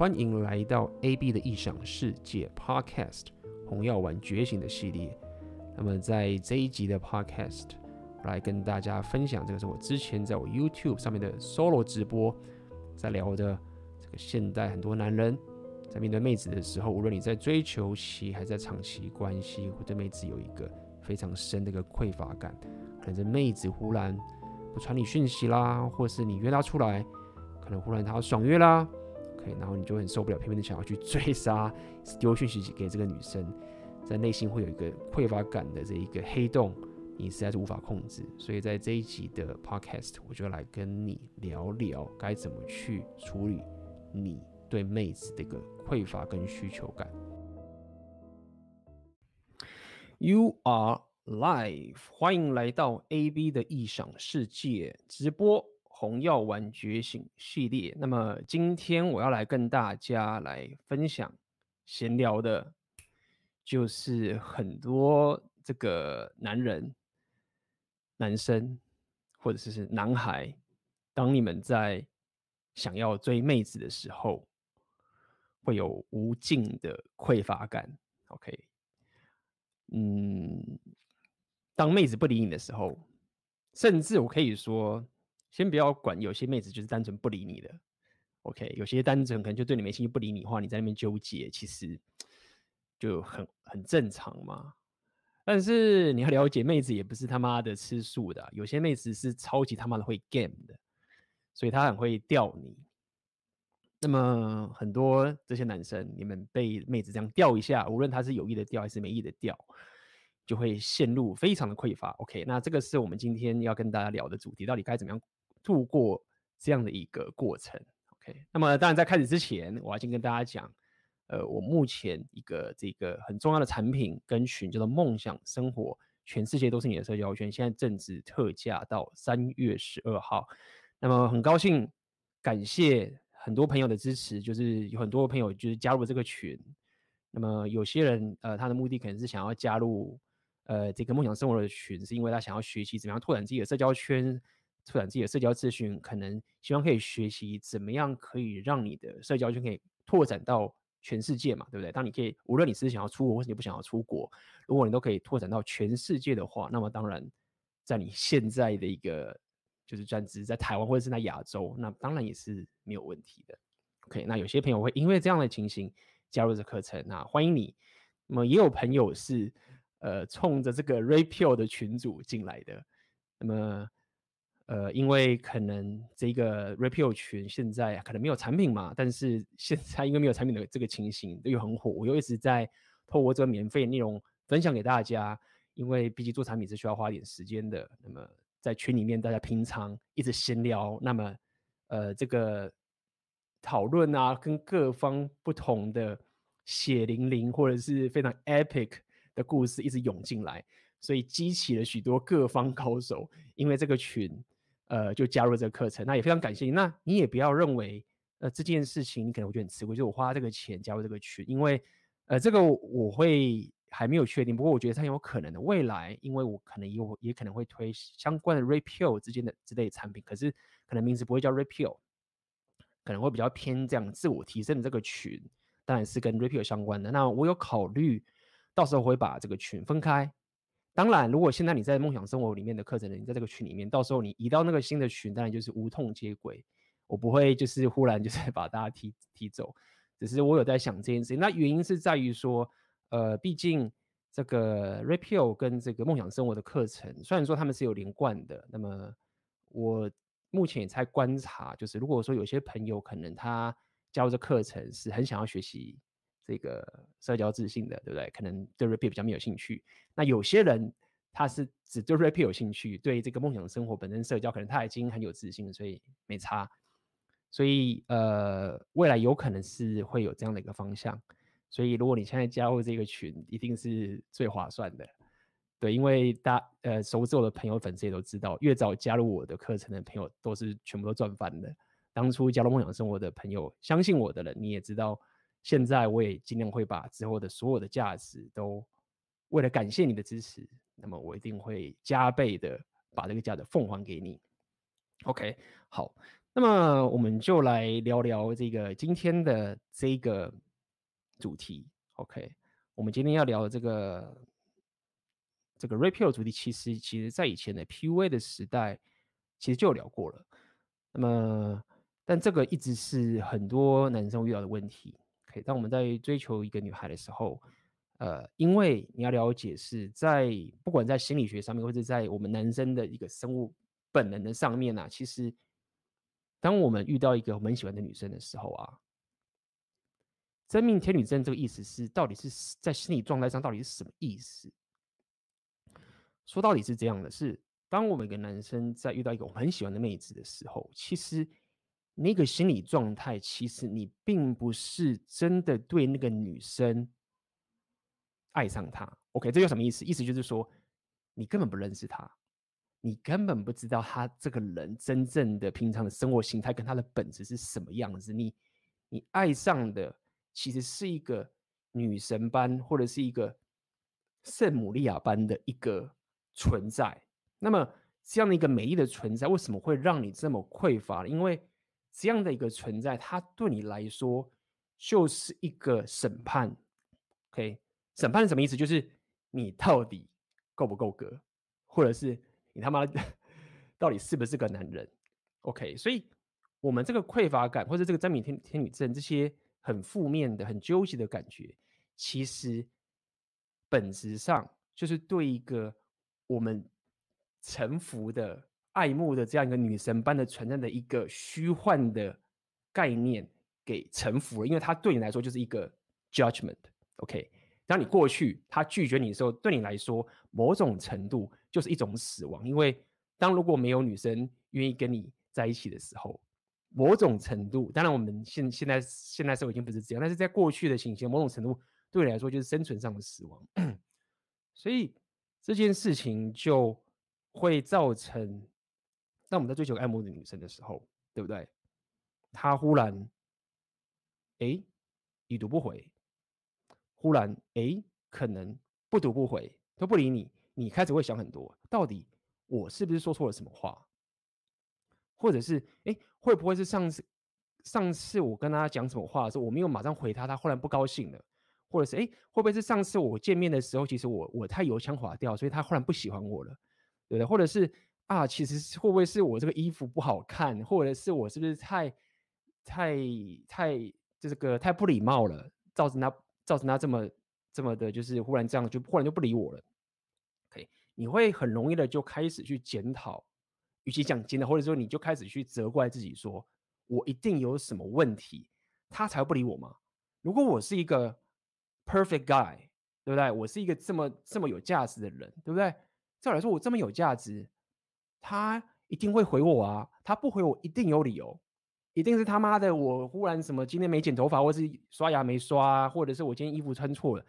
欢迎来到 AB 的异想世界 Podcast 红药丸觉醒的系列。那么在这一集的 Podcast，来跟大家分享，这个是我之前在我 YouTube 上面的 Solo 直播，在聊的这个现代很多男人在面对妹子的时候，无论你在追求期还是在长期关系，会对妹子有一个非常深的一个匮乏感，可能这妹子忽然不传你讯息啦，或是你约她出来，可能忽然她爽约啦。OK，然后你就很受不了，偏偏的想要去追杀，丢讯息给这个女生，在内心会有一个匮乏感的这一个黑洞，你实在是无法控制。所以在这一集的 podcast，我就来跟你聊聊该怎么去处理你对妹子的一个匮乏跟需求感。You are live，欢迎来到 AB 的异想世界直播。红药丸觉醒系列，那么今天我要来跟大家来分享闲聊的，就是很多这个男人、男生或者是是男孩，当你们在想要追妹子的时候，会有无尽的匮乏感。OK，嗯，当妹子不理你的时候，甚至我可以说。先不要管，有些妹子就是单纯不理你的，OK？有些单纯可能就对你没兴趣不理你的话，你在那边纠结，其实就很很正常嘛。但是你要了解，妹子也不是他妈的吃素的，有些妹子是超级他妈的会 game 的，所以她很会钓你。那么很多这些男生，你们被妹子这样钓一下，无论他是有意的钓还是没意的钓。就会陷入非常的匮乏。OK，那这个是我们今天要跟大家聊的主题，到底该怎么样度过这样的一个过程？OK，那么当然在开始之前，我要先跟大家讲，呃，我目前一个这个很重要的产品跟群叫做梦想生活，全世界都是你的社交圈，现在正值特价到三月十二号。那么很高兴，感谢很多朋友的支持，就是有很多朋友就是加入了这个群。那么有些人呃，他的目的可能是想要加入。呃，这个梦想生活的群是因为他想要学习怎么样拓展自己的社交圈，拓展自己的社交资讯，可能希望可以学习怎么样可以让你的社交圈可以拓展到全世界嘛，对不对？当你可以，无论你是想要出国或是你不想要出国，如果你都可以拓展到全世界的话，那么当然，在你现在的一个就是专职在台湾或者是在亚洲，那当然也是没有问题的。OK，那有些朋友会因为这样的情形加入这课程，那欢迎你。那么也有朋友是。呃，冲着这个 Rapio 的群组进来的，那么，呃，因为可能这个 Rapio 群现在可能没有产品嘛，但是现在因为没有产品的这个情形又很火，我又一直在透过这个免费内容分享给大家，因为毕竟做产品是需要花点时间的。那么在群里面大家平常一直闲聊，那么呃这个讨论啊，跟各方不同的血淋淋或者是非常 epic。的故事一直涌进来，所以激起了许多各方高手，因为这个群，呃，就加入这个课程。那也非常感谢你。那你也不要认为，呃，这件事情你可能会觉得很吃亏，就是我花这个钱加入这个群，因为，呃，这个我会还没有确定。不过我觉得它有可能的未来，因为我可能有也可能会推相关的 Rapio 之间的之类的产品，可是可能名字不会叫 Rapio，可能会比较偏这样自我提升的这个群，当然是跟 Rapio 相关的。那我有考虑。到时候会把这个群分开。当然，如果现在你在梦想生活里面的课程，你在这个群里面，到时候你移到那个新的群，当然就是无痛接轨。我不会就是忽然就是 把大家踢踢走，只是我有在想这件事情。那原因是在于说，呃，毕竟这个 Rapio 跟这个梦想生活的课程，虽然说他们是有连贯的，那么我目前也在观察，就是如果说有些朋友可能他加入这课程是很想要学习。这个社交自信的，对不对？可能对 Rapio 比较没有兴趣。那有些人他是只对 Rapio 有兴趣，对这个梦想生活本身社交，可能他已经很有自信，所以没差。所以呃，未来有可能是会有这样的一个方向。所以如果你现在加入这个群，一定是最划算的。对，因为大呃熟知我的朋友粉丝也都知道，越早加入我的课程的朋友，都是全部都赚翻的。当初加入梦想生活的朋友，相信我的人，你也知道。现在我也尽量会把之后的所有的价值都为了感谢你的支持，那么我一定会加倍的把这个价值奉还给你。OK，好，那么我们就来聊聊这个今天的这个主题。OK，我们今天要聊的这个这个 Red Pill 主题，其实其实在以前的 PUA 的时代，其实就有聊过了。那么，但这个一直是很多男生遇到的问题。OK，当我们在追求一个女孩的时候，呃，因为你要了解是在不管在心理学上面，或者在我们男生的一个生物本能的上面啊，其实。当我们遇到一个我们喜欢的女生的时候啊，真命天女症这个意思是，到底是在心理状态上到底是什么意思？说到底是这样的，是当我们一个男生在遇到一个我们很喜欢的妹子的时候，其实那个心理状态，其实你并不是真的对那个女生爱上她。OK，这有什么意思？意思就是说，你根本不认识她。你根本不知道他这个人真正的平常的生活形态跟他的本质是什么样子。你你爱上的其实是一个女神般或者是一个圣母利亚般的一个存在。那么这样的一个美丽的存在，为什么会让你这么匮乏？因为这样的一个存在，它对你来说就是一个审判。OK，审判是什么意思？就是你到底够不够格，或者是。你他妈 到底是不是个男人？OK，所以我们这个匮乏感，或者这个真命天天女症，这些很负面的、很纠结的感觉，其实本质上就是对一个我们臣服的、爱慕的这样一个女神般的存在的一个虚幻的概念给臣服了，因为它对你来说就是一个 judgment。OK。当你过去他拒绝你的时候，对你来说某种程度就是一种死亡。因为当如果没有女生愿意跟你在一起的时候，某种程度，当然我们现现在现在社会已经不是这样，但是在过去的情形，某种程度对你来说就是生存上的死亡。所以这件事情就会造成，当我们在追求爱慕的女生的时候，对不对？她忽然，哎，已读不回。忽然，哎，可能不读不回，都不理你，你开始会想很多，到底我是不是说错了什么话？或者是，哎，会不会是上次上次我跟他讲什么话的时候，我没有马上回他，他忽然不高兴了？或者是，哎，会不会是上次我见面的时候，其实我我太油腔滑调，所以他忽然不喜欢我了，对不对？或者是啊，其实会不会是我这个衣服不好看，或者是我是不是太太太这个太不礼貌了，造成他。造成他这么这么的，就是忽然这样，就忽然就不理我了。OK，你会很容易的就开始去检讨，与其讲检讨，或者说你就开始去责怪自己说，我一定有什么问题，他才不理我吗？如果我是一个 perfect guy，对不对？我是一个这么这么有价值的人，对不对？照来说，我这么有价值，他一定会回我啊，他不回我一定有理由。一定是他妈的！我忽然什么今天没剪头发，或是刷牙没刷，或者是我今天衣服穿错了，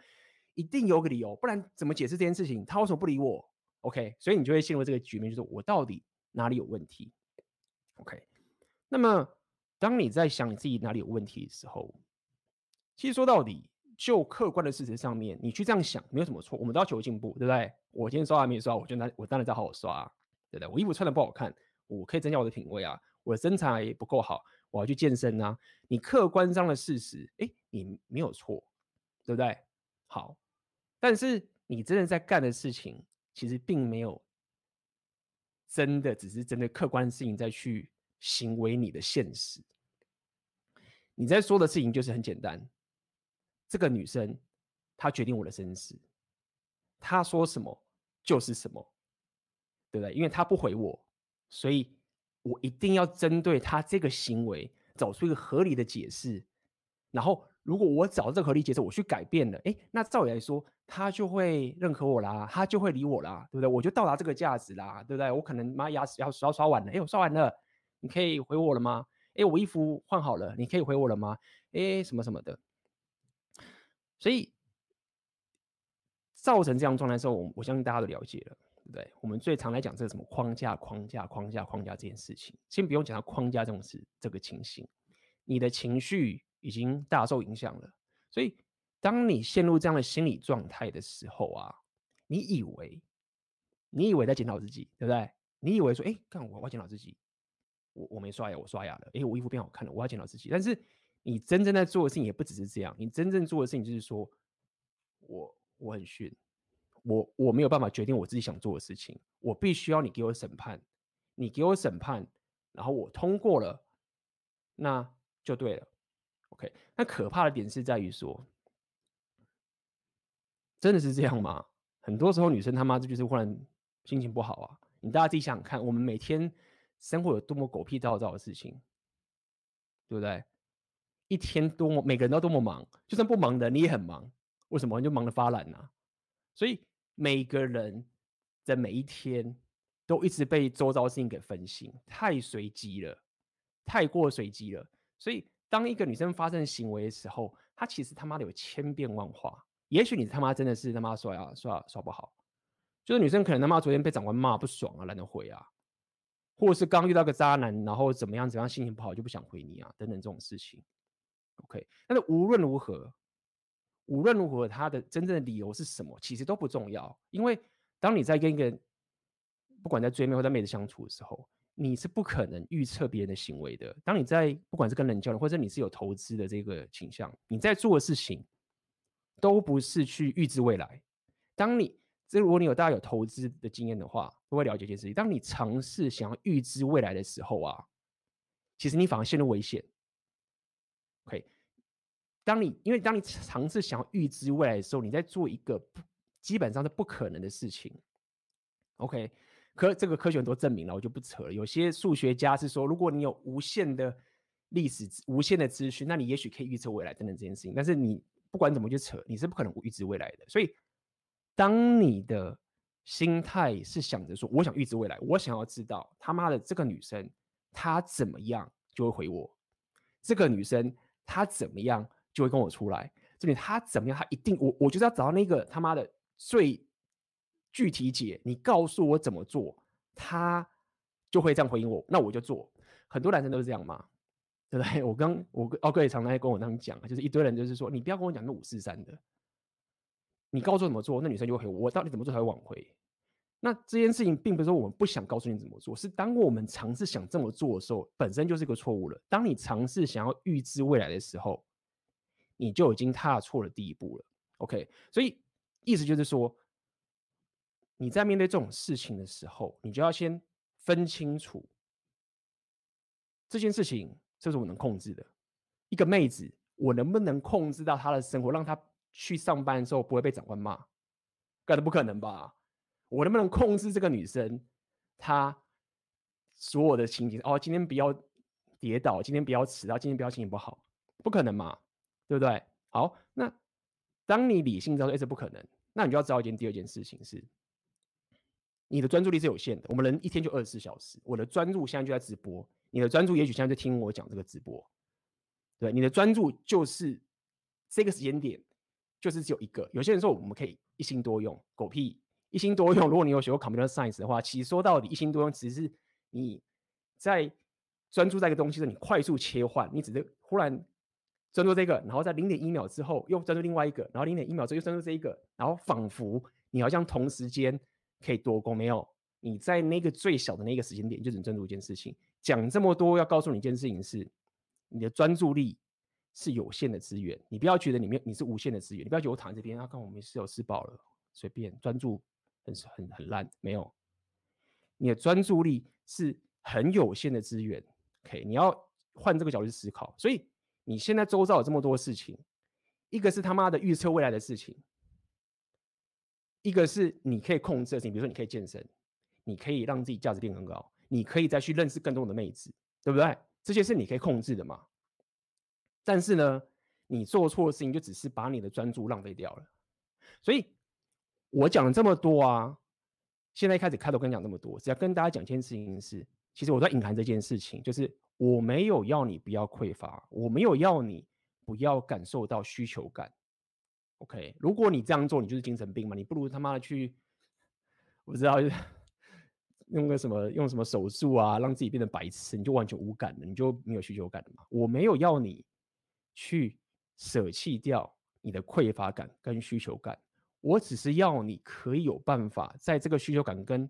一定有个理由，不然怎么解释这件事情？他为什么不理我？OK，所以你就会陷入这个局面，就是我到底哪里有问题？OK，那么当你在想你自己哪里有问题的时候，其实说到底，就客观的事实上面，你去这样想没有什么错。我们都要求进步，对不对？我今天刷牙没刷，我就拿我当然在好好刷，对不对？我衣服穿的不好看，我可以增加我的品味啊。我的身材不够好，我要去健身啊！你客观上的事实，哎，你没有错，对不对？好，但是你真的在干的事情，其实并没有真的只是针对客观事情再去行为你的现实。你在说的事情就是很简单，这个女生她决定我的生死，她说什么就是什么，对不对？因为他不回我，所以。我一定要针对他这个行为找出一个合理的解释，然后如果我找到这个合理解释，我去改变了，哎，那照理来说，他就会认可我啦，他就会理我啦，对不对？我就到达这个价值啦，对不对？我可能妈牙齿要刷刷完了，哎，我刷完了，你可以回我了吗？哎，我衣服换好了，你可以回我了吗？哎，什么什么的，所以造成这样状态的时候，我我相信大家都了解了。对，我们最常来讲这个什么框架、框架、框架、框架这件事情，先不用讲到框架这种事，这个情形，你的情绪已经大受影响了。所以，当你陷入这样的心理状态的时候啊，你以为，你以为在检讨自己，对不对？你以为说，哎，看我，我要检讨自己，我我没刷牙，我刷牙了，哎，我衣服变好看了，我要检讨自己。但是你真正在做的事情也不只是这样，你真正做的事情就是说，我我很逊，我我没有办法决定我自己想做的事情，我必须要你给我审判，你给我审判，然后我通过了，那就对了。OK，那可怕的点是在于说，真的是这样吗？很多时候女生他妈这就是忽然心情不好啊。你大家自己想想看，我们每天生活有多么狗屁倒灶的事情，对不对？一天多么每个人都多么忙，就算不忙的你也很忙，为什么？你就忙得发懒呢？所以每个人的每一天都一直被周遭事情给分心，太随机了，太过随机了。所以当一个女生发生行为的时候，她其实他妈的有千变万化。也许你他妈真的是他妈刷牙刷刷不好。就是女生可能他妈昨天被长官骂不爽啊，懒得回啊，或者是刚遇到个渣男，然后怎么样怎么样，心情不好就不想回你啊，等等这种事情。OK，但是无论如何，无论如何，他的真正的理由是什么，其实都不重要。因为当你在跟一个不管在追妹或在妹子相处的时候，你是不可能预测别人的行为的。当你在不管是跟人交流，或者你是有投资的这个倾向，你在做的事情都不是去预知未来。当你这如果你有大家有投资的经验的话，都会了解一件事情：当你尝试想要预知未来的时候啊，其实你反而陷入危险。OK，当你因为当你尝试想要预知未来的时候，你在做一个基本上是不可能的事情。OK，可这个科学很多证明了，我就不扯了。有些数学家是说，如果你有无限的历史、无限的资讯，那你也许可以预测未来等等这件事情。但是你不管怎么去扯，你是不可能预知未来的。所以。当你的心态是想着说，我想预知未来，我想要知道他妈的这个女生她怎么样就会回我，这个女生她怎么样就会跟我出来，这里他怎么样，他一定我我就是要找到那个他妈的最具体解，你告诉我怎么做，他就会这样回应我，那我就做。很多男生都是这样嘛，对不对？我刚我奥哥也常常跟我那样讲，就是一堆人就是说，你不要跟我讲那五四三的。你告诉我怎么做，那女生就会回我。我到底怎么做才会挽回？那这件事情并不是说我们不想告诉你怎么做，是当我们尝试想这么做的时候，本身就是一个错误了。当你尝试想要预知未来的时候，你就已经踏错了第一步了。OK，所以意思就是说，你在面对这种事情的时候，你就要先分清楚这件事情，这是我能控制的。一个妹子，我能不能控制到她的生活，让她。去上班的时候不会被长官骂，干的不可能吧？我能不能控制这个女生，她所有的情景？哦，今天不要跌倒，今天不要迟到，今天不要心情不好，不可能嘛？对不对？好，那当你理性知道说，哎，这不可能，那你就要知道一件第二件事情是，你的专注力是有限的。我们人一天就二十四小时，我的专注现在就在直播，你的专注也许现在就听我讲这个直播，对，你的专注就是这个时间点。就是只有一个。有些人说我们可以一心多用，狗屁！一心多用。如果你有学过 computer science 的话，其实说到底，一心多用只是你在专注在一个东西的时候，你快速切换，你只是忽然专注这个，然后在零点一秒之后又专注另外一个，然后零点一秒之后又专注这一个，然后仿佛你好像同时间可以多功。没有，你在那个最小的那个时间点就只能专注一件事情。讲这么多，要告诉你一件事情是，你的专注力。是有限的资源，你不要觉得里面你是无限的资源，你不要觉得我躺在这边啊，看我没事，有吃饱了，随便专注很很很烂，没有，你的专注力是很有限的资源，OK，你要换这个角度去思考。所以你现在周遭有这么多事情，一个是他妈的预测未来的事情，一个是你可以控制的事情，比如说你可以健身，你可以让自己价值变更高，你可以再去认识更多的妹子，对不对？这些是你可以控制的嘛。但是呢，你做错的事情就只是把你的专注浪费掉了。所以，我讲了这么多啊，现在一开始开头跟你讲这么多，只要跟大家讲一件事情是，其实我在隐含这件事情，就是我没有要你不要匮乏，我没有要你不要感受到需求感。OK，如果你这样做，你就是精神病嘛，你不如他妈的去，我不知道，用个什么用什么手术啊，让自己变得白痴，你就完全无感了，你就没有需求感了嘛。我没有要你。去舍弃掉你的匮乏感跟需求感，我只是要你可以有办法，在这个需求感跟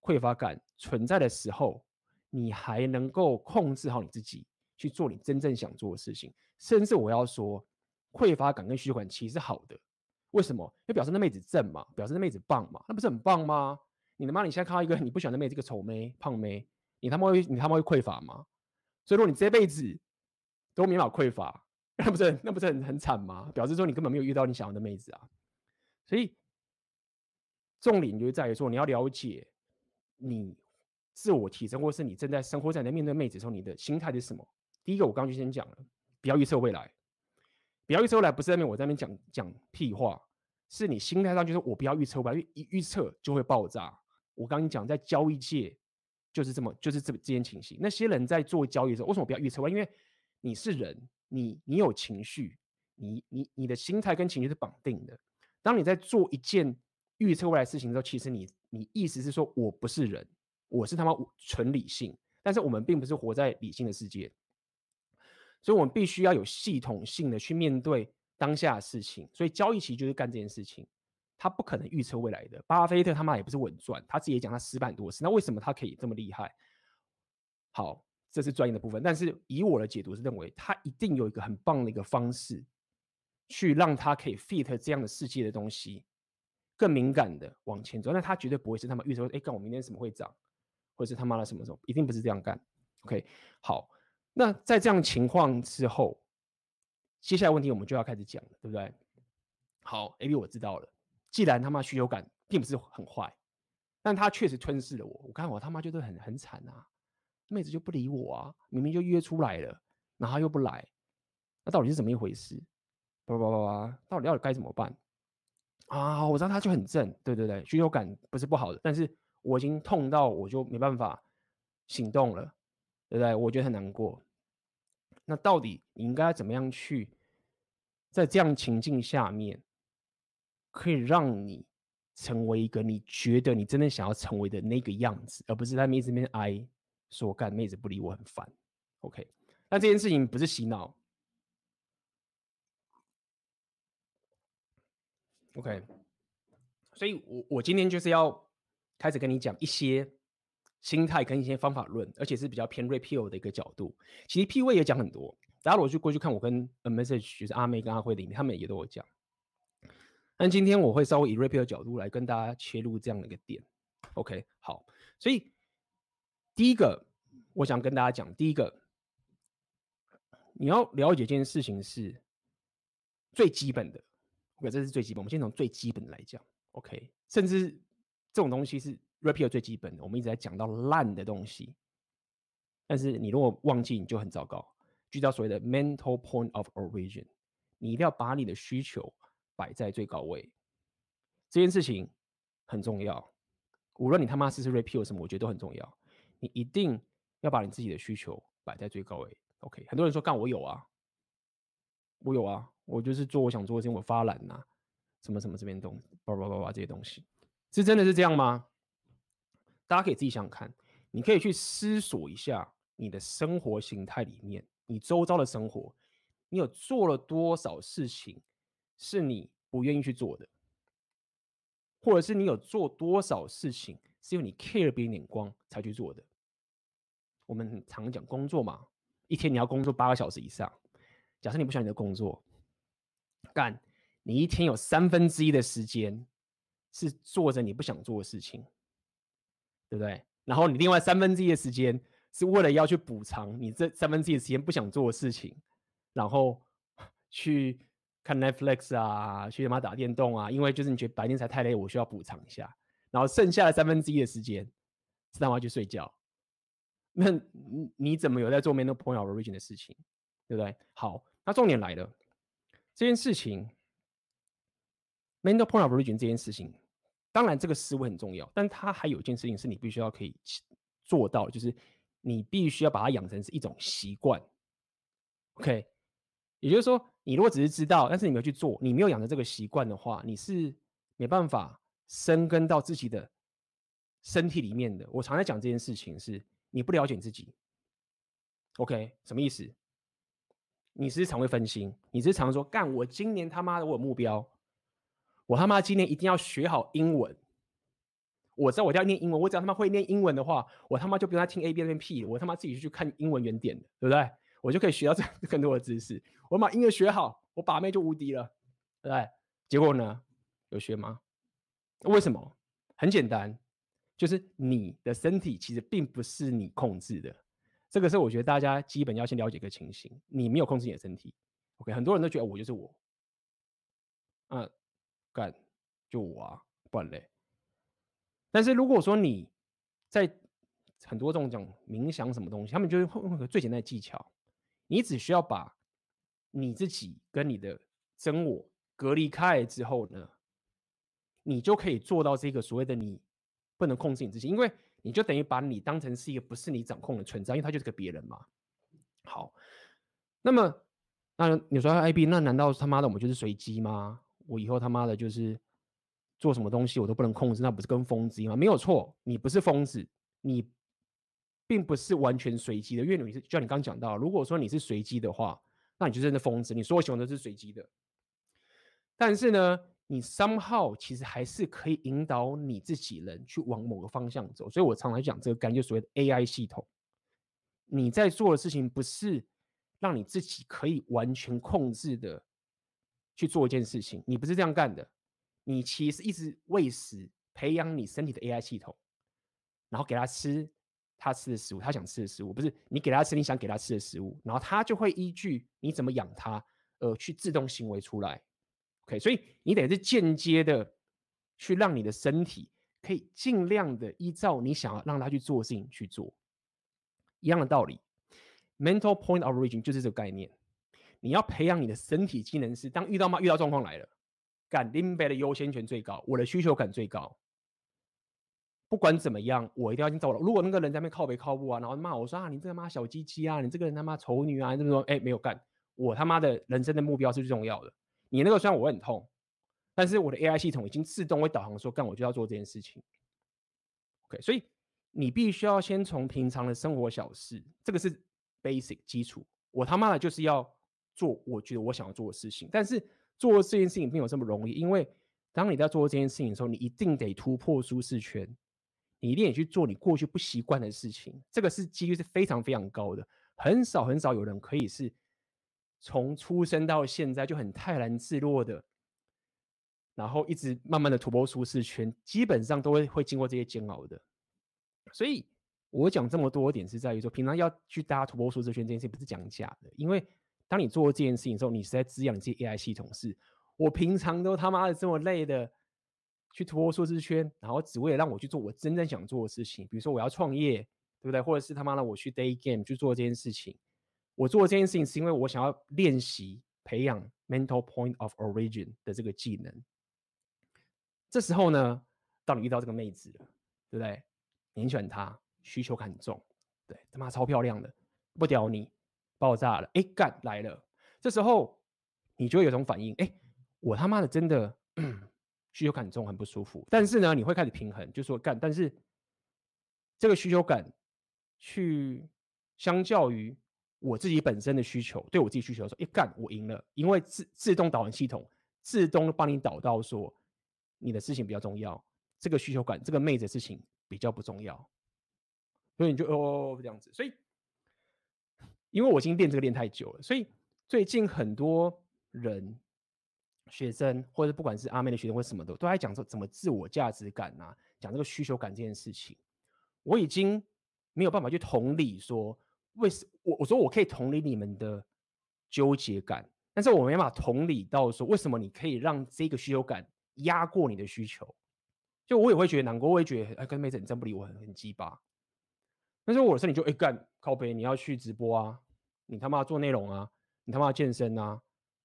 匮乏感存在的时候，你还能够控制好你自己，去做你真正想做的事情。甚至我要说，匮乏感跟虚幻其实是好的。为什么？因为表示那妹子正嘛，表示那妹子棒嘛，那不是很棒吗？你他妈你现在看到一个你不喜欢的妹子，这个丑妹、胖妹，你他妈会你他妈会匮乏吗？所以如果你这辈子都没法匮乏，那不是那不是很很惨吗？表示说你根本没有遇到你想要的妹子啊。所以重点就在于说，你要了解你自我提升，或是你正在生活在你在面对妹子的时候，你的心态是什么？第一个，我刚刚就先讲了，不要预测未来。不要预测未来，不是在那边我在那边讲讲屁话，是你心态上就是我不要预测未来，因为一预测就会爆炸。我刚刚讲在交易界就是这么就是这这件情形。那些人在做交易的时候，为什么不要预测未来？因为你是人，你你有情绪，你你你的心态跟情绪是绑定的。当你在做一件预测未来事情的时候，其实你你意思是说我不是人，我是他妈纯理性，但是我们并不是活在理性的世界。所以，我们必须要有系统性的去面对当下的事情。所以，交易其实就是干这件事情。他不可能预测未来的。巴菲特他妈也不是稳赚，他自己也讲他失败很多次。那为什么他可以这么厉害？好，这是专业的部分。但是以我的解读是认为，他一定有一个很棒的一个方式，去让他可以 fit 这样的世界的东西，更敏感的往前走。那他绝对不会是他妈预测说，哎，干我明天什么会涨，或者是他妈的什么时候，一定不是这样干。OK，好。那在这样情况之后，接下来问题我们就要开始讲了，对不对？好，AB 我知道了。既然他妈需求感并不是很坏，但他确实吞噬了我。我看我他妈觉得很很惨啊，妹子就不理我啊，明明就约出来了，然后又不来，那到底是怎么一回事？叭叭叭叭，到底要该怎么办？啊，我知道他就很正，对对对，需求感不是不好的，但是我已经痛到我就没办法行动了。对不对？我觉得很难过。那到底你应该怎么样去，在这样情境下面，可以让你成为一个你觉得你真的想要成为的那个样子，而不是在妹子那边哀说干妹子不理我很烦。OK，那这件事情不是洗脑。OK，所以我我今天就是要开始跟你讲一些。心态跟一些方法论，而且是比较偏 Ray 的一个角度。其实 P.V 也讲很多，大家如果去过去看我跟 Message 就是阿妹跟阿辉里面，他们也都有讲。但今天我会稍微以 Ray 的角度来跟大家切入这样的一个点。OK，好，所以第一个我想跟大家讲，第一个你要了解这件事情是最基本的。OK，这是最基本。我们先从最基本的来讲。OK，甚至这种东西是。Repeal 最基本的，我们一直在讲到烂的东西，但是你如果忘记，你就很糟糕。聚焦所谓的 mental point of origin，你一定要把你的需求摆在最高位，这件事情很重要。无论你他妈是是 Repeal 什么，我觉得都很重要。你一定要把你自己的需求摆在最高位。OK，很多人说干我有啊，我有啊，我就是做我想做的事情，我发懒呐、什么什么这边东，叭叭叭叭这些东西，是真的是这样吗？大家可以自己想想看，你可以去思索一下你的生活形态里面，你周遭的生活，你有做了多少事情是你不愿意去做的，或者是你有做多少事情是因为你 care 别人眼光才去做的。我们常讲工作嘛，一天你要工作八个小时以上。假设你不喜欢你的工作，干，你一天有三分之一的时间是做着你不想做的事情。对不对？然后你另外三分之一的时间是为了要去补偿你这三分之一的时间不想做的事情，然后 去看 Netflix 啊，去他妈打电动啊，因为就是你觉得白天才太累，我需要补偿一下。然后剩下的三分之一的时间是他妈去睡觉。那你怎么有在做 mental point of origin 的事情？对不对？好，那重点来了，这件事情 mental point of origin 这件事情。当然，这个思维很重要，但它还有一件事情是你必须要可以做到，就是你必须要把它养成是一种习惯。OK，也就是说，你如果只是知道，但是你没有去做，你没有养成这个习惯的话，你是没办法生根到自己的身体里面的。我常在讲这件事情是，你不了解你自己。OK，什么意思？你是常会分心，你是常说干，我今年他妈的我有目标。我他妈今年一定要学好英文，我知道我要念英文，我只要他妈会念英文的话，我他妈就不用他听 A B 那边屁，我他妈自己去看英文原点的，对不对？我就可以学到这 更多的知识。我把音乐学好，我把妹就无敌了，对不对？结果呢？有学吗？为什么？很简单，就是你的身体其实并不是你控制的。这个是我觉得大家基本要先了解一个情形：你没有控制你的身体。OK，很多人都觉得我就是我，啊，干就我啊，不然嘞。但是如果说你在很多这种讲冥想什么东西，他们就会用个最简单的技巧，你只需要把你自己跟你的真我隔离开来之后呢，你就可以做到这个所谓的你不能控制你自己，因为你就等于把你当成是一个不是你掌控的存在，因为他就是个别人嘛。好，那么那你说 IB，那难道他妈的我们就是随机吗？我以后他妈的就是做什么东西我都不能控制，那不是跟疯子一样？没有错，你不是疯子，你并不是完全随机的，因为你是就像你刚讲到，如果说你是随机的话，那你就真的疯子，你所有行为都是随机的。但是呢，你 somehow 其实还是可以引导你自己人去往某个方向走，所以我常常讲这个概念，就所谓的 AI 系统。你在做的事情不是让你自己可以完全控制的去做一件事情，你不是这样干的。你其实一直喂食、培养你身体的 AI 系统，然后给他吃他吃的食物，他想吃的食物，不是你给他吃你想给他吃的食物，然后他就会依据你怎么养他，而去自动行为出来。OK，所以你得是间接的去让你的身体可以尽量的依照你想要让他去做的事情去做，一样的道理。Mental point of origin 就是这个概念。你要培养你的身体机能是，当遇到嘛遇到状况来了，感林北的优先权最高，我的需求感最高。不管怎么样，我一定要先走了。如果那个人在那边靠北靠步啊，然后骂我说啊，你这个妈小鸡鸡啊，你这个人他妈丑女啊，这么说，哎，没有干，我他妈的人生的目标是最重要的。你那个虽然我很痛，但是我的 AI 系统已经自动会导航说，干我就要做这件事情。OK，所以你必须要先从平常的生活小事，这个是 basic 基础。我他妈的就是要做我觉得我想要做的事情，但是做这件事情并没有这么容易，因为当你在做这件事情的时候，你一定得突破舒适圈，你一定得去做你过去不习惯的事情，这个是几率是非常非常高的，很少很少有人可以是。从出生到现在就很泰然自若的，然后一直慢慢的突破舒适圈，基本上都会会经过这些煎熬的。所以我讲这么多点是在于说，平常要去搭突破舒适圈这件事情不是讲假的，因为当你做这件事情的时候，你是在滋养这些 AI 系统。是我平常都他妈的这么累的去突破舒适圈，然后只为了让我去做我真正想做的事情，比如说我要创业，对不对？或者是他妈的我去 day game 去做这件事情。我做这件事情是因为我想要练习培养 mental point of origin 的这个技能。这时候呢，当你遇到这个妹子了，对不对？你很喜欢她，需求感很重，对，他妈超漂亮的，不屌你，爆炸了，哎干来了。这时候你就会有种反应，哎，我他妈的真的 需求感很重，很不舒服。但是呢，你会开始平衡，就说干，但是这个需求感去相较于。我自己本身的需求，对我自己需求的时候，一干我赢了，因为自自动导航系统自动帮你导到说你的事情比较重要，这个需求感，这个妹子的事情比较不重要，所以你就哦这样子。所以，因为我已经练这个练太久了，所以最近很多人学生或者不管是阿妹的学生或什么的，都在讲说怎么自我价值感啊，讲这个需求感这件事情，我已经没有办法去同理说。为什我我说我可以同理你们的纠结感，但是我没办法同理到说为什么你可以让这个需求感压过你的需求，就我也会觉得难过，我也觉得哎，跟妹子你真不理我很很鸡巴。但是我的身体就哎干靠北，你要去直播啊，你他妈做内容啊，你他妈健身啊，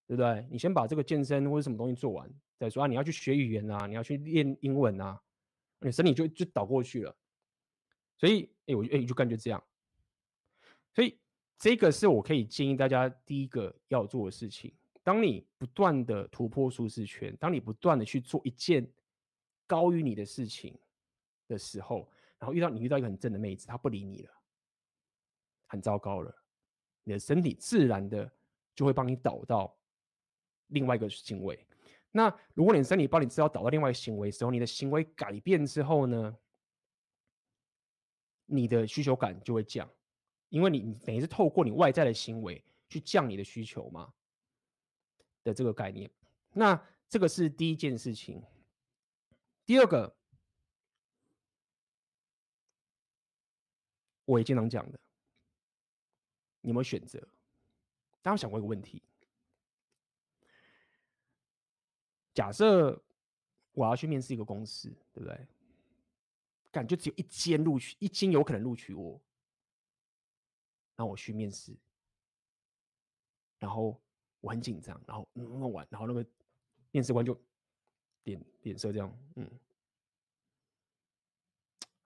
对不对？你先把这个健身或者什么东西做完再说啊，你要去学语言啊，你要去练英文啊，你身体就就倒过去了。所以哎，我就哎就感觉这样。所以，这个是我可以建议大家第一个要做的事情。当你不断的突破舒适圈，当你不断的去做一件高于你的事情的时候，然后遇到你遇到一个很正的妹子，她不理你了，很糟糕了，你的身体自然的就会帮你导到另外一个行为。那如果你身体帮你知道导到另外一个行为的时候，你的行为改变之后呢，你的需求感就会降，因为你等于是透过你外在的行为去降你的需求嘛的这个概念。那这个是第一件事情。第二个，我也经常讲的，你有没有选择？大家想过一个问题？假设我要去面试一个公司，对不对？感觉只有一间录取，一间有可能录取我，那我去面试，然后我很紧张，然后弄完，然后那个面试官就点脸色这样，嗯，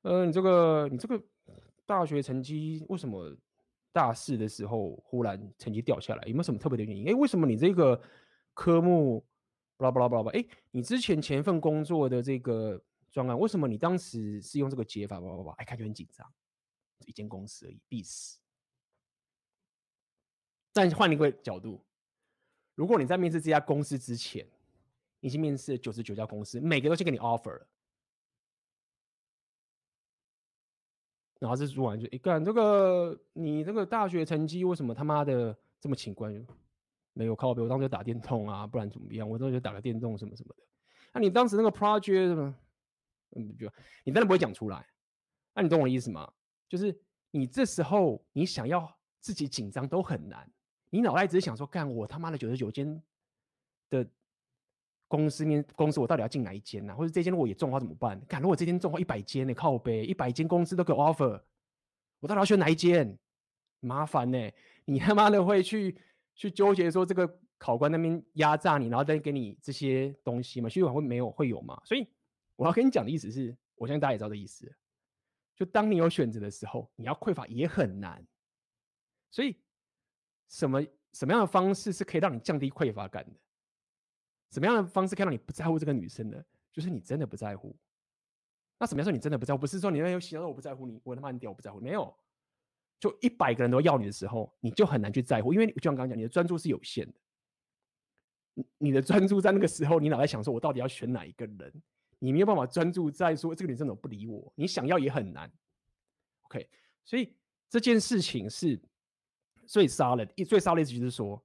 呃，你这个你这个大学成绩为什么大四的时候忽然成绩掉下来？有没有什么特别的原因？哎，为什么你这个科目？巴拉巴拉巴拉巴，哎，你之前前一份工作的这个专案，为什么你当时是用这个解法？巴拉巴拉，哎，看就很紧张，一间公司而已，必死。但换一个角度，如果你在面试这家公司之前，已经面试了九十九家公司，每个都先给你 offer 了，然后这主管就一干这个，你这个大学成绩为什么他妈的这么奇怪？没有靠背，我当时就打电动啊，不然怎么样？我当时就打个电动什么什么的。那、你当时那个 project 什么，嗯，就你当然不会讲出来。那、你懂我的意思吗？就是你这时候你想要自己紧张都很难，你脑袋只是想说，干我他妈的九十九间的公司面公司，我到底要进哪一间呢、啊？或者这间如果也中的话怎么办？干如果这间中的话一百间呢？靠背一百间公司都给我 offer，我到底要选哪一间？麻烦呢、你他妈的会去。去纠结说这个考官那边压榨你，然后再给你这些东西嘛？需求感会没有会有吗？所以我要跟你讲的意思是，我相信大家也知道的意思。就当你有选择的时候，你要匮乏也很难。所以什么什么样的方式是可以让你降低匮乏感的？什么样的方式看到你不在乎这个女生的？就是你真的不在乎。那什么样说你真的不在乎？不是说你那有想到我不在乎你，我他妈你屌，我不在乎，没有。就一百个人都要你的时候，你就很难去在乎，因为就像刚刚讲，你的专注是有限的。你的专注在那个时候，你脑袋想说，我到底要选哪一个人？你没有办法专注在说这个女生怎么不理我？你想要也很难。OK，所以这件事情是最 solid，最 solid 就是说，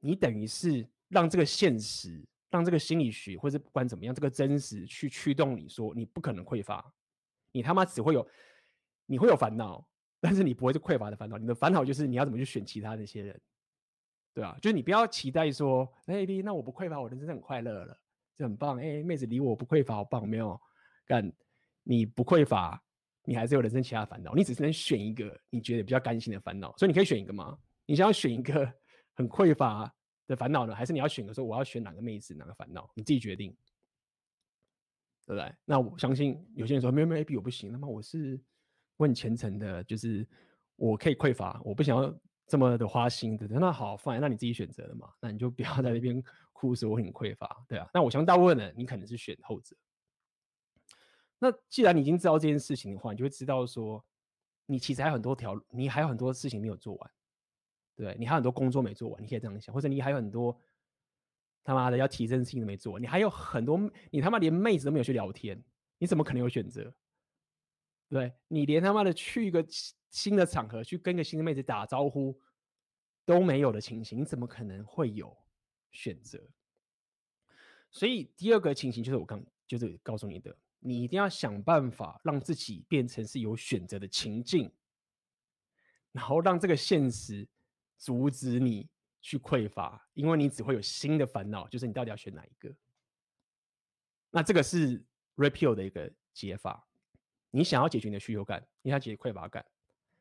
你等于是让这个现实，让这个心理学，或者不管怎么样，这个真实去驱动你说，你不可能匮乏，你他妈只会有，你会有烦恼。但是你不会是匮乏的烦恼，你的烦恼就是你要怎么去选其他那些人，对啊，就是你不要期待说，哎、欸，那我不匮乏，我人生很快乐了，就很棒。哎、妹子理我不匮乏，好棒，没有？但，你不匮乏，你还是有人生其他烦恼，你只是能选一个你觉得比较甘心的烦恼，所以你可以选一个吗？你想要选一个 很匮乏的烦恼呢，还是你要选个说我要选哪个妹子哪个烦恼？你自己决定，对不对？那我相信有些人说没有没有 A B 我不行，那么我是。问虔诚的，就是我可以匮乏，我不想要这么的花心的。那好，fine，那你自己选择了嘛？那你就不要在那边哭说我很匮乏，对啊。那我相信大部分人，你可能是选后者。那既然你已经知道这件事情的话，你就会知道说，你其实还有很多条，你还有很多事情没有做完，对，你还有很多工作没做完，你可以这样想，或者你还有很多他妈的要提升性的没做，你还有很多，你他妈连妹子都没有去聊天，你怎么可能有选择？对，你连他妈的去一个新的场合，去跟个新的妹子打招呼都没有的情形，你怎么可能会有选择？所以第二个情形就是我刚就是告诉你的，你一定要想办法让自己变成是有选择的情境，然后让这个现实阻止你去匮乏，因为你只会有新的烦恼，就是你到底要选哪一个？那这个是 repeal 的一个解法。你想要解决你的需求感，你想解决匮乏感，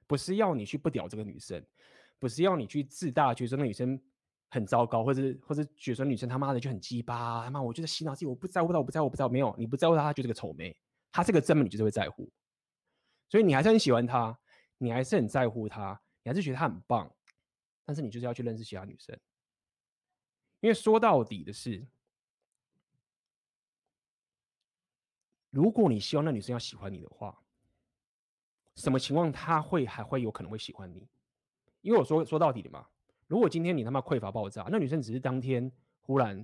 不是要你去不屌这个女生，不是要你去自大，觉得那女生很糟糕，或者或者觉得女生他妈的就很鸡巴，他妈我觉得洗脑自己，我不在乎她，我不在乎，我不在乎，没有，你不在乎她，她就是个丑妹，她这个真的你就是会在乎，所以你还是很喜欢她，你还是很在乎她，你还是觉得她很棒，但是你就是要去认识其他女生，因为说到底的是。如果你希望那女生要喜欢你的话，什么情况她会还会有可能会喜欢你？因为我说说到底的嘛，如果今天你他妈匮乏爆炸，那女生只是当天忽然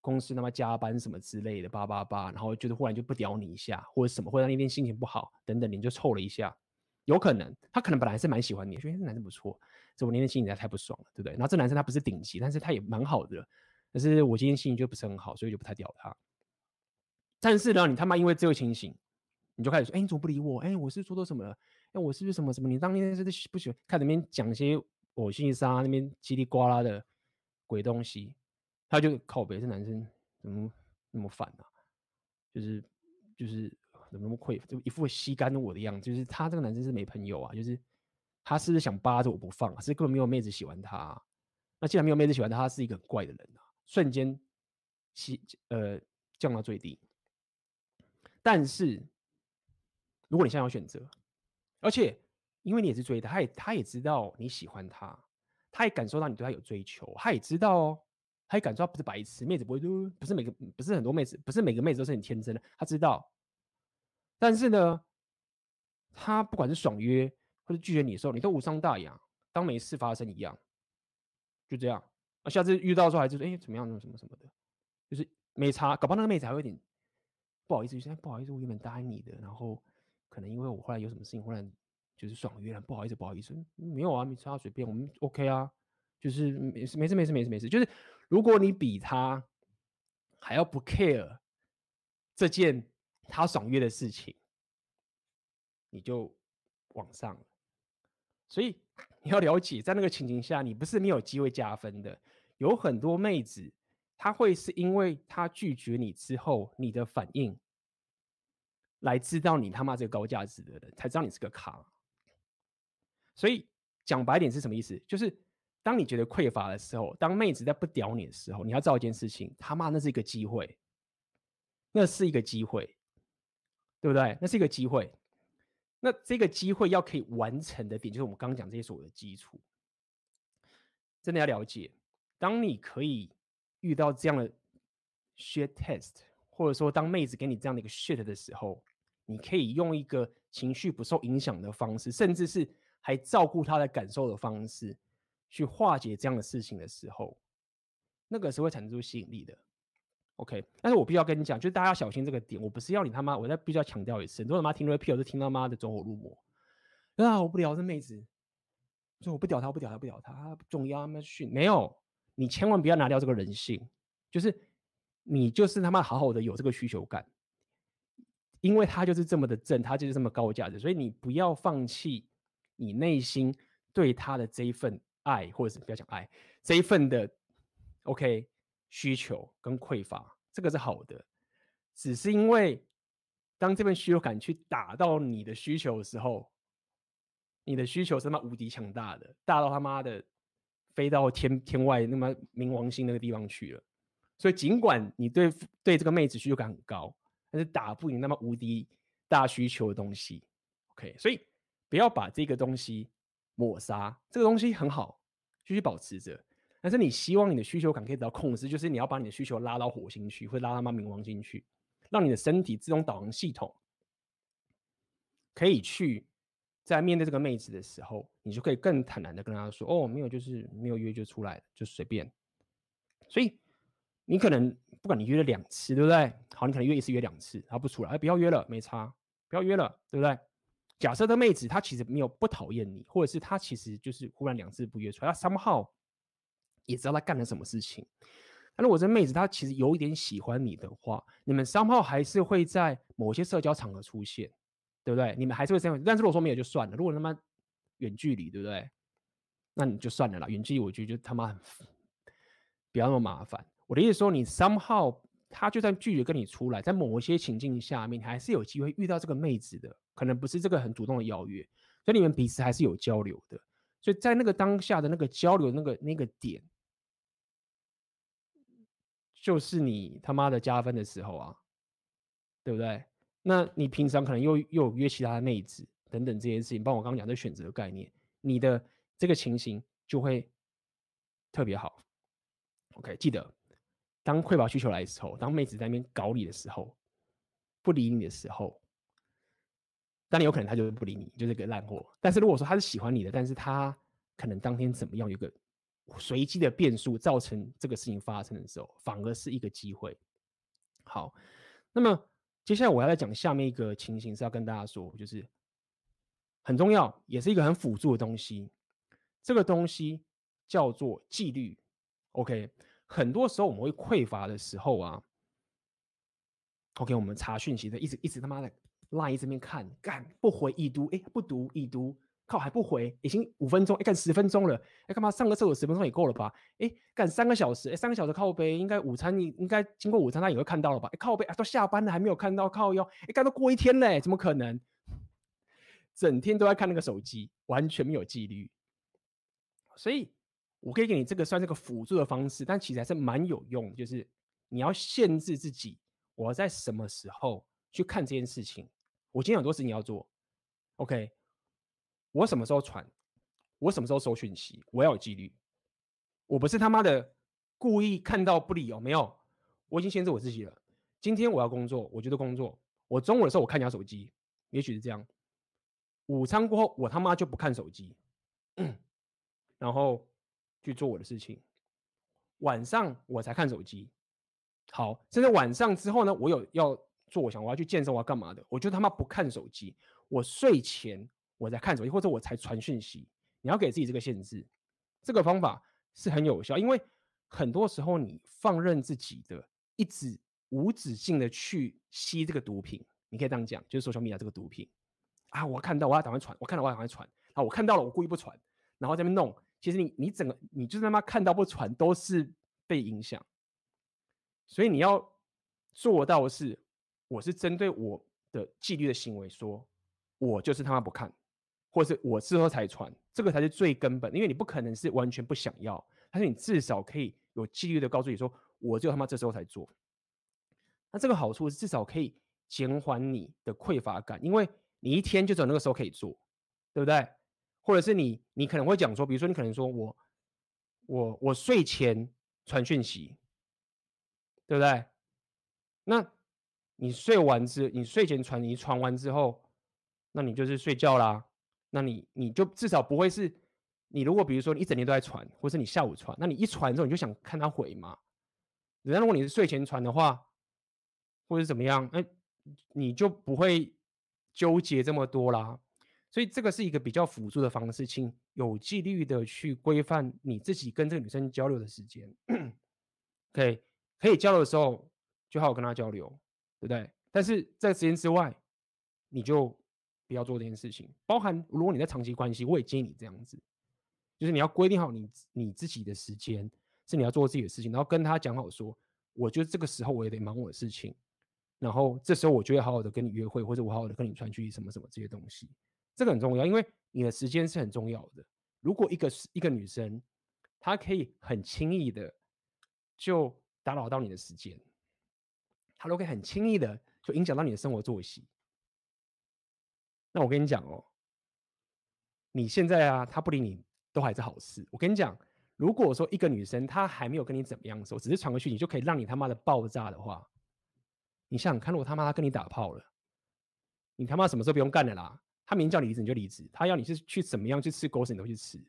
公司他妈加班什么之类的，叭叭叭，然后就是忽然就不屌你一下，或者什么，或者那天心情不好等等，你就臭了一下，有可能他可能本来是蛮喜欢你，觉得这男生不错，这我那天心情实在太不爽了，对不对？然后这男生他不是顶级，但是他也蛮好的，可是我今天心情就不是很好，所以就不太屌他。但是呢，你他妈因为这个情形，你就开始说，哎，你怎么不理我？哎，我是做错什么了？哎，我是不是什么什么？你当天是不喜欢看那边讲些我心沙那边叽里呱啦的鬼东西，他就靠别，这男生怎么那么烦啊？就是就是怎么那么愧，就一副吸干我的样子。就是他这个男生是没朋友啊，就是他是不是想扒着我不放啊？是根本没有妹子喜欢他。那既然没有妹子喜欢他，他是一个很怪的人啊，瞬间吸呃降到最低。但是，如果你现在有选择，而且因为你也是追他，他也他也知道你喜欢他，他也感受到你对他有追求，他也知道哦，他也感受到不是白痴，妹子不会都，不是每个不是很多妹子，不是每个妹子都是很天真的，他知道。但是呢，他不管是爽约或者拒绝你的时候，你都无伤大雅，当没事发生一样，就这样。啊，下次遇到的时候还是说，哎，怎么样，什么什么什么的，就是没差，搞不好那个妹子还会有点。不好意思，现在不好意思，我原本答应你的，然后可能因为我后来有什么事情，忽然就是爽约了，不好意思，不好意思，没有啊，没差，随便，我们 OK 啊，就是没事，没事，没事，没事，没事，就是如果你比他还要不 care 这件他爽约的事情，你就往上。所以你要了解，在那个情形下，你不是没有机会加分的，有很多妹子。她会是因为她拒绝你之后，你的反应来知道你他妈这个高价值的人，才知道你是个咖。所以讲白点是什么意思？就是当你觉得匮乏的时候，当妹子在不屌你的时候，你要知道一件事情，他妈那是一个机会，那是一个机会，对不对？那是一个机会。那这个机会要可以完成的点，就是我们刚刚讲这些所谓的基础，真的要了解。当你可以。遇到这样的 shit test，或者说当妹子给你这样的一个 shit 的时候，你可以用一个情绪不受影响的方式，甚至是还照顾她的感受的方式，去化解这样的事情的时候，那个是会产生出吸引力的。OK，但是我必须要跟你讲，就是大家要小心这个点。我不是要你他妈，我再必须要强调一次，很多人妈听 rap 就听到妈的走火入魔。啊，我不聊这妹子，说我不屌她，不屌她，不屌她，她不重要，那训没有。你千万不要拿掉这个人性，就是你就是他妈好好的有这个需求感，因为他就是这么的正，他就是这么高价值，所以你不要放弃你内心对他的这一份爱，或者是不要讲爱，这一份的 OK 需求跟匮乏，这个是好的，只是因为当这份需求感去打到你的需求的时候，你的需求是他妈无敌强大的，大到他妈的。飞到天天外，那么冥王星那个地方去了。所以尽管你对对这个妹子需求感很高，但是打不赢那么无敌大需求的东西。OK，所以不要把这个东西抹杀。这个东西很好，继续保持着。但是你希望你的需求感可以得到控制，就是你要把你的需求拉到火星去，或拉到他妈冥王星去，让你的身体自动导航系统可以去。在面对这个妹子的时候，你就可以更坦然的跟她说：“哦，没有，就是没有约就出来了，就随便。”所以你可能不管你约了两次，对不对？好，你可能约一次约两次，她不出来，哎，不要约了，没差，不要约了，对不对？假设这妹子她其实没有不讨厌你，或者是她其实就是忽然两次不约出来，她 somehow 也知道他干了什么事情。那如果这妹子她其实有一点喜欢你的话，你们 somehow 还是会在某些社交场合出现。对不对？你们还是会这样，但是如果说没有就算了。如果他妈远距离，对不对？那你就算了啦。远距离我觉得就他妈很不要那么麻烦。我的意思说，你 somehow 他就算拒绝跟你出来，在某些情境下面，你还是有机会遇到这个妹子的。可能不是这个很主动的邀约，所以你们彼此还是有交流的。所以在那个当下的那个交流那个那个点，就是你他妈的加分的时候啊，对不对？那你平常可能又又约其他的妹子等等这些事情，包括我刚刚讲的选择的概念，你的这个情形就会特别好。OK，记得当匮乏需求来的时候，当妹子在那边搞你的时候，不理你的时候，当然有可能他就不理你，就是个烂货。但是如果说他是喜欢你的，但是他可能当天怎么样，有个随机的变数造成这个事情发生的时候，反而是一个机会。好，那么接下来我要来讲下面一个情形，是要跟大家说，就是很重要，也是一个很辅助的东西。这个东西叫做纪律。OK，很多时候我们会匮乏的时候啊，OK，我们查讯息的，一直一直他妈的 line 这边看，干不回已读，哎，不读已读。靠还不回，已经五分钟，哎干十分钟了，哎干嘛上个厕所十分钟也够了吧？哎干三个小时，哎三个小时靠背，应该午餐你应该经过午餐他也会看到了吧？哎靠背啊都下班了还没有看到靠腰，哎干都过一天嘞，怎么可能？整天都在看那个手机，完全没有纪律。所以我可以给你这个算是个辅助的方式，但其实还是蛮有用，就是你要限制自己，我在什么时候去看这件事情。我今天有很多事情要做，OK。我什么时候传？我什么时候收讯息？我要有纪律。我不是他妈的故意看到不理哦，没有。我已经限制我自己了。今天我要工作，我觉得工作。我中午的时候我看一下手机，也许是这样。午餐过后，我他妈就不看手机，然后去做我的事情。晚上我才看手机。好，甚至晚上之后呢，我有要做，我想我要去健身，我要干嘛的？我就他妈不看手机。我睡前。我在看手机，或者我才传讯息。你要给自己这个限制，这个方法是很有效，因为很多时候你放任自己的，一直无止境的去吸这个毒品，你可以这样讲，就是 social media 这个毒品啊。我看到我要赶快传，我看到我要赶快传，啊，我看到了我故意不传，然后在那边弄。其实你你整个你就是他妈看到不传都是被影响，所以你要做到的是，我是针对我的纪律的行为说，我就是他妈不看。或是我之后才传，这个才是最根本，因为你不可能是完全不想要，但是你至少可以有纪律的告诉你说，我就他妈这时候才做。那这个好处是至少可以减缓你的匮乏感，因为你一天就只有那个时候可以做，对不对？或者是你你可能会讲说，比如说你可能说我我我睡前传讯息，对不对？那你睡完之你睡前传，你传完之后，那你就是睡觉啦。那你你就至少不会是，你如果比如说你一整天都在传，或是你下午传，那你一传之后你就想看他回嘛？人家如果你是睡前传的话，或者怎么样，哎，你就不会纠结这么多啦。所以这个是一个比较辅助的方式，请有纪律的去规范你自己跟这个女生交流的时间。可以可以交流的时候就好好跟她交流，对不对？但是在时间之外，你就。不要做这件事情，包含如果你在长期关系，我也建议你这样子，就是你要规定好你你自己的时间，是你要做自己的事情，然后跟他讲好说，我觉得这个时候我也得忙我的事情，然后这时候我就会好好的跟你约会，或者我好好的跟你传去什么什么这些东西，这个很重要，因为你的时间是很重要的。如果一个一个女生，她可以很轻易的就打扰到你的时间，她都可以很轻易的就影响到你的生活作息。那我跟你讲哦，你现在啊，他不理你都还是好事。我跟你讲，如果说一个女生她还没有跟你怎么样的时候，只是传个讯息就可以让你他妈的爆炸的话，你想想看，如果他妈他跟你打炮了，你他妈什么时候不用干了啦？他明叫你离职你就离职，他要你是去怎么样去吃狗屎你都去吃。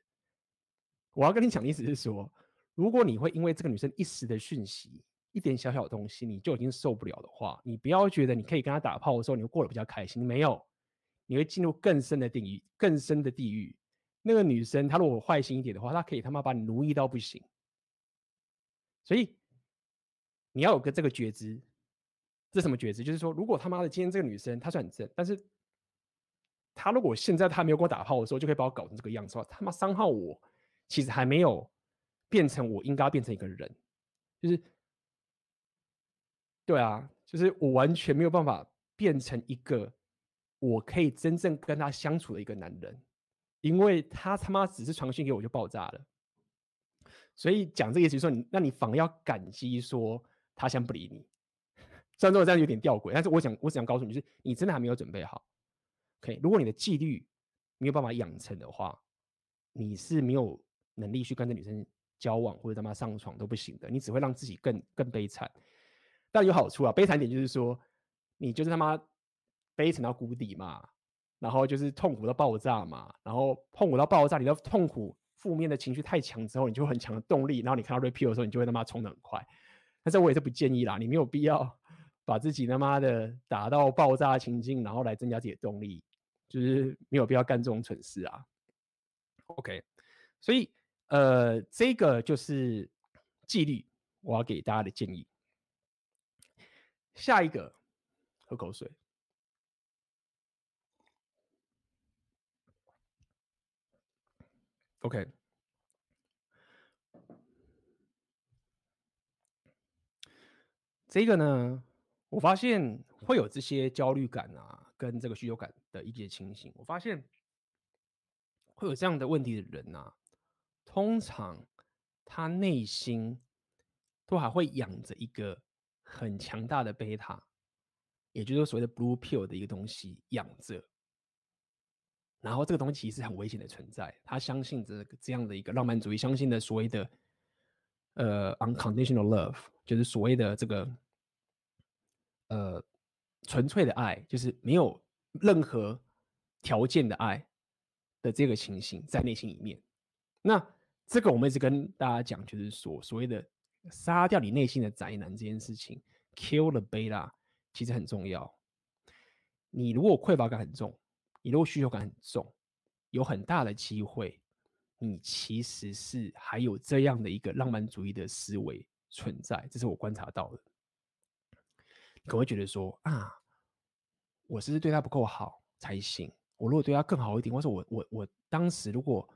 我要跟你讲的意思是说，如果你会因为这个女生一时的讯息，一点小小的东西你就已经受不了的话，你不要觉得你可以跟她打炮的时候你会过得比较开心，没有。你会进入更深的地狱，更深的地狱。那个女生，她如果坏心一点的话，她可以他妈把你奴役到不行。所以你要有个这个觉知，这什么觉知？就是说，如果他妈的今天这个女生她算很正，但是她如果现在她没有给我打炮的时候，就可以把我搞成这个样子的话，他妈伤害我，其实还没有变成我应该变成一个人，就是对啊，就是我完全没有办法变成一个。我可以真正跟他相处的一个男人，因为他他妈只是传讯给我就爆炸了，所以讲这个意思说你，那你反而要感激说他先不理你，虽然说我这样有点吊诡，但是我想我只想告诉你，就是你真的还没有准备好。OK，如果你的纪律没有办法养成的话，你是没有能力去跟这女生交往或者他妈上床都不行的，你只会让自己更更悲惨。但有好处啊，悲惨点就是说你就是他妈。悲沉到谷底嘛，然后就是痛苦到爆炸嘛，然后痛苦到爆炸，你的痛苦负面的情绪太强之后，你就很强的动力，然后你看到 repeal 的时候，你就会他妈冲的很快。但是我也是不建议啦，你没有必要 把自己他妈的打到爆炸的情境，然后来增加自己的动力，就是没有必要干这种蠢事啊。OK，所以呃，这个就是纪律，我要给大家的建议。下一个，喝口水。OK，这个呢，我发现会有这些焦虑感啊，跟这个需求感的一些情形。我发现会有这样的问题的人啊，通常他内心都还会养着一个很强大的贝塔，也就是所谓的 blue pill 的一个东西养着。然后这个东西其实很危险的存在，他相信这这样的一个浪漫主义，相信的所谓的呃 unconditional love，就是所谓的这个呃纯粹的爱，就是没有任何条件的爱的这个情形在内心里面。那这个我们一直跟大家讲，就是所所谓的杀掉你内心的宅男这件事情，kill the beta，其实很重要。你如果匮乏感很重。你如果需求感很重，有很大的机会，你其实是还有这样的一个浪漫主义的思维存在，这是我观察到的。你可能会觉得说啊，我是不是对他不够好才行？我如果对他更好一点，或者我我我当时如果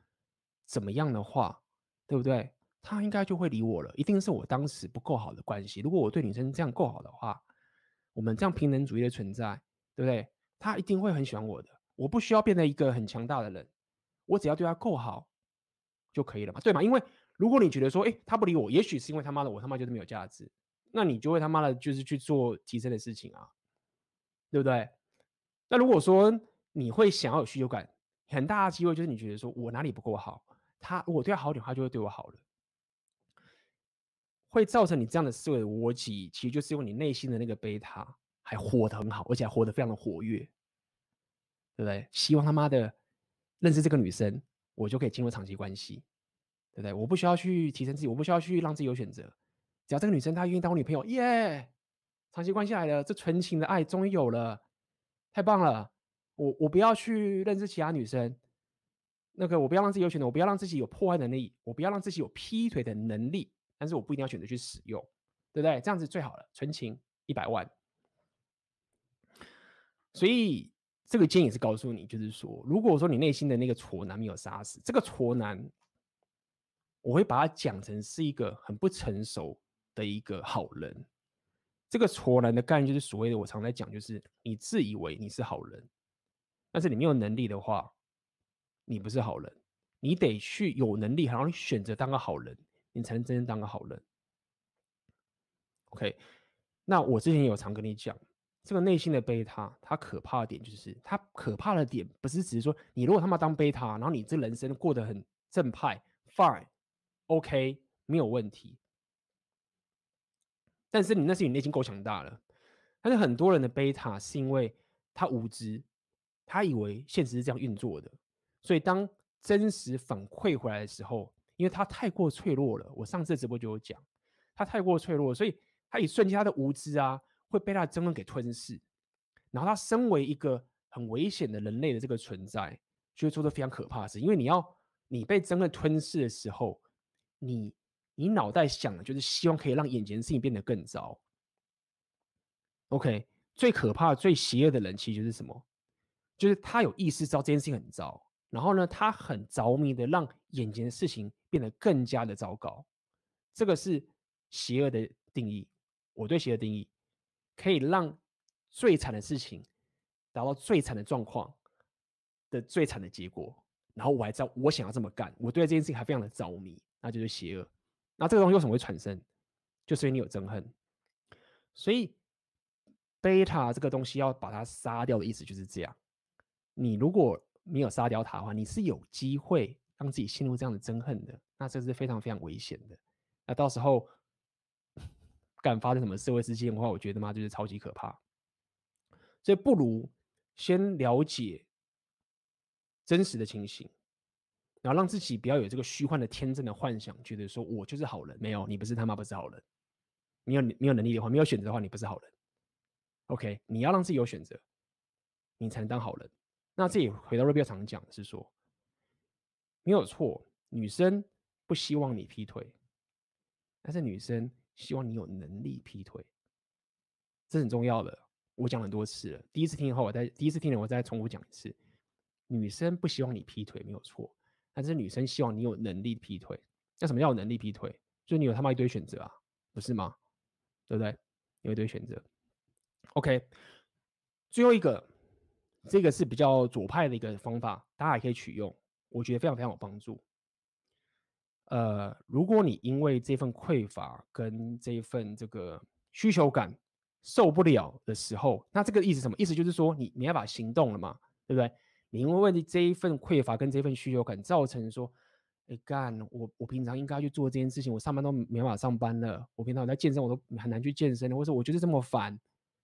怎么样的话，对不对？他应该就会理我了。一定是我当时不够好的关系。如果我对女生这样够好的话，我们这样平等主义的存在，对不对？他一定会很喜欢我的。我不需要变成一个很强大的人，我只要对他够好就可以了嘛，对吗？因为如果你觉得说，哎，他不理我，也许是因为他妈的我他妈就是没有价值，那你就会他妈的就是去做提升的事情啊，对不对？那如果说你会想要有需求感，很大的机会就是你觉得说我哪里不够好，他我对他好点，他就会对我好了，会造成你这样的思维的逻辑，其实就是因为你内心的那个贝塔还活得很好，而且还活得非常的活跃。对不对？希望他妈的认识这个女生，我就可以进入长期关系，对不对？我不需要去提升自己，我不需要去让自己有选择，只要这个女生她愿意当我女朋友，耶！长期关系来了，这纯情的爱终于有了，太棒了！我我不要去认识其他女生，那个我不要让自己有选择，我不要让自己有破坏能力，我不要让自己有劈腿的能力，但是我不一定要选择去使用，对不对？这样子最好了，纯情一百万，所以。这个建议是告诉你，就是说，如果说你内心的那个挫男没有杀死，这个挫男，我会把它讲成是一个很不成熟的一个好人。这个挫男的概念就是所谓的，我常在讲，就是你自以为你是好人，但是你没有能力的话，你不是好人。你得去有能力，然后你选择当个好人，你才能真正当个好人。OK，那我之前有常跟你讲。这个内心的贝塔，它可怕的点就是，它可怕的点不是只是说，你如果他妈当贝塔，然后你这人生过得很正派，fine，OK，没有问题。但是你那是你内心够强大了。但是很多人的贝塔是因为他无知，他以为现实是这样运作的，所以当真实反馈回来的时候，因为他太过脆弱了。我上次直播就有讲，他太过脆弱，所以他一瞬间他的无知啊。会被他的憎恨给吞噬，然后他身为一个很危险的人类的这个存在，就会做出非常可怕的事。因为你要你被憎恨吞噬的时候，你你脑袋想的就是希望可以让眼前的事情变得更糟。OK，最可怕、最邪恶的人其实就是什么？就是他有意识知道这件事情很糟，然后呢，他很着迷的让眼前的事情变得更加的糟糕。这个是邪恶的定义，我对邪恶定义。可以让最惨的事情达到最惨的状况的最惨的结果，然后我还知道我想要这么干，我对这件事情还非常的着迷，那就是邪恶。那这个东西为什么会产生？就是因为你有憎恨。所以贝塔这个东西要把它杀掉的意思就是这样。你如果没有杀掉它的话，你是有机会让自己陷入这样的憎恨的，那这是非常非常危险的。那到时候。敢发生什么社会事件的话，我觉得嘛就是超级可怕，所以不如先了解真实的情形，然后让自己不要有这个虚幻的天真的幻想，觉得说我就是好人。没有，你不是他妈不是好人。你有你有能力的话，没有选择的话，你不是好人。OK，你要让自己有选择，你才能当好人。那这里回到瑞比常讲的是说，没有错，女生不希望你劈腿，但是女生希望你有能力劈腿，这很重要的。我讲很多次了，第一次听以后，我再第一次听了，我再重复讲一次。女生不希望你劈腿没有错，但是女生希望你有能力劈腿。那什么叫有能力劈腿？就你有他妈一堆选择啊，不是吗？对不对？有一堆选择。OK，最后一个，这个是比较左派的一个方法，大家也可以取用，我觉得非常非常有帮助。呃，如果你因为这份匮乏跟这一份这个需求感，受不了的时候，那这个意思什么？意思就是说你，没办法行动了嘛，对不对？你因为这一份匮乏跟这份需求感，造成说，哎干，我我平常应该去做这件事情，我上班都没办法上班了。我平常我在健身，我都很难去健身了。或者我就是这么烦，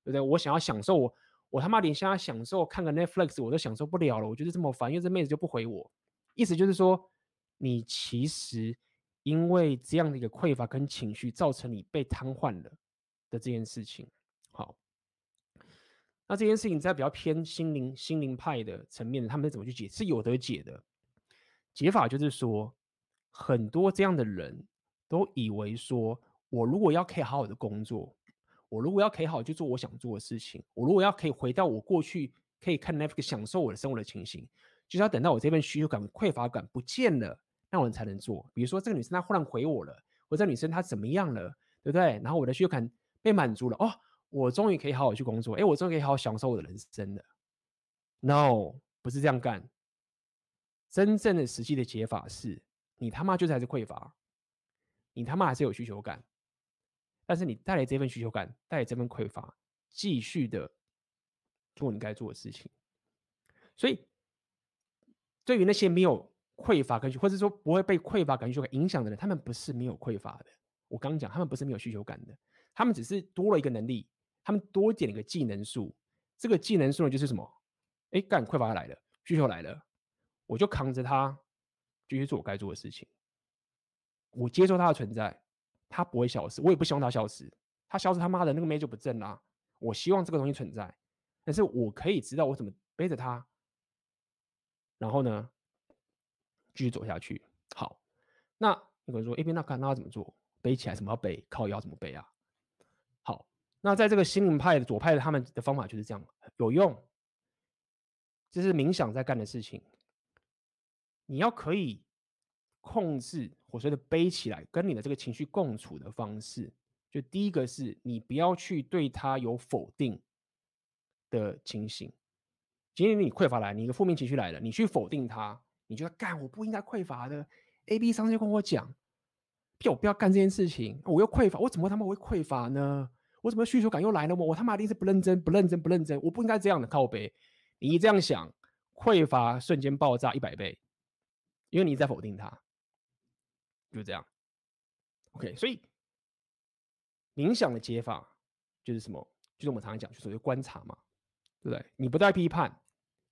对不对？我想要享受我，我他妈连现在享受看个 Netflix 我都享受不了了。我就是这么烦，因为这妹子就不回我。意思就是说，你其实因为这样的一个匮乏跟情绪，造成你被瘫痪了的这件事情。好，那这件事情在比较偏心灵心灵派的层面，他们是怎么去解？是有得解的。解法就是说，很多这样的人都以为说，我如果要可以好好的工作，我如果要可以好好去做我想做的事情，我如果要可以回到我过去可以看 Netflix 享受我的生活的情形，就是要等到我这份需求感、匮乏感不见了，那我才能做。比如说，这个女生她忽然回我了，或者这女生她怎么样了，对不对？然后我的需求感被满足了，哦。我终于可以好好去工作，哎，我终于可以好好享受我的人生了。No，不是这样干。真正的实际的解法是，你他妈就是还是匮乏，你他妈还是有需求感，但是你带来这份需求感，带来这份匮乏，继续的做你该做的事情。所以，对于那些没有匮乏感，或者说不会被匮乏感、需求感影响的人，他们不是没有匮乏的。我刚讲，他们不是没有需求感的，他们只是多了一个能力。他们多点一个技能数，这个技能数呢，就是什么？哎，干匮乏来了，需求来了，我就扛着它，继续做我该做的事情。我接受它的存在，它不会消失，我也不希望它消失。它消失，他妈的那个妹就不正啦。我希望这个东西存在，但是我可以知道我怎么背着它，然后呢，继续走下去。好，那你可能说，哎，那看那要怎么做？背起来什么要背？靠腰怎么背啊？好那在这个心灵派的左派的他们的方法就是这样有用，这是冥想在干的事情。你要可以控制或者说的背起来，跟你的这个情绪共处的方式，就第一个是你不要去对他有否定的情形。今天你匮乏来，你一个负面情绪来了，你去否定他，你觉得干我不应该匮乏的。A、B 商家跟我讲，叫我不要干这件事情，我又匮乏，我怎么他妈会匮乏呢？我怎么需求感又来了吗？我他妈一定是不认真、不认真、不认真！我不应该这样的靠背。你这样想，匮乏瞬间爆炸一百倍，因为你在否定它，就这样。OK，所以冥想的解法就是什么？就是我们常常讲，就是观察嘛，对不对？你不带批判，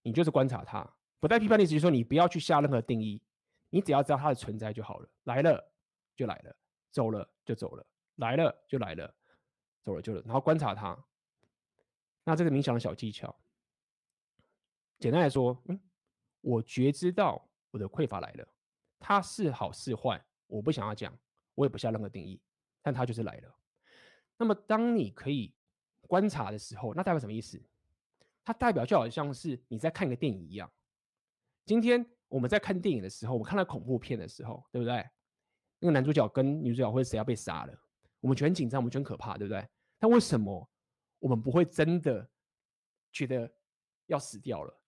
你就是观察它。不带批判的意思就是说，你不要去下任何定义，你只要知道它的存在就好了。来了就来了，走了就走了，来了就来了。走了就了，然后观察它。那这个冥想的小技巧，简单来说，嗯，我觉知到我的匮乏来了，它是好是坏，我不想要讲，我也不下任何定义，但它就是来了。那么当你可以观察的时候，那代表什么意思？它代表就好像是你在看一个电影一样。今天我们在看电影的时候，我们看到恐怖片的时候，对不对？那个男主角跟女主角或者谁要被杀了。我们觉得很紧张，我们觉得很可怕，对不对？但为什么我们不会真的觉得要死掉了？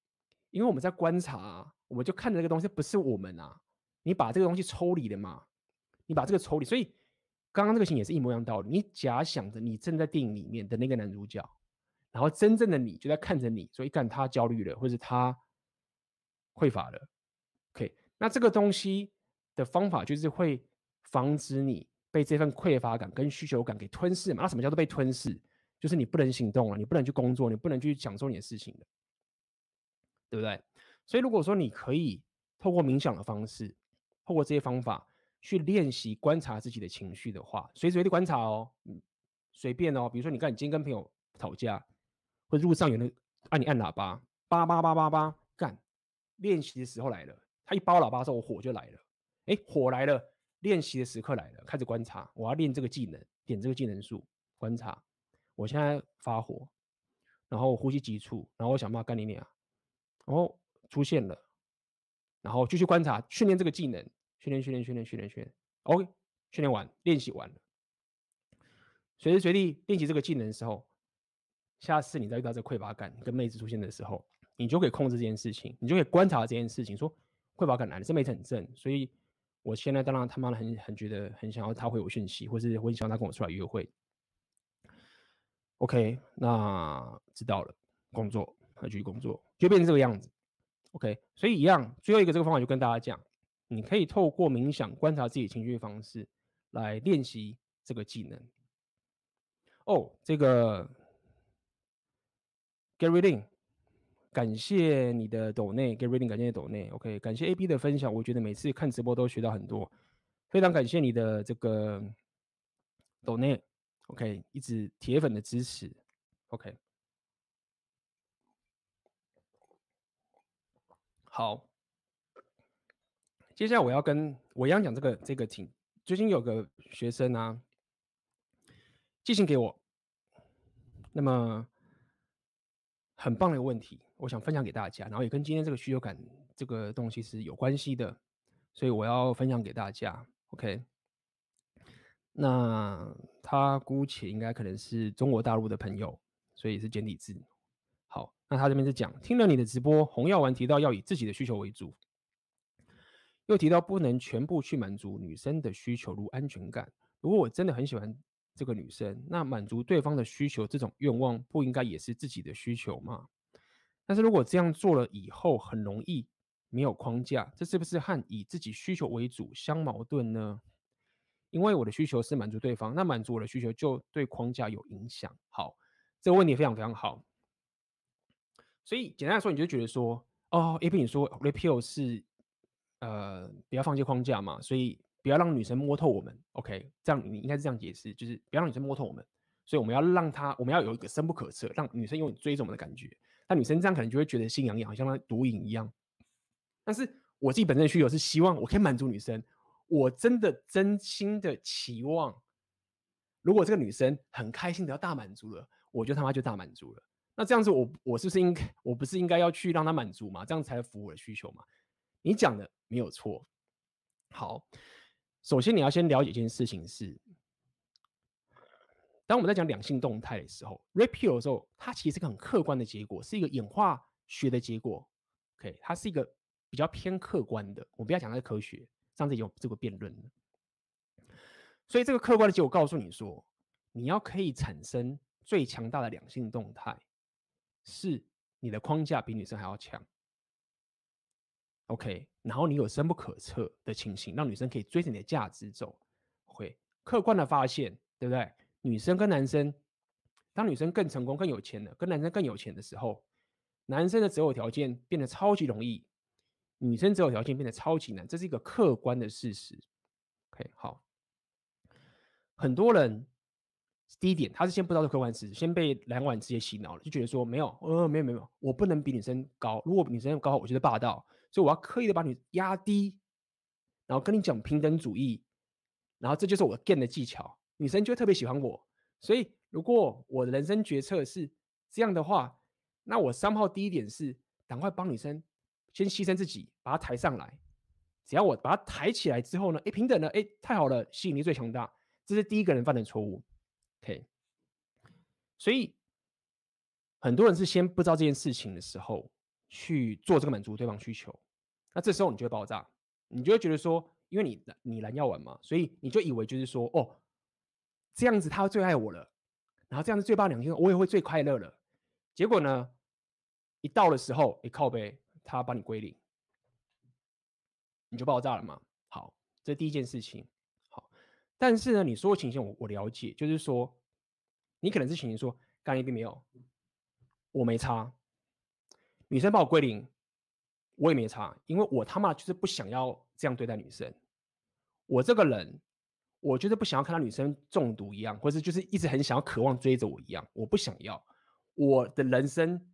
因为我们在观察啊，我们就看着这个东西不是我们啊。你把这个东西抽离了嘛？你把这个抽离，所以刚刚这个情也是一模一样道理。你假想着你正在电影里面的那个男主角，然后真正的你就在看着你，所以干他焦虑了，或者他匮乏了。OK，那这个东西的方法就是会防止你。被这份匮乏感跟需求感给吞噬嘛？那什么叫做被吞噬？就是你不能行动了，你不能去工作，你不能去享受你的事情的，对不对？所以如果说你可以透过冥想的方式，透过这些方法去练习观察自己的情绪的话，随时随地观察哦，随便哦。比如说，你看你今天跟朋友吵架，或者路上有人按你按喇叭，叭叭叭叭叭，干。练习的时候来了，他一包喇叭的时候，我火就来了。哎，火来了，练习的时刻来了，开始观察，我要练这个技能，点这个技能数，观察。我现在发火，然后呼吸急促，然后我想办法干你俩，然后出现了，然后继续观察，训练这个技能，训练训练训练训练训练，OK，训练完，练习完了，随时随地练习这个技能的时候，下次你再遇到这匮乏感跟妹子出现的时候，你就可以控制这件事情，你就可以观察这件事情，说匮乏感来了，这妹子很正，所以我现在当然他妈的很很觉得很想要他回我讯息，或是我很想要他跟我出来约会。OK，那知道了，工作，那继续工作，就变成这个样子。OK，所以一样，最后一个这个方法就跟大家讲，你可以透过冥想观察自己情绪的方式来练习这个技能。哦，这个 Gary Lin，感谢你的抖内给 reading，感谢抖内。OK，感谢 AB 的分享，我觉得每次看直播都学到很多，非常感谢你的这个抖内。OK，一直铁粉的支持。OK，好，接下来我要跟我一样讲这个这个挺，最近有个学生啊，寄信给我，那么很棒的一个问题，我想分享给大家，然后也跟今天这个需求感这个东西是有关系的，所以我要分享给大家。OK。那他姑且应该可能是中国大陆的朋友，所以是简体字。好，那他这边是讲，听了你的直播，洪耀文提到要以自己的需求为主，又提到不能全部去满足女生的需求，如安全感。如果我真的很喜欢这个女生，那满足对方的需求这种愿望，不应该也是自己的需求吗？但是如果这样做了以后，很容易没有框架，这是不是和以自己需求为主相矛盾呢？因为我的需求是满足对方，那满足我的需求就对框架有影响。好，这个问题非常非常好。所以简单来说，你就觉得说，哦，A P 你说 Repeal 是呃不要放弃框架嘛，所以不要让女生摸透我们。OK，这样你应该是这样解释，就是不要让女生摸透我们，所以我们要让她，我们要有一个深不可测，让女生有追着我们的感觉。那女生这样可能就会觉得心痒痒，好像她毒瘾一样。但是我自己本身的需求是希望我可以满足女生。我真的真心的期望，如果这个女生很开心的要大满足了，我就他妈就大满足了。那这样子我，我是不是应该，我不是应该要去让她满足嘛？这样才符合我的需求嘛？你讲的没有错。好，首先你要先了解一件事情是，当我们在讲两性动态的时候，Red Pill 的时候，它其实是个很客观的结果，是一个演化学的结果。OK，它是一个比较偏客观的，我不要讲它是科学。上次有这个辩论，所以这个客观的结果告诉你说，你要可以产生最强大的两性动态，是你的框架比女生还要强。OK，然后你有深不可测的情形，让女生可以追着你的价值走。会客观的发现，对不对？女生跟男生，当女生更成功、更有钱了，跟男生更有钱的时候，男生的择偶条件变得超级容易。女生择偶条件变得超级难，这是一个客观的事实。OK，好，很多人第一点，他是先不知道这客观事实，先被两碗直接洗脑了，就觉得说没有，呃，没有没有，我不能比女生高。如果女生高，我觉得霸道，所以我要刻意的把你压低，然后跟你讲平等主义，然后这就是我 gain 的技巧，女生就特别喜欢我。所以如果我的人生决策是这样的话，那我三号第一点是赶快帮女生。先牺牲自己，把她抬上来。只要我把她抬起来之后呢，哎，平等了，哎，太好了，吸引力最强大。这是第一个人犯的错误。OK，所以很多人是先不知道这件事情的时候去做这个满足对方需求，那这时候你就会爆炸，你就会觉得说，因为你你蓝药丸嘛，所以你就以为就是说，哦，这样子他会最爱我了，然后这样子最棒两天，我也会最快乐了。结果呢，一到的时候，一，靠背。他把你归零，你就爆炸了嘛？好，这第一件事情。好，但是呢，你说的情形我我了解，就是说，你可能是情形说，刚一并没有，我没差，女生把我归零，我也没差，因为我他妈就是不想要这样对待女生。我这个人，我就是不想要看到女生中毒一样，或者就是一直很想要渴望追着我一样，我不想要。我的人生，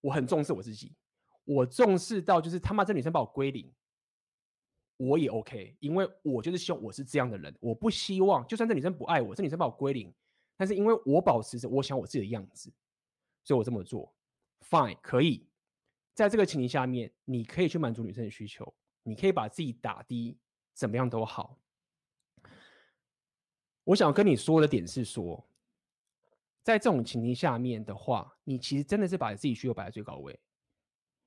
我很重视我自己，我重视到就是他妈这女生把我归零，我也 OK，因为我就是希望我是这样的人，我不希望就算这女生不爱我，这女生把我归零，但是因为我保持着我想我自己的样子，所以我这么做，Fine，可以。在这个情形下面，你可以去满足女生的需求，你可以把自己打低，怎么样都好。我想跟你说的点是说，在这种情形下面的话，你其实真的是把自己需求摆在最高位，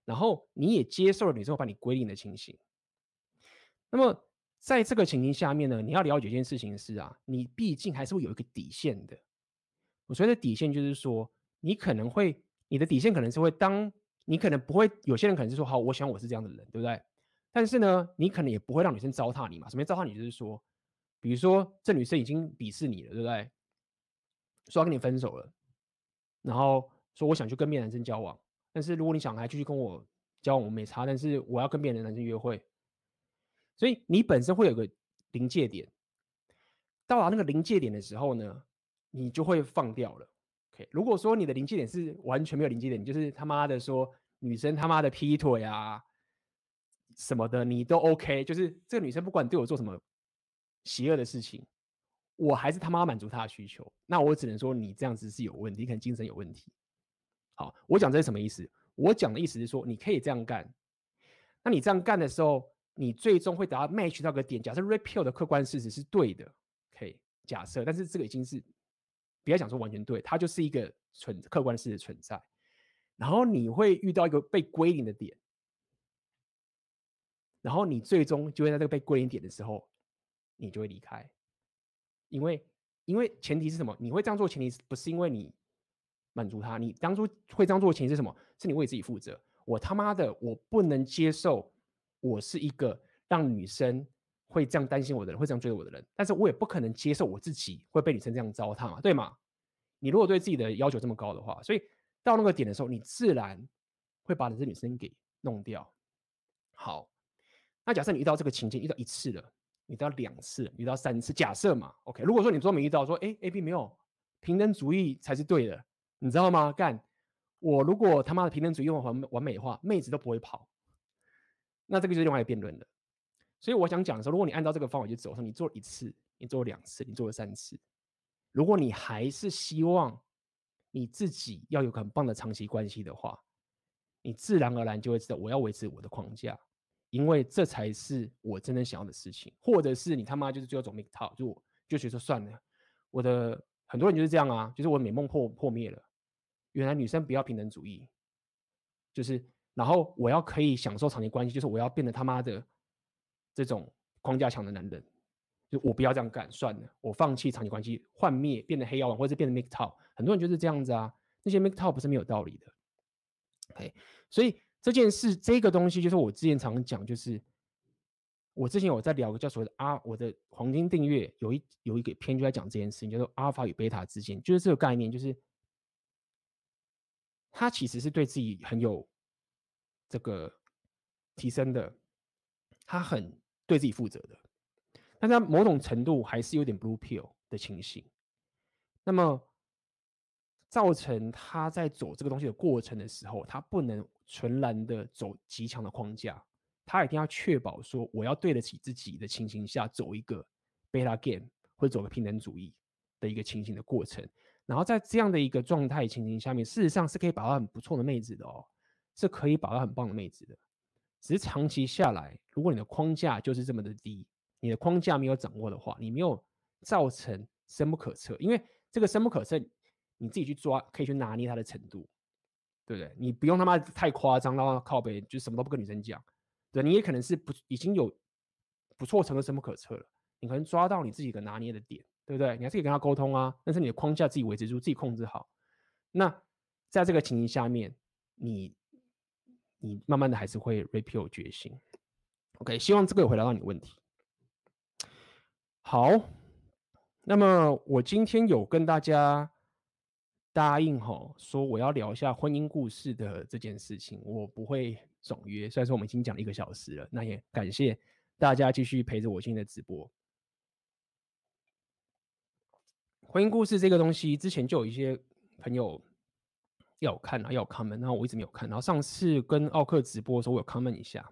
然后你也接受了女生把你归零的情形。那么在这个情形下面呢，你要了解一件事情是啊，你毕竟还是会有一个底线的。我所谓的底线就是说，你可能会，你的底线可能是会当。你可能不会，有些人可能是说，好，我想我是这样的人，对不对？但是呢，你可能也不会让女生糟蹋你嘛。什么糟蹋你？就是说，比如说这女生已经鄙视你了，对不对？说要跟你分手了，然后说我想去跟别的男生交往，但是如果你想还继续跟我交往，我没差，但是我要跟别的男生约会，所以你本身会有个临界点，到达那个临界点的时候呢，你就会放掉了。OK，如果说你的临界点是完全没有临界点，就是他妈的说女生他妈的劈腿啊什么的，你都 OK，就是这个女生不管对我做什么邪恶的事情，我还是他妈满足他的需求，那我只能说你这样子是有问题，可能精神有问题。好，我讲这是什么意思？我讲的意思是说你可以这样干，那你这样干的时候，你最终会达到 match 到个点。假设 repeal 的客观事实是对的，可以假设，但是这个已经是。不要讲说完全对，它就是一个存客观事实存在，然后你会遇到一个被归零的点，然后你最终就会在这个被归零点的时候，你就会离开，因为因为前提是什么？你会这样做前提不是因为你满足他，你当初会这样做前提是什么？是你为自己负责。我他妈的我不能接受，我是一个让女生。会这样担心我的人，会这样追我的人，但是我也不可能接受我自己会被女生这样糟蹋嘛，对吗？你如果对自己的要求这么高的话，所以到那个点的时候，你自然会把你这女生给弄掉。好，那假设你遇到这个情境，遇到一次了，遇到两次，遇到三次，假设嘛，OK。如果说你说没遇到，说哎，A B 没有平等主义才是对的，你知道吗？干，我如果他妈的平等主义完完美化，妹子都不会跑，那这个就是另外一个辩论了。所以我想讲的时候，如果你按照这个方法去走，说你做一次，你做两次，你做了三次，如果你还是希望你自己要有很棒的长期关系的话，你自然而然就会知道我要维持我的框架，因为这才是我真正想要的事情。或者是你他妈就是最后走 MGTOW，就就觉得算了，我的很多人就是这样啊，就是我美梦破破灭了。原来女生不要平等主义，就是然后我要可以享受长期关系，就是我要变得他妈的。这种框架强的男人，就我不要这样干，算了，我放弃长期关系，幻灭，变得黑妖王，或者变得 MGTOW，很多人就是这样子啊。那些 MGTOW 不是没有道理的。OK，所以这件事，这个东西就是我之前常讲，就是我之前有在聊个叫所谓的阿，我的黄金订阅有一有一个篇就在讲这件事情，叫做阿尔法与贝塔之间，就是这个概念，就是他其实是对自己很有这个提升的，他很。对自己负责的，但他某种程度还是有点 blue pill 的情形。那么，造成他在走这个东西的过程的时候，他不能纯然的走极强的框架，他一定要确保说，我要对得起自己的情形下走一个 beta game，或者走个平等主义的一个情形的过程。然后在这样的一个状态情形下面，事实上是可以把到很不错的妹子的哦，是可以把到很棒的妹子的。只是长期下来，如果你的框架就是这么的低，你的框架没有掌握的话，你没有造成深不可测。因为这个深不可测，你自己去抓，可以去拿捏他的程度，对不对？你不用他妈太夸张，然后靠北就什么都不跟女生讲。对，你也可能是不已经有不错程度深不可测了，你可能抓到你自己的拿捏的点，对不对？你还是可以跟他沟通啊，但是你的框架自己维持住，自己控制好。那在这个情形下面，你。你慢慢的还是会 repeal 决心，OK，希望这个有回答到你的问题。好，那么我今天有跟大家答应吼，说我要聊一下婚姻故事的这件事情，我不会爽约。虽然说我们已经讲了一个小时了，那也感谢大家继续陪着我今天的直播。婚姻故事这个东西，之前就有一些朋友要看啊，要 comment，然后我一直没有看。然后上次跟奥克直播的时候，我有 comment 一下。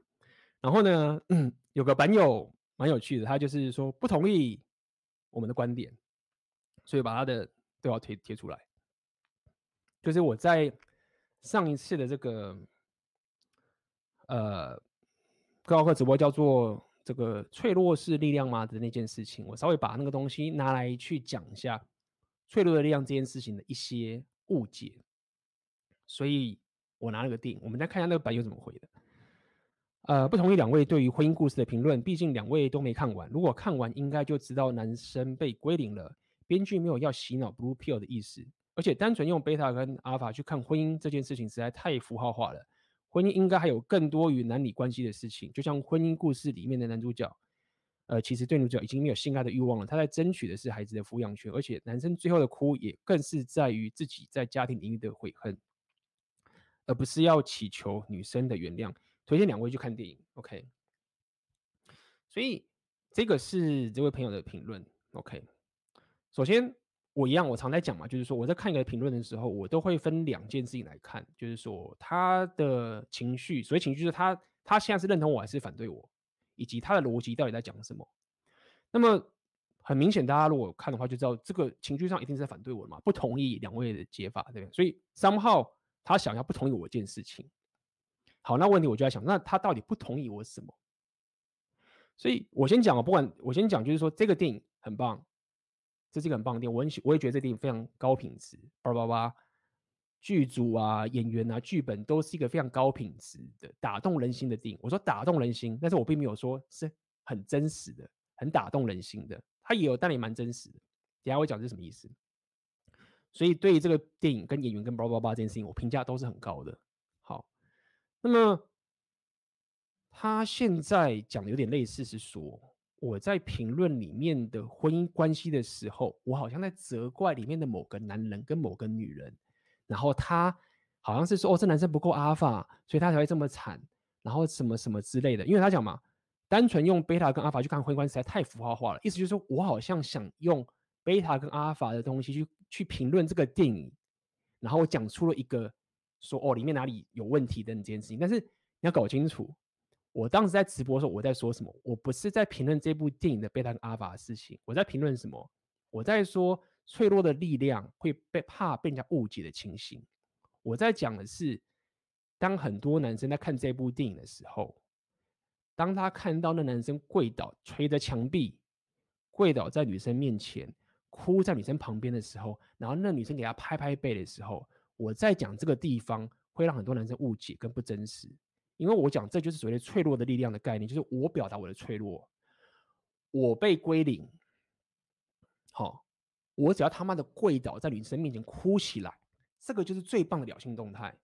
然后呢，有个版友蛮有趣的，他就是说不同意我们的观点，所以把他的都要贴贴出来。就是我在上一次的这个呃，跟奥克直播叫做这个脆弱是力量吗的那件事情，我稍微把那个东西拿来去讲一下脆弱的力量这件事情的一些误解，所以我拿了个定，我们再看一下那个版友怎么回的。呃，不同意两位对于婚姻故事的评论，毕竟两位都没看完，如果看完应该就知道男生被归零了，编剧没有要洗脑 blue pill 的意思。而且单纯用贝塔跟阿尔法去看婚姻这件事情实在太符号化了。婚姻应该还有更多与男女关系的事情，就像婚姻故事里面的男主角，呃，其实对女主角已经没有性爱的欲望了，他在争取的是孩子的抚养权。而且男生最后的哭也更是在于自己在家庭领域的悔恨，而不是要祈求女生的原谅。推荐两位去看电影，OK。所以这个是这位朋友的评论，OK。首先。我一样，我常在讲嘛，就是说我在看一个评论的时候，我都会分两件事情来看，就是说他的情绪，所谓情绪是他他现在是认同我还是反对我，以及他的逻辑到底在讲什么。那么很明显，大家如果看的话，就知道这个情绪上一定是在反对我嘛，不同意两位的解法，对不对？所以 somehow 他想要不同意我一件事情。好，那问题我就在想，那他到底不同意我什么？所以我先讲啊，不管我先讲，就是说这个电影很棒。这是一个很棒的电影，我很，我也觉得这电影非常高品质。八八八，剧组啊、演员啊、剧本都是一个非常高品质的、打动人心的电影。我说打动人心，但是我并没有说是很真实的、很打动人心的。它也有，但也蛮真实的。等下我讲这是什么意思。所以对于这个电影跟演员跟八八八这件事情，我评价都是很高的。好，那么他现在讲的有点类似，是说。我在评论里面的婚姻关系的时候，我好像在责怪里面的某个男人跟某个女人，然后他好像是说哦，这男生不够阿尔法，所以他才会这么惨，然后什么什么之类的。因为他讲嘛，单纯用贝塔跟阿尔法去看婚姻关系实在太符号化了，意思就是说我好像想用贝塔跟阿尔法的东西去去评论这个电影，然后我讲出了一个说哦里面哪里有问题的这件事情，但是你要搞清楚。我当时在直播的时候，我在说什么？我不是在评论这部电影的贝塔跟阿法的事情，我在评论什么？我在说脆弱的力量会被怕被人家误解的情形。我在讲的是，当很多男生在看这部电影的时候，当他看到那男生跪倒捶着墙壁，跪倒在女生面前，哭在女生旁边的时候，然后那女生给他拍拍背的时候，我在讲这个地方会让很多男生误解跟不真实。因为我讲，这就是所谓的脆弱的力量的概念，就是我表达我的脆弱，我被归零，好，我只要他妈的跪倒在女生面前哭起来，这个就是最棒的表性动态。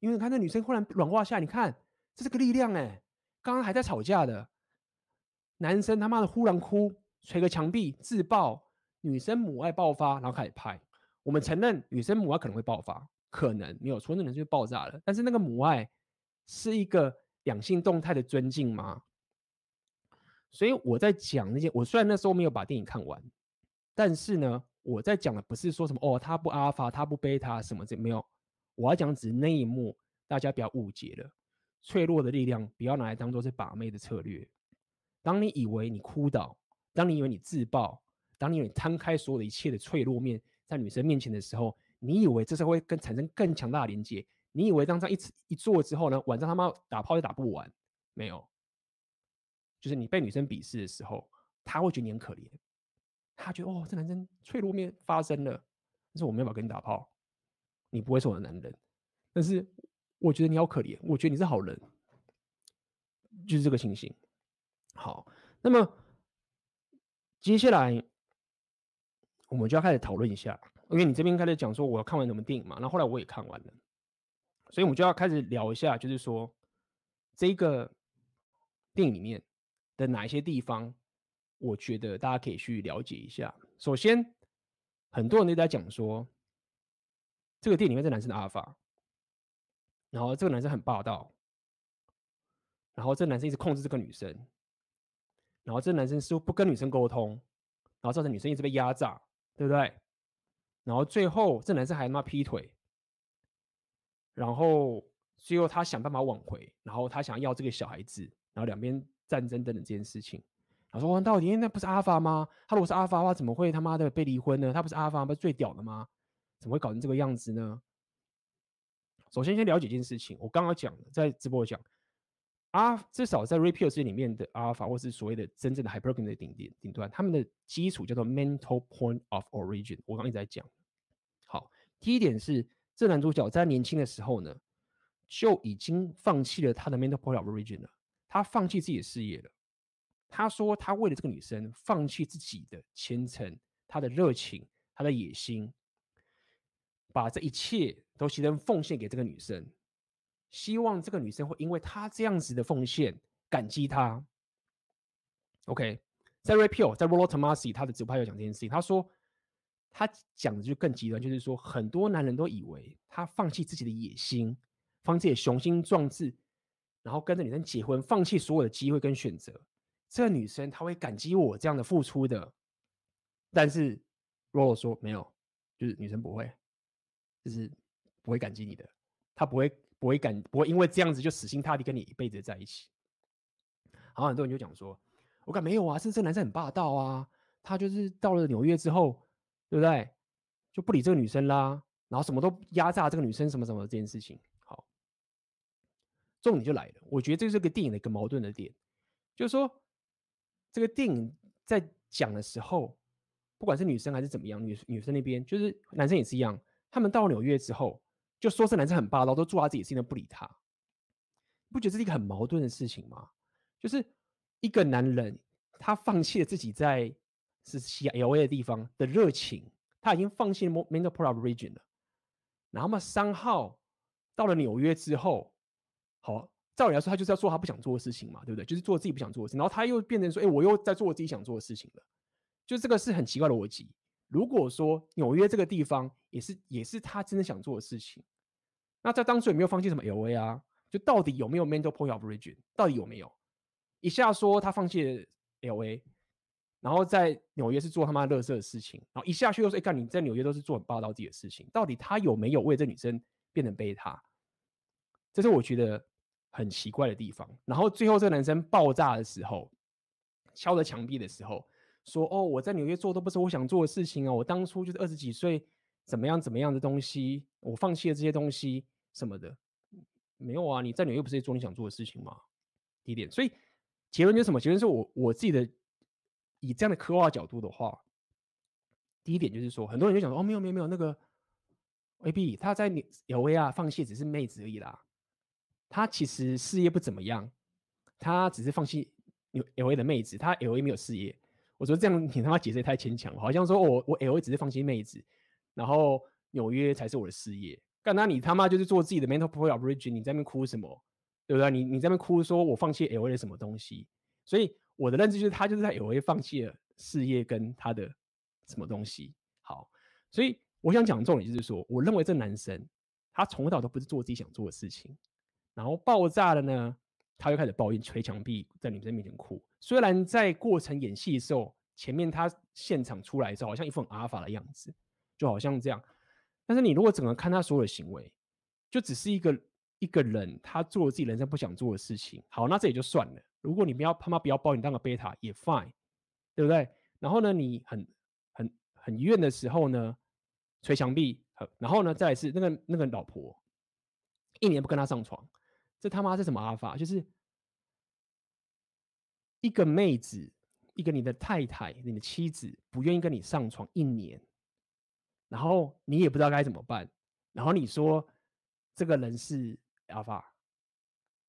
因为你看那女生忽然软化下来，你看这是个力量哎，刚刚还在吵架的男生他妈的忽然哭，捶个墙壁自爆，女生母爱爆发，然后开始拍。我们承认女生母爱可能会爆发，可能没有错，那人就爆炸了。但是那个母爱。是一个两性动态的尊敬吗？所以我在讲那些，我虽然那时候没有把电影看完，但是呢，我在讲的不是说什么哦，他不阿尔法，他不贝塔什么这没有，我要讲只是那一幕，大家不要误解了。脆弱的力量不要拿来当做是把妹的策略。当你以为你哭倒，当你以为你自爆，当你以为你摊开所有的一切的脆弱面在女生面前的时候，你以为这是会跟产生更强大的连接。你以为当这样一一做之后呢，晚上他妈打炮就打不完？没有，就是你被女生鄙视的时候，他会觉得你很可怜，他觉得哦，这男生脆弱面发生了，但是我没有办法跟你打炮，你不会是我的男人，但是我觉得你好可怜，我觉得你是好人，就是这个情形。好，那么接下来我们就要开始讨论一下，因为你这边开始讲说我要看完什么电影嘛，那后，后来我也看完了。所以，我们就要开始聊一下，就是说，这个电影里面的哪一些地方，我觉得大家可以去了解一下。首先，很多人都在讲说，这个电影里面这男生的阿尔法，然后这个男生很霸道，然后这个男生一直控制这个女生，然后这个男生似乎不跟女生沟通，然后造成女生一直被压榨，对不对？然后最后这男生还他妈劈腿，然后最后他想办法挽回，然后他想要这个小孩子，然后两边战争等等这件事情。他说：“到底那不是阿法吗？他如果是阿法的话，怎么会他妈的被离婚呢？他不是阿尔法不是最屌的吗？怎么会搞成这个样子呢？”首先，先了解一件事情。我刚刚讲，在直播讲，啊，至少在 Ray Peat 世界里面的阿尔法，或是所谓的真正的 Hypergamy 的顶点顶端，他们的基础叫做 Mental Point of Origin。我刚刚一直在讲。好，第一点是，这男主角在年轻的时候呢，就已经放弃了他的 Mental Point of Origin 了，他放弃自己的事业了。他说，他为了这个女生，放弃自己的前程、他的热情、他的野心，把这一切都牺牲奉献给这个女生，希望这个女生会因为他这样子的奉献感激他。OK，在 Ray Peat，在 Rollo Tomassi 他的直播有讲这件事情。他说，他讲的就更极端，就是说，很多男人都以为他放弃自己的野心，放弃雄心壮志，然后跟着女生结婚，放弃所有的机会跟选择。这个女生她会感激我这样的付出的，但是 Rollo 说没有，就是女生不会，就是不会感激你的，她不会不会感不会因为这样子就死心塌地跟你一辈子在一起。好，很多人就讲说，我感没有啊，是这男生很霸道啊，他就是到了纽约之后，对不对？就不理这个女生啦，然后什么都压榨这个女生什么什么这件事情。好，重点就来了，我觉得这是个电影的一个矛盾的点，就是说。这个电影在讲的时候，不管是女生还是怎么样，女女生那边就是男生也是一样，他们到了纽约之后，就说是男生很霸道，都做他自己事情，都不理他。不觉得这是一个很矛盾的事情吗？就是一个男人，他放弃了自己在是西 LA 的地方的热情，他已经放弃 Mental Point of Origin 了。然后嘛，三号到了纽约之后，好。照理来说，他就是要做他不想做的事情嘛，对不对？就是做自己不想做的事情，然后他又变成说：“哎，我又在做我自己想做的事情了。”就这个是很奇怪的逻辑。如果说纽约这个地方也是也是他真的想做的事情，那在当初也没有放弃什么 LA 啊？就到底有没有 mental point of origin？到底有没有？一下说他放弃了 LA，然后在纽约是做他妈垃圾的事情，然后一下去又说：“哎，干你在纽约都是做很霸道自己的事情。”到底他有没有为这女生变成贝塔？这是我觉得。很奇怪的地方，然后最后这个男生爆炸的时候，敲着墙壁的时候，说：“哦，我在纽约做都不是我想做的事情啊！我当初就是二十几岁，怎么样怎么样的东西，我放弃了这些东西什么的，没有啊！你在纽约不是做你想做的事情吗？”第一点，所以结论就是什么？结论是我我自己的以这样的刻画角度的话，第一点就是说，很多人就讲说：“哦，没有没有没有，那个 AB 他在 LA 啊放弃只是妹子而已啦。”他其实事业不怎么样，他只是放弃 LA 的妹子，他 LA 没有事业。我说这样你他妈解释也太牵强了，好像说我我 LA 只是放弃妹子，然后纽约才是我的事业。干，那你他妈就是做自己的 mental point of origin，你在那边哭什么？对不对？你你在那边哭说我放弃 LA 的什么东西？所以我的认知就是他就是在 LA 放弃了事业跟他的什么东西。好，所以我想讲重点就是说，我认为这男生他从小都不是做自己想做的事情。然后爆炸了呢，他又开始抱怨，捶墙壁，在女生面前哭。虽然在过程演戏的时候，前面他现场出来的时候，好像一副很阿尔法的样子，就好像这样。但是你如果整个看他所有的行为，就只是一个一个人，他做了自己人生不想做的事情。好，那这也就算了。如果你不要他妈不要抱你当个贝塔也 fine，对不对？然后呢，你很很很怨的时候呢，捶墙壁。然后呢，再来是那个那个老婆，一年不跟他上床。这他妈是什么阿法？就是一个妹子，一个你的太太，你的妻子不愿意跟你上床一年，然后你也不知道该怎么办，然后你说这个人是阿法，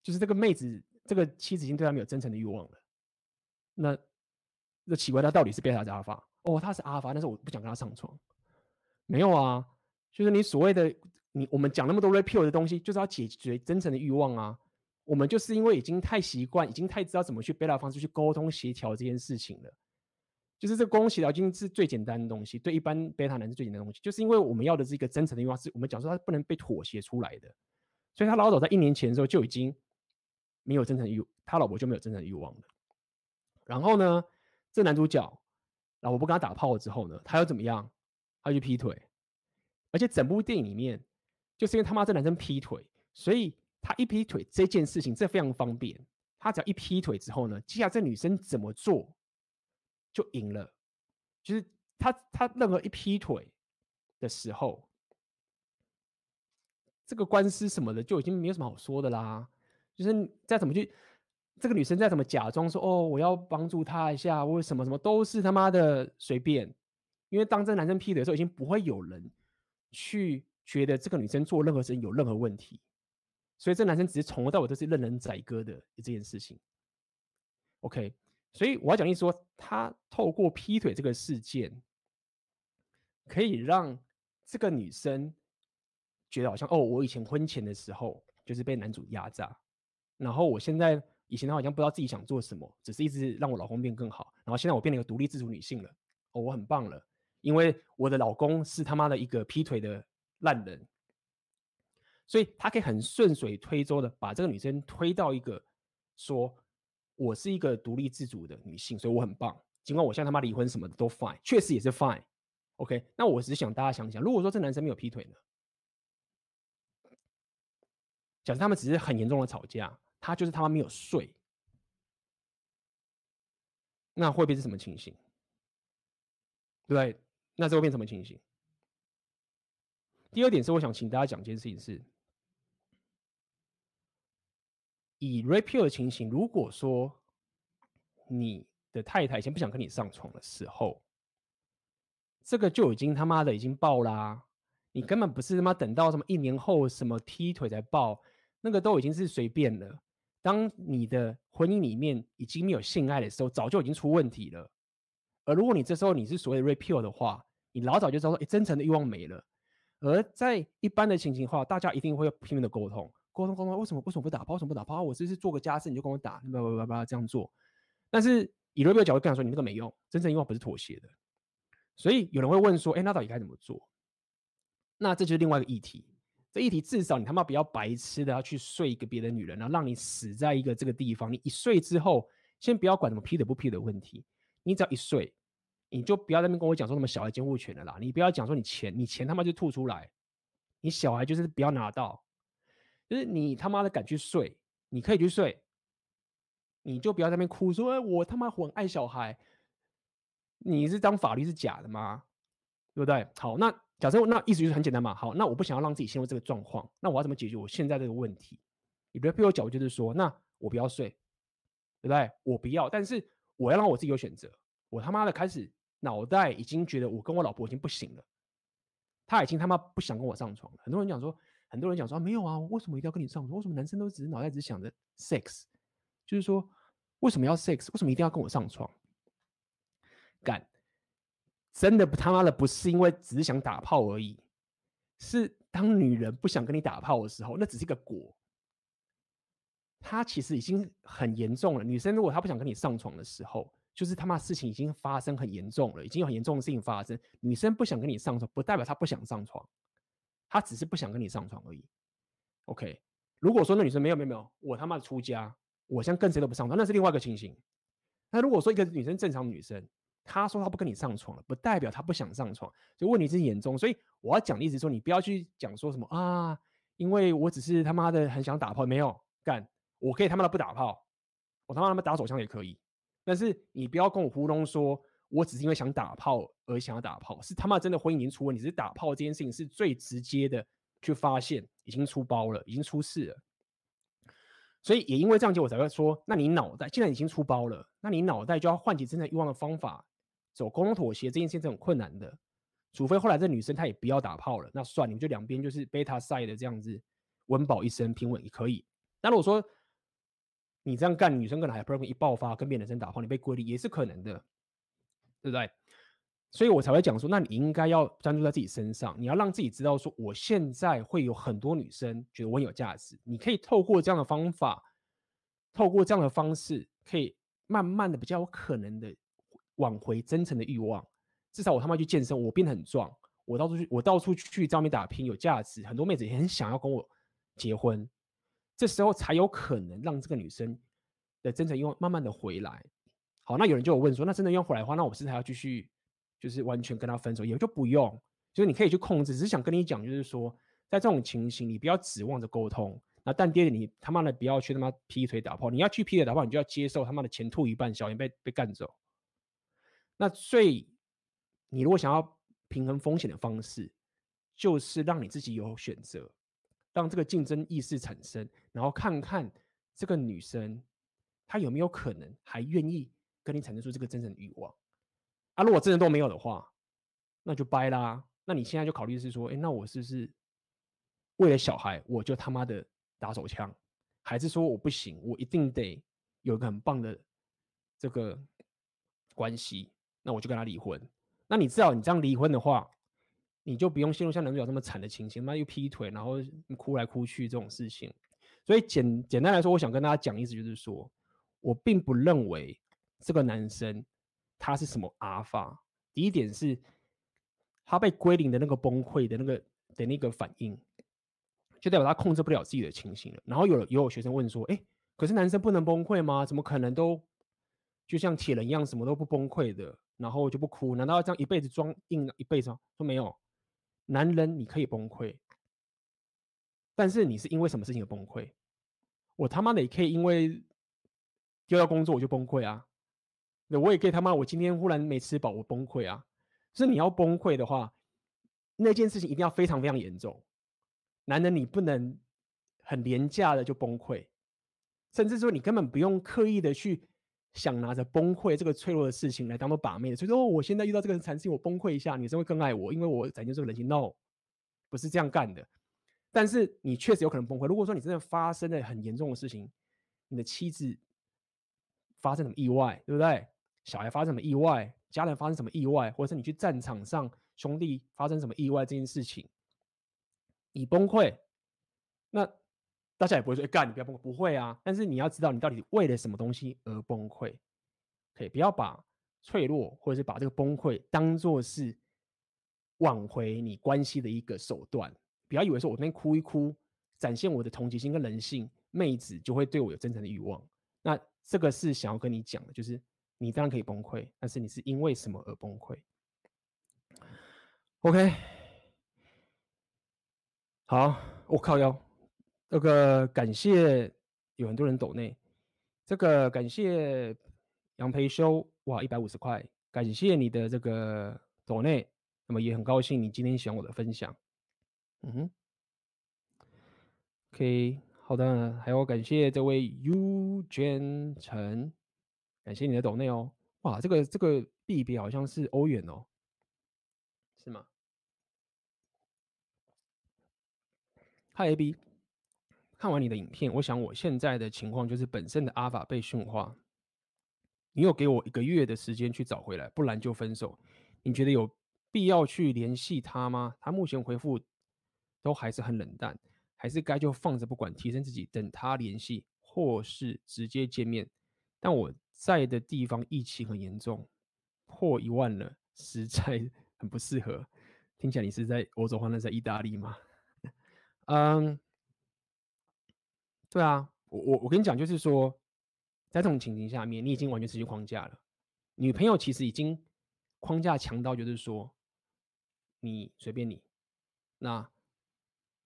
就是这个妹子，这个妻子已经对他没有真诚的欲望了。那那奇怪，他到底是贝塔还是阿尔法？哦，他是阿尔法，但是我不想跟他上床。没有啊，就是你所谓的。你我们讲那么多 Ray Peat 的东西，就是要解决真诚的欲望啊！我们就是因为已经太习惯，已经太知道怎么去贝塔方式去沟通协调这件事情了，就是这沟通协调已经是最简单的东西，对一般贝塔男是最简单的东西，就是因为我们要的是一个真诚的欲望，是我们讲说他不能被妥协出来的，所以他老早在一年前的时候就已经没有真诚欲，他老婆就没有真诚欲望了。然后呢，这男主角老婆不跟他打炮了之后呢，他又怎么样？他去劈腿，而且整部电影里面，就是因为他妈这男生劈腿，所以他一劈腿这件事情这非常方便，他只要一劈腿之后呢，接下来这女生怎么做？就赢了，就是他他任何一劈腿的时候，这个官司什么的就已经没有什么好说的啦。就是再怎么去，这个女生再怎么假装说哦，我要帮助他一下，或者什么什么都是他妈的随便。因为当这男生劈腿的时候，已经不会有人去觉得这个女生做任何事情有任何问题，所以这男生只是从头到尾都是任人宰割的这件事情。OK。所以我要讲一说，他透过劈腿这个事件，可以让这个女生觉得好像哦，我以前婚前的时候就是被男主压榨，然后我现在以前他好像不知道自己想做什么，只是一直让我老公变更好，然后现在我变成一个独立自主女性了，哦，我很棒了，因为我的老公是他妈的一个劈腿的烂人，所以他可以很顺水推舟的把这个女生推到一个说。我是一个独立自主的女性，所以我很棒。尽管我现在他妈离婚什么的都 fine，确实也是 fine。OK，那我只是想大家想想，如果说这男生没有劈腿呢？假设他们只是很严重的吵架，他就是他妈没有睡，那会变成什么情形？对，那这会变什么情形？第二点是我想请大家讲一件事情是。以 rape 的情形，如果说你的太太先不想跟你上床的时候，这个就已经他妈的已经爆啦、你根本不是他妈等到什么一年后什么踢腿才爆，那个都已经是随便了。当你的婚姻里面已经没有性爱的时候，早就已经出问题了。而如果你这时候你是所谓的 rape 的话，你老早就知道说，哎，真诚的欲望没了。而在一般的情形话，大家一定会拼命的沟通。沟通沟通，为什么为什么不打炮？为什么不打炮？我只是做个家事，你就跟我打，叭叭叭叭这样做。但是以瑞贝的角度跟他说，你那个没用，真正欲望不是妥协的。所以有人会问说，哎，那到底该怎么做？那这就是另外一个议题。这一题至少你他妈不要白痴的要去睡一个别的女人，然后让你死在一个这个地方。你一睡之后，先不要管什么劈的不劈的问题，你只要一睡，你就不要在那边跟我讲说什么小孩监护权的啦。你不要讲说你钱，你钱他妈就吐出来，你小孩就是不要拿到。就是你他妈的敢去睡，你可以去睡，你就不要在那边哭说，哎，我他妈很爱小孩。你是当法律是假的吗？对不对？好，那假设那意思就是很简单嘛。好，那我不想要让自己陷入这个状况，那我要怎么解决我现在这个问题？你不要逼我角度就是说，那我不要睡，对不对？我不要，但是我要让我自己有选择。我他妈的开始脑袋已经觉得我跟我老婆已经不行了，他已经他妈不想跟我上床了。很多人讲说。很多人讲说、没有啊，为什么一定要跟你上床？为什么男生都只是脑袋只想着 sex？就是说，为什么要 sex？为什么一定要跟我上床？干，真的不他妈的不是因为只是想打炮而已，是当女人不想跟你打炮的时候，那只是一个果。他其实已经很严重了。女生如果她不想跟你上床的时候，就是他妈事情已经发生很严重了，已经有很严重的事情发生。女生不想跟你上床，不代表她不想上床。她只是不想跟你上床而已。OK，如果说那女生没有没有没有，我他妈出家，我现在跟谁都不上床，那是另外一个情形。那如果说一个女生正常女生，他说他不跟你上床了，不代表他不想上床，就问题是严重。所以我要讲的意思说，你不要去讲说什么啊，因为我只是他妈的很想打炮，没有干，我可以他妈的不打炮，我他妈他妈打手枪也可以。但是你不要跟我糊弄说。我只是因为想打炮而想要打炮，是他妈真的婚姻已经出问题，是打炮这件事情是最直接的去发现已经出包了，已经出事了。所以也因为这样子，我才会说，那你脑袋既然已经出包了，那你脑袋就要唤起真正欲望的方法，走沟通妥协这件事情是很困难的。除非后来这女生她也不要打炮了，那算你们就两边就是 beta side 的这样子温饱一生平稳也可以。那如果说你这样干，女生可能还不容易一爆发跟别的男生打炮，你被孤立也是可能的。对不对？所以我才会讲说，那你应该要专注在自己身上，你要让自己知道说，我现在会有很多女生觉得我有价值。你可以透过这样的方法，透过这样的方式，可以慢慢的比较有可能的挽回真诚的欲望。至少我他妈去健身，我变得很壮，我到处去，我到处去外面打拼，有价值，很多妹子也很想要跟我结婚。这时候才有可能让这个女生的真诚欲望慢慢的回来。好，那有人就有问说，那真的要回来的话，那我是不是还要继续，就是完全跟他分手？也就不用，就是你可以去控制。只是想跟你讲，就是说，在这种情形，你不要指望着沟通。那但爹，你他妈的不要去他妈劈腿打炮。你要去劈腿打炮，你就要接受他妈的前吐一半，小心被被干走。那最。你如果想要平衡风险的方式，就是让你自己有选择，让这个竞争意识产生，然后看看这个女生她有没有可能还愿意跟你产生出这个真正的欲望。啊，如果真的都没有的话，那就掰啦。那你现在就考虑是说，哎，那我是不是为了小孩我就他妈的打手枪，还是说我不行，我一定得有一个很棒的这个关系，那我就跟他离婚。那你知道，你这样离婚的话，你就不用陷入像男主角这么惨的情形，那又劈腿，然后哭来哭去这种事情。所以简简单来说，我想跟大家讲意思就是说，我并不认为这个男生他是什么阿法。第一点是，他被归零的那个崩溃的那个的那个反应，就代表他控制不了自己的情形了。然后有也有学生问说，哎，可是男生不能崩溃吗？怎么可能都就像铁人一样，什么都不崩溃的？然后就不哭，难道要这样一辈子装硬一辈子吗？说没有，男人你可以崩溃，但是你是因为什么事情而崩溃？我他妈的也可以因为丢掉工作我就崩溃啊！那我也可以他妈我今天忽然没吃饱我崩溃啊！是你要崩溃的话，那件事情一定要非常非常严重。男人你不能很廉价的就崩溃，甚至说你根本不用刻意的去。想拿着崩溃这个脆弱的事情来当做把妹，所以说，我现在遇到这个惨事，我崩溃一下，女生会更爱我，因为我展现这个人性。No，不是这样干的。但是你确实有可能崩溃。如果说你真的发生了很严重的事情，你的妻子发生什么意外，对不对？小孩发生什么意外，家人发生什么意外，或者是你去战场上兄弟发生什么意外这件事情，你崩溃，那。大家也不会说，哎、干，你不要崩溃，不会啊。但是你要知道，你到底为了什么东西而崩溃？可以不要把脆弱，或者是把这个崩溃当做是挽回你关系的一个手段。不要以为说我那边哭一哭，展现我的同情心跟人性，妹子就会对我有真诚的欲望。那这个是想要跟你讲的，就是你当然可以崩溃，但是你是因为什么而崩溃？OK，好，我靠腰。这个感谢有很多人抖内，这个感谢杨培修哇一百五十块，感谢你的这个抖内，那么也很高兴你今天喜欢我的分享，嗯哼，OK 好的，还有感谢这位 U 娟陈，感谢你的抖内哦，哇这个这个币别好像是欧元哦，是吗？Hi AB。看完你的影片，我想我现在的情况就是本身的阿法被驯化。你有给我一个月的时间去找回来，不然就分手。你觉得有必要去联系他吗？他目前回复都还是很冷淡，还是该就放着不管，提升自己，等他联系，或是直接见面？但我在的地方疫情很严重，破一万了，实在很不适合。听起来你是在欧洲，或者在意大利吗？嗯。对啊，我我我跟你讲，就是说，在这种情形下面，你已经完全失去框架了。女朋友其实已经框架强到，就是说，你随便你，那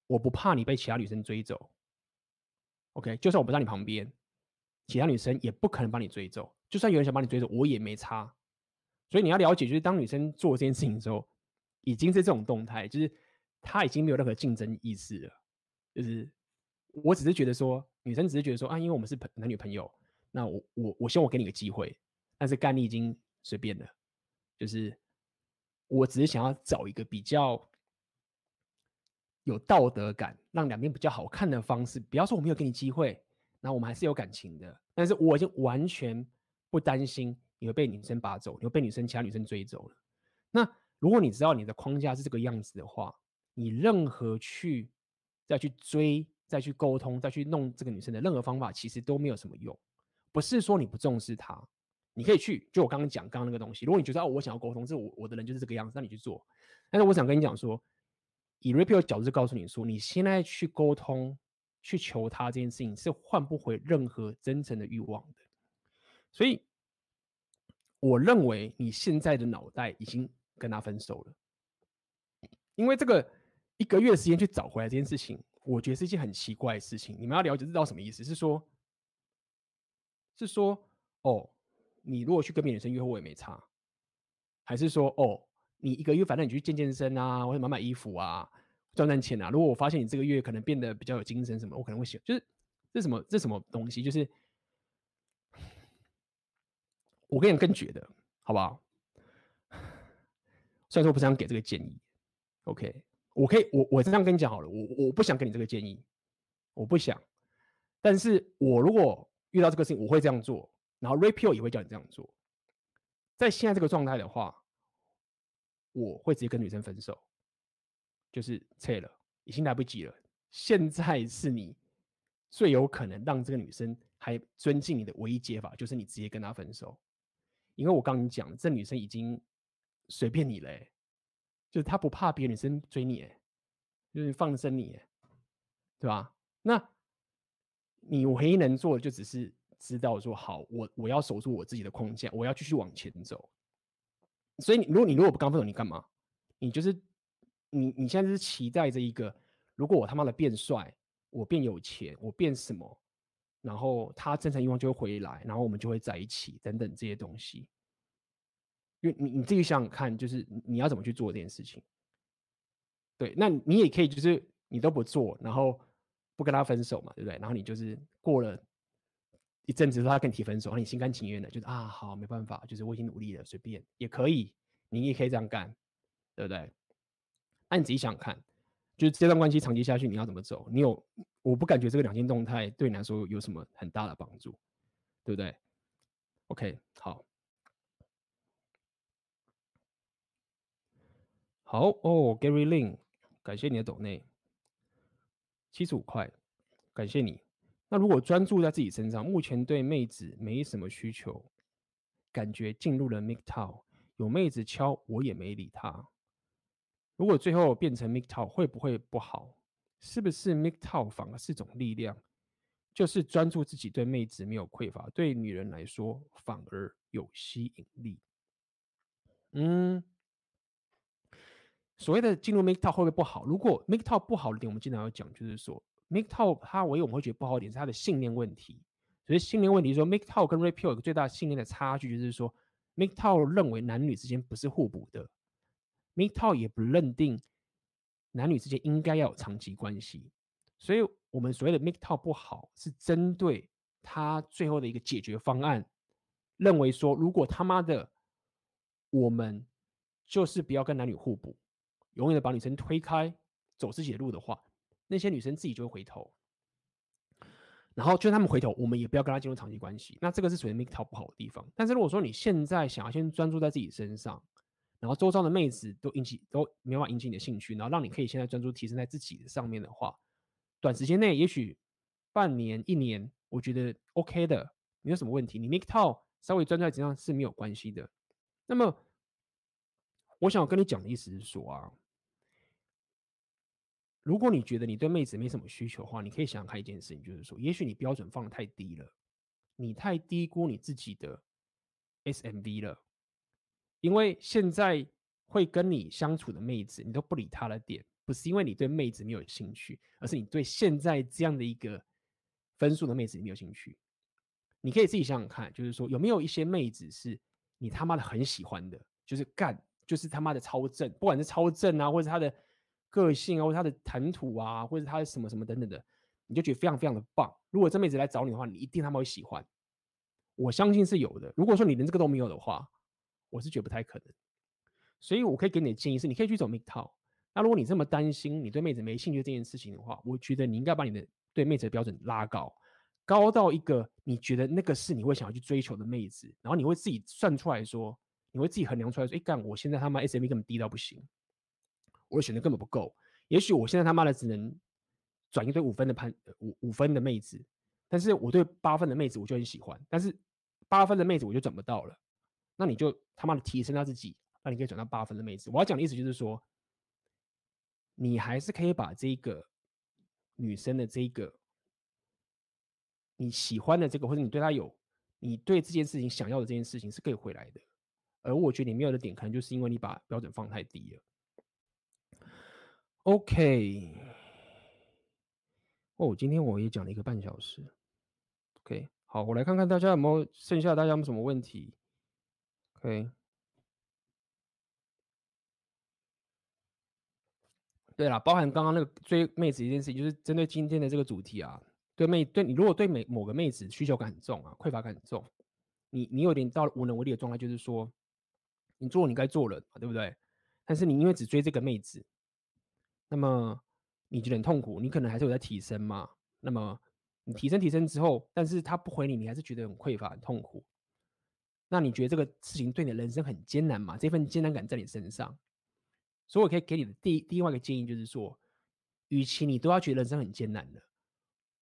我不怕你被其他女生追走。OK，就算我不在你旁边，其他女生也不可能把你追走。就算有人想把你追走，我也没差。所以你要了解，就是当女生做这件事情的时候，已经是这种动态，就是她已经没有任何竞争意识了，就是。我只是觉得说，女生只是觉得说啊，因为我们是朋男女朋友，那我我我希望我给你个机会，但是干你已经随便了，就是我只是想要找一个比较有道德感，让两边比较好看的方式。不要说我没有给你机会，那我们还是有感情的，但是我已经完全不担心你会被女生拔走，你会被女生其他女生追走了。那如果你知道你的框架是这个样子的话，你任何去再去追。再去沟通，再去弄这个女生的任何方法，其实都没有什么用。不是说你不重视她，你可以去，就我刚刚讲刚刚那个东西。如果你觉得哦，我想要沟通，这我我的人就是这个样子，那你去做。但是我想跟你讲说，以 Repiu 的角度告诉你说，你现在去沟通、去求他这件事情是换不回任何真诚的欲望的。所以，我认为你现在的脑袋已经跟他分手了，因为这个一个月的时间去找回来这件事情，我觉得是一件很奇怪的事情。你们要了解知道什么意思？是说，是说，哦，你如果去跟别的女生约会，我也没差，还是说，哦？你一个月，反正你去健健身啊，或者买买衣服啊，赚赚钱啊。如果我发现你这个月可能变得比较有精神什么，我可能会喜欢。就是这什么这什么东西？就是我跟你更觉得，好不好？虽然说我不想给这个建议，OK，我可以，我我这样跟你讲好了，我我不想给你这个建议，我不想。但是我如果遇到这个事情，我会这样做，然后 Rapio 也会叫你这样做。在现在这个状态的话。我会直接跟女生分手，就是撤了，已经来不及了。现在是你最有可能让这个女生还尊敬你的唯一解法，就是你直接跟她分手。因为我刚跟你讲，这女生已经随便你了，就是他不怕别的女生追你，就是放生你，对吧？那你唯一能做的就只是知道说，好，我我要守住我自己的空间，我要继续往前走。所以你，如果你如果不刚分手，你干嘛？你就是你，你现在是期待着一个，如果我他妈的变帅，我变有钱，我变什么，然后他真诚欲望就会回来，然后我们就会在一起，等等这些东西。因为你你自己想想看，就是你要怎么去做这件事情？对，那你也可以就是你都不做，然后不跟他分手嘛，对不对？然后你就是过了。一阵子他跟你提分手，然后你心甘情愿的，就是啊，好，没办法，就是我已经努力了，随便也可以，你也可以这样干，对不对？那你自己想想看，就是这段关系长期下去，你要怎么走？你有，我不感觉这个两性动态对你来说有什么很大的帮助，对不对？OK，好，好哦，Gary Lin，感谢你的抖内，七十五块，感谢你。那如果专注在自己身上，目前对妹子没什么需求，感觉进入了 MGTOW，有妹子敲我也没理他。如果最后变成 MGTOW，会不会不好？是不是 MGTOW 反而是种力量？就是专注自己对妹子没有匮乏，对女人来说反而有吸引力。嗯，所谓的进入 Make Top 会不会不好？如果 Make Top 不好的点，我们经常要讲，就是说。Make Top 它唯一我们会觉得不好点是它的信念问题，所以信念问题说 Make Top 跟 Red Pill 有个最大的信念的差距，就是说 Make Top 认为男女之间不是互补的，Make Top 也不认定男女之间应该要有长期关系，所以我们所谓的 Make Top 不好，是针对他最后的一个解决方案，认为说如果他妈的我们就是不要跟男女互补，永远的把女生推开，走自己的路的话。那些女生自己就会回头，然后就算他们回头，我们也不要跟他进入长期关系。那这个是属于 MGTOW 不好的地方。但是如果说你现在想要先专注在自己身上，然后周遭的妹子都引起都没办法引起你的兴趣，然后让你可以现在专注提升在自己的上面的话，短时间内也许半年一年，我觉得 OK 的，没有什么问题。你 MGTOW 稍微专注在身上是没有关系的。那么，我想跟你讲的意思是说啊。如果你觉得你对妹子没什么需求的话，你可以想想看一件事情，就是说，也许你标准放得太低了，你太低估你自己的 SMV 了。因为现在会跟你相处的妹子，你都不理她的点，不是因为你对妹子没有兴趣，而是你对现在这样的一个分数的妹子没有兴趣。你可以自己想想看，就是说，有没有一些妹子是你他妈的很喜欢的，就是干，就是他妈的超正，不管是超正啊，或者是他的。个性啊，或者他的谈吐啊，或者他的什么什么等等的，你就觉得非常非常的棒。如果这妹子来找你的话，你一定他们会喜欢。我相信是有的。如果说你连这个都没有的话，我是觉得不太可能。所以我可以给你的建议是，你可以去走 MGTOW。那如果你这么担心你对妹子没兴趣这件事情的话，我觉得你应该把你的对妹子的标准拉高，高到一个你觉得那个是你会想要去追求的妹子，然后你会自己算出来说，你会自己衡量出来说，哎干，我现在他妈 SMV 根本低到不行。我的选择根本不够，也许我现在他妈的只能转一堆五分的盘五五分的妹子，但是我对八分的妹子我就很喜欢，但是八分的妹子我就转不到了，那你就他妈的提升他自己，那你可以转到八分的妹子。我要讲的意思就是说，你还是可以把这个女生的这个你喜欢的这个，或者你对她有，你对这件事情想要的这件事情是可以回来的。而我觉得你没有的点，可能就是因为你把标准放太低了。OK，哦，今天我也讲了一个半小时。OK，好，我来看看大家有没有剩下，大家有没有什么问题？OK，对了，包含刚刚那个追妹子一件事情，就是针对今天的这个主题啊，对妹，对你如果对每某个妹子需求感很重啊，匮乏感很重，你你有点到无能为力的状态，就是说你做你该做的，对不对？但是你因为只追这个妹子。那么你觉得很痛苦，你可能还是有在提升嘛？那么你提升提升之后，但是他不回你，你还是觉得很匮乏、很痛苦。那你觉得这个事情对你的人生很艰难嘛？这份艰难感在你身上，所以我可以给你的第另外一个建议就是说，与其你都要觉得人生很艰难的，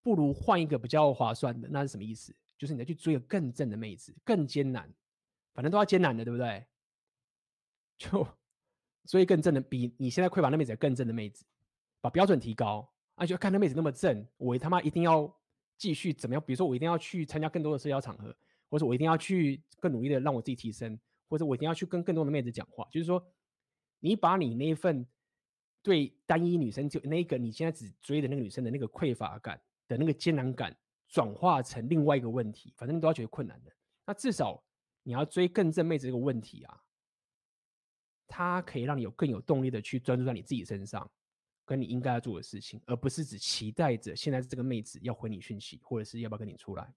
不如换一个比较划算的。那是什么意思？就是你再去追一个更正的妹子，更艰难，反正都要艰难的，对不对？就。所以更正的，比你现在匮乏那妹子更正的妹子，把标准提高，啊，就看那妹子那么正，我他妈一定要继续怎么样？比如说我一定要去参加更多的社交场合，或者我一定要去更努力的让我自己提升，或者我一定要去跟更多的妹子讲话。就是说，你把你那一份对单一女生就那个你现在只追的那个女生的那个匮乏感的那个艰难感，转化成另外一个问题，反正你都要觉得困难的。那至少你要追更正妹子这个问题啊。它可以让你有更有动力的去专注在你自己身上，跟你应该要做的事情，而不是只期待着现在这个妹子要回你讯息，或者是要不要跟你出来。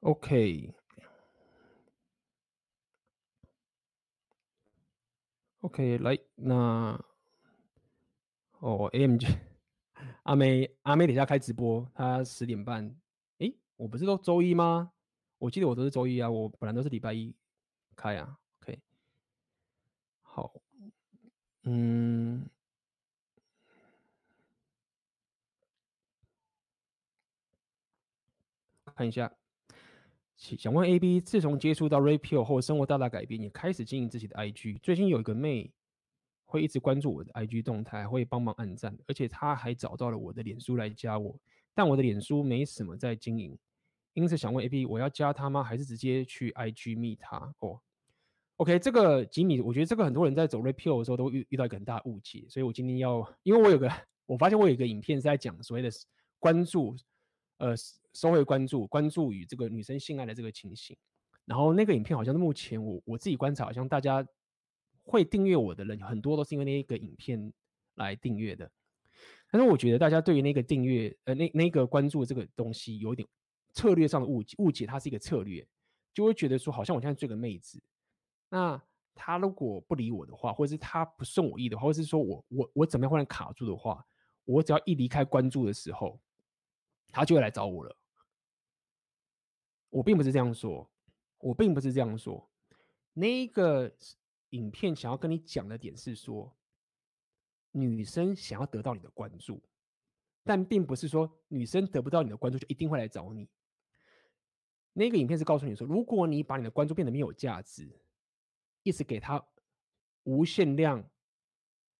OK，OK，来，那哦，AMG，阿妹，阿妹，等下开直播，她十点半。诶，我不是都周一吗？我记得我都是周一啊，我本来都是礼拜一。开啊，OK，好，嗯，看一下，想问 AB，自从接触到 Rapio 后，生活大大改变，也开始经营自己的 IG。最近有一个妹会一直关注我的 IG 动态，会帮忙按赞，而且她还找到了我的脸书来加我，但我的脸书没什么在经营，因此想问 AB，我要加她吗？还是直接去 IG 密她？哦。OK，这个吉米，我觉得这个很多人在走 Rapio 的时候都遇遇到一个很大的误解，所以我今天要，因为我有个，我发现我有一个影片是在讲所谓的关注，呃，收回关注，关注与这个女生性爱的这个情形。然后那个影片好像是目前我我自己观察，好像大家会订阅我的人很多都是因为那一个影片来订阅的。但是我觉得大家对于那个订阅，呃，那那个关注这个东西有一点策略上的误解，误解它是一个策略，就会觉得说好像我现在追个妹子。那他如果不理我的话，或者是他不顺我意的话，或者是说我我我怎么样忽然卡住的话，我只要一离开关注的时候，他就会来找我了。我并不是这样说，我并不是这样说。那个影片想要跟你讲的点是说，女生想要得到你的关注，但并不是说女生得不到你的关注就一定会来找你。那个影片是告诉你说，如果你把你的关注变得没有价值。一直给他无限量、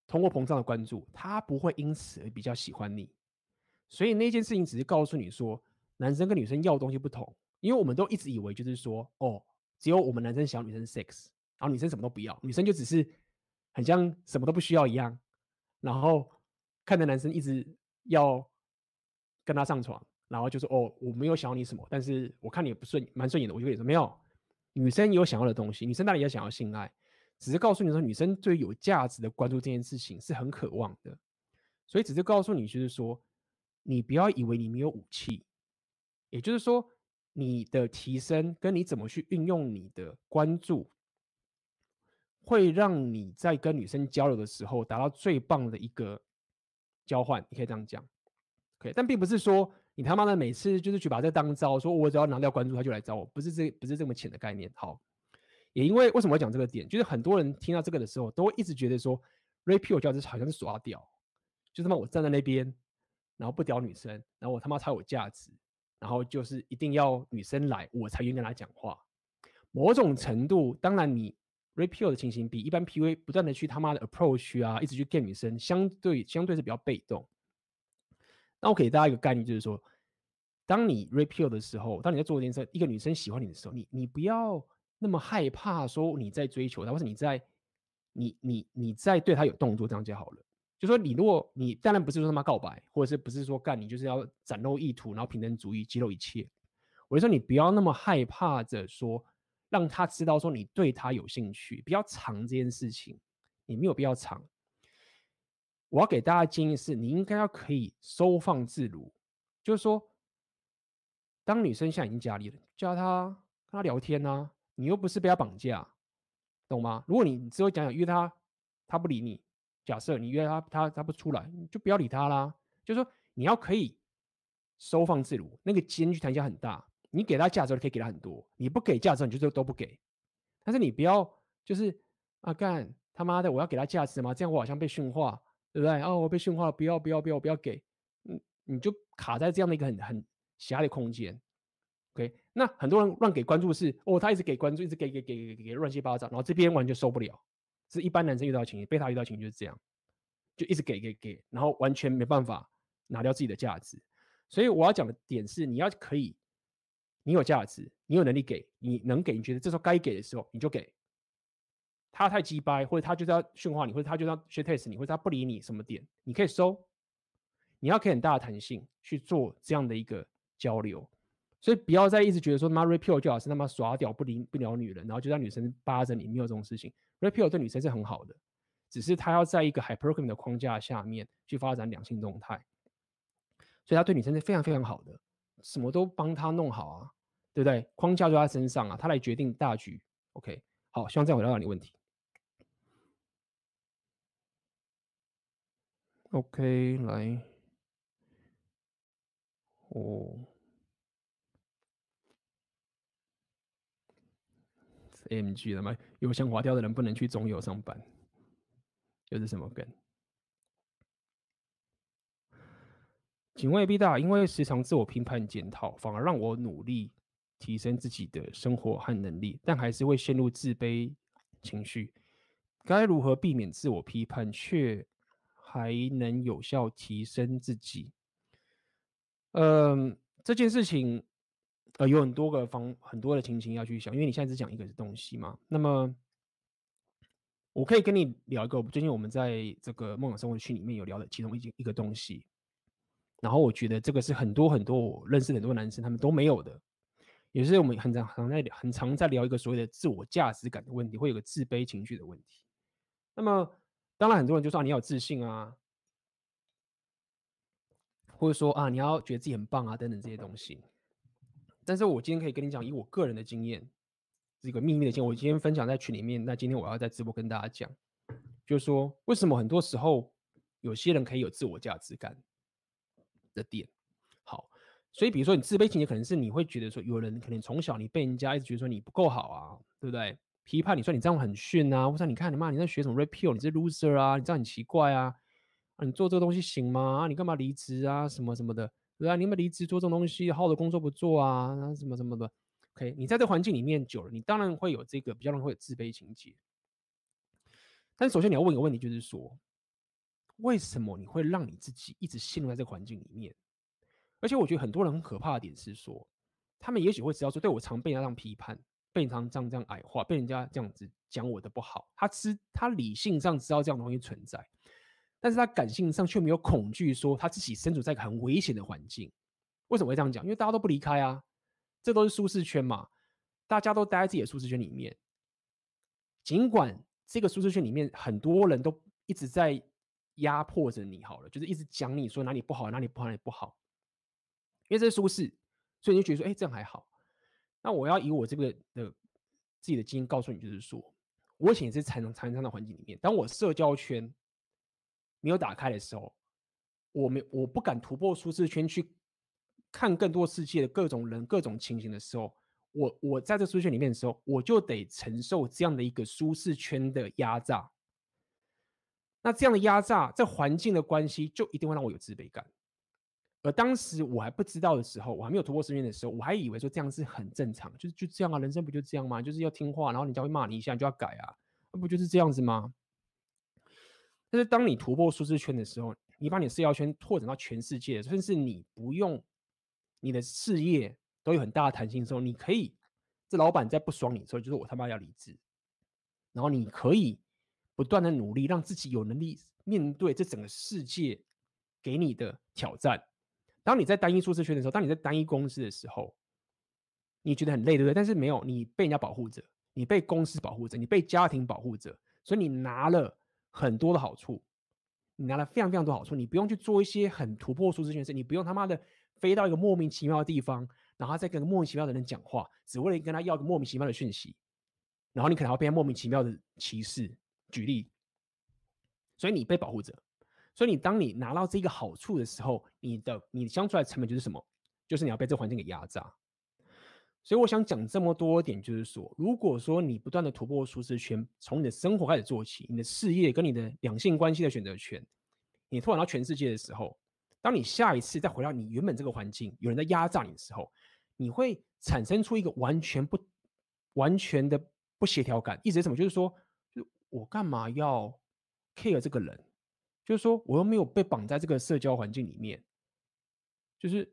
通货膨胀的关注，他不会因此而比较喜欢你。所以那件事情只是告诉你说，男生跟女生要的东西不同。因为我们都一直以为就是说，哦，只有我们男生想要女生 sex，然后女生什么都不要，女生就只是很像什么都不需要一样。然后看着男生一直要跟他上床，然后就说，哦，我没有想要你什么，但是我看你也不顺，蛮顺眼的，我就跟你说没有。女生有想要的东西，女生当然也想要性爱，只是告诉你说，女生对有价值的关注这件事情是很渴望的，所以只是告诉你，就是说，你不要以为你没有武器，也就是说，你的提升跟你怎么去运用你的关注，会让你在跟女生交流的时候达到最棒的一个交换，你可以这样讲，OK，但并不是说。你他妈的每次就是去把这当招，说我只要拿掉关注，他就来找我，不是这不是这么浅的概念。好，也因为为什么要讲这个点，就是很多人听到这个的时候，都会一直觉得说，Rapio 价值好像是耍屌，就他妈我站在那边，然后不屌女生，然后我他妈才有价值，然后就是一定要女生来我才愿意跟她讲话。某种程度，当然你 rapio 的情形比一般 PUA 不断的去他妈的 approach 啊，一直去 get 女生，相对相对是比较被动。那我给大家一个概念，就是说，当你 repeal 的时候，当你在做一件事，一个女生喜欢你的时候，你你不要那么害怕说你在追求她，或是你在你你你在对她有动作，这样就好了。就说你如果你当然不是说他妈告白，或者是不是说干你就是要展露意图，然后平等主义揭露一切。我就说你不要那么害怕着说，让他知道说你对他有兴趣，不要藏这件事情，你没有必要藏。我要给大家建议是，你应该要可以收放自如，就是说，当女生现在已经家里了，叫她跟她聊天啊，你又不是被她绑架，懂吗？如果你只有讲讲约她，她不理你。假设你约他，他他不出来，你就不要理他啦。就是说，你要可以收放自如，那个间距弹性很大。你给他价值，可以给他很多；你不给价值，你就都不给。但是你不要就是啊干他妈的，我要给他价值吗？这样我好像被驯化，对不对？哦，我被驯化了，不要不要不要不要给。嗯，你就卡在这样的一个很很狭隘的空间。OK，那很多人乱给关注是哦，他一直给关注，一直给给给给给乱七八糟，然后这边完全受不了。是一般男生遇到情绪，贝塔遇到情就是这样，就一直给给给，然后完全没办法拿掉自己的价值。所以我要讲的点是，你要可以，你有价值，你有能力给，你能给，你觉得这时候该给的时候，你就给。他太鸡掰，或者他就是要驯化你，或者他就要学 test 你，或者他不理你什么点，你可以收。你要给很大的弹性去做这样的一个交流。所以不要再一直觉得说他妈 rapio 就好是他妈耍屌不理不聊女人，然后就让女生扒着你，没有这种事情。rapio 对女生是很好的，只是他要在一个 hypergamy 的框架下面去发展两性动态，所以他对女生是非常非常好的，什么都帮他弄好啊，对不对？框架在他身上啊，他来决定大局。OK，好，希望这样回答到你问题。OK，来，哦。，MG 了吗？油箱滑掉的人不能去中油上班，又是什么梗？请问 B 大，因为时常自我批判检讨，反而让我努力提升自己的生活和能力，但还是会陷入自卑情绪。该如何避免自我批判，却还能有效提升自己？嗯，这件事情。呃，有很多个方，很多的情形要去想，因为你现在只讲一个东西嘛。那么，我可以跟你聊一个，最近我们在这个梦想生活区里面有聊的其中一一个东西。然后我觉得这个是很多很多我认识很多男生他们都没有的，也是我们很常常在很常在聊一个所谓的自我价值感的问题，会有个自卑情绪的问题。那么，当然很多人就说你要有自信啊，或者说啊你要觉得自己很棒啊等等这些东西。但是我今天可以跟你讲，以我个人的经验，这个秘密的经验，我今天分享在群里面。那今天我要在直播跟大家讲，就是说为什么很多时候有些人可以有自我价值感的点。好，所以比如说你自卑情结，可能是你会觉得说，有人可能从小你被人家一直觉得说你不够好啊，对不对？批判你说你这样很逊啊，或者你看你妈你在学什么 rapio，你是 loser 啊，你这样很奇怪啊，啊你做这个东西行吗？啊你干嘛离职啊，什么什么的。对啊，你们离职做这种东西，好的工作不做啊，什么什么的。OK，你在这环境里面久了，你当然会有这个比较容易会有自卑情结。但首先你要问一个问题，就是说，为什么你会让你自己一直陷入在这个环境里面？而且我觉得很多人很可怕的点是说，他们也许会知道说，对我常被人家这样批判，被人常这样这样矮化，被人家这样子讲我的不好，他知他理性上知道这样的东西存在。但是他感性上却没有恐惧，说他自己身处在一个很危险的环境。为什么会这样讲？因为大家都不离开啊，这都是舒适圈嘛，大家都待在自己的舒适圈里面。尽管这个舒适圈里面很多人都一直在压迫着你，好了，就是一直讲你说哪里不好，哪里不好，哪里不好。因为这是舒适，所以你就觉得说，哎，这样还好。那我要以我这个的自己的经验告诉你，就是说，我以前也是常常常在的环境里面，当我社交圈。没有打开的时候，我没我不敢突破舒适圈去看更多世界的各种人、各种情形的时候，我我在这舒适圈里面的时候，我就得承受这样的一个舒适圈的压榨。那这样的压榨，这环境的关系就一定会让我有自卑感，而当时我还不知道的时候，我还没有突破舒适圈的时候，我还以为说这样是很正常，就是就这样啊，人生不就这样吗？就是要听话，然后人家会骂你一下，你就要改啊，那不就是这样子吗？但是当你突破舒适圈的时候，你把你的社交圈拓展到全世界，甚至你不用你的事业都有很大的弹性的时候，你可以，这老板在不爽你的时候，就是我他妈要离职，然后你可以不断的努力，让自己有能力面对这整个世界给你的挑战。当你在单一舒适圈的时候，当你在单一公司的时候，你觉得很累，对不对？但是没有，你被人家保护着，你被公司保护着，你被家庭保护着，所以你拿了很多的好处，你拿了非常非常多好处。你不用去做一些很突破舒适圈的事，你不用他妈的飞到一个莫名其妙的地方，然后再跟莫名其妙的人讲话，只为了跟他要个莫名其妙的讯息，然后你可能要被莫名其妙的歧视。举例，所以你被保护着。所以你当你拿到这个好处的时候，你的你相处的成本就是什么？就是你要被这环境给压榨。所以我想讲这么多点，就是说，如果说你不断的突破舒适圈，从你的生活开始做起，你的事业跟你的两性关系的选择权，你拓展到全世界的时候，当你下一次再回到你原本这个环境，有人在压榨你的时候，你会产生出一个完全不完全的不协调感。意思是什么？就是说，就我干嘛要 care 这个人？就是说，我又没有被绑在这个社交环境里面，就是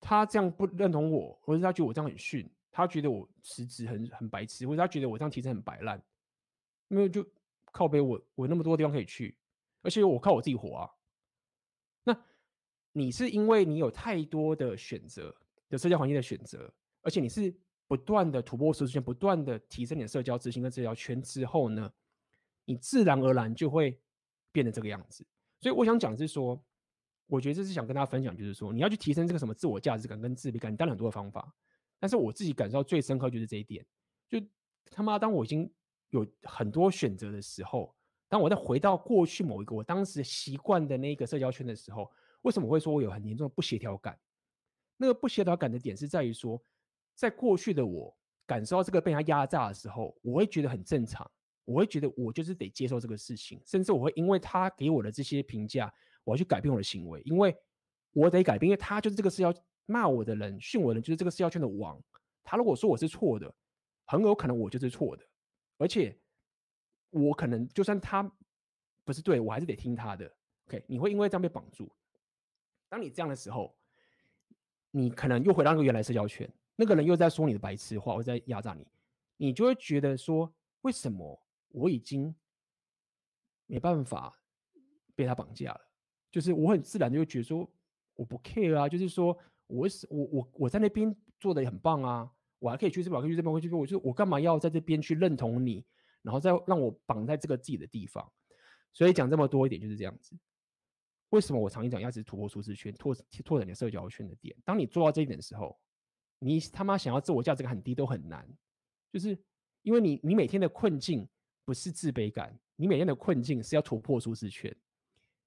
他这样不认同我，或者他觉得我这样很逊，他觉得我辞职很很白痴，或者他觉得我这样提升很摆烂，因为就靠北我我那么多地方可以去，而且我靠我自己活啊。那你是因为你有太多的选择的社交环境的选择，而且你是不断的突破舒适圈，不断的提升你的社交自信跟社交圈之后呢，你自然而然就会。变得这个样子，所以我想讲的是说，我觉得这是想跟大家分享，就是说你要去提升这个什么自我价值感跟自卑感，你当然很多的方法，但是我自己感受到最深刻就是这一点，就他妈当我已经有很多选择的时候，当我再回到过去某一个我当时习惯的那个社交圈的时候，为什么会说我有很严重的不协调感？那个不协调感的点是在于说，在过去的我感受到这个被他压榨的时候，我会觉得很正常。我会觉得我就是得接受这个事情，甚至我会因为他给我的这些评价，我要去改变我的行为，因为我得改变，因为他就是这个社交骂我的人、训我的人，就是这个社交圈的王。他如果说我是错的，很有可能我就是错的，而且我可能就算他不是对，我还是得听他的。OK，你会因为这样被绑住。当你这样的时候，你可能又回到那个原来社交圈，那个人又在说你的白痴话，或在压榨你，你就会觉得说，为什么？我已经没办法被他绑架了，就是我很自然就会觉得说我不 care 啊，就是说我是我我我在那边做的也很棒啊，我还可以去这边，我可以去这边，我去，我就我干嘛要在这边去认同你，然后再让我绑在这个自己的地方？所以讲这么多一点就是这样子。为什么我常讲要一直突破舒适圈，拓拓展你的社交圈的点？当你做到这一点的时候，你他妈想要自我价值感很低都很难，就是因为你你每天的困境。不是自卑感，你每天的困境是要突破舒适圈。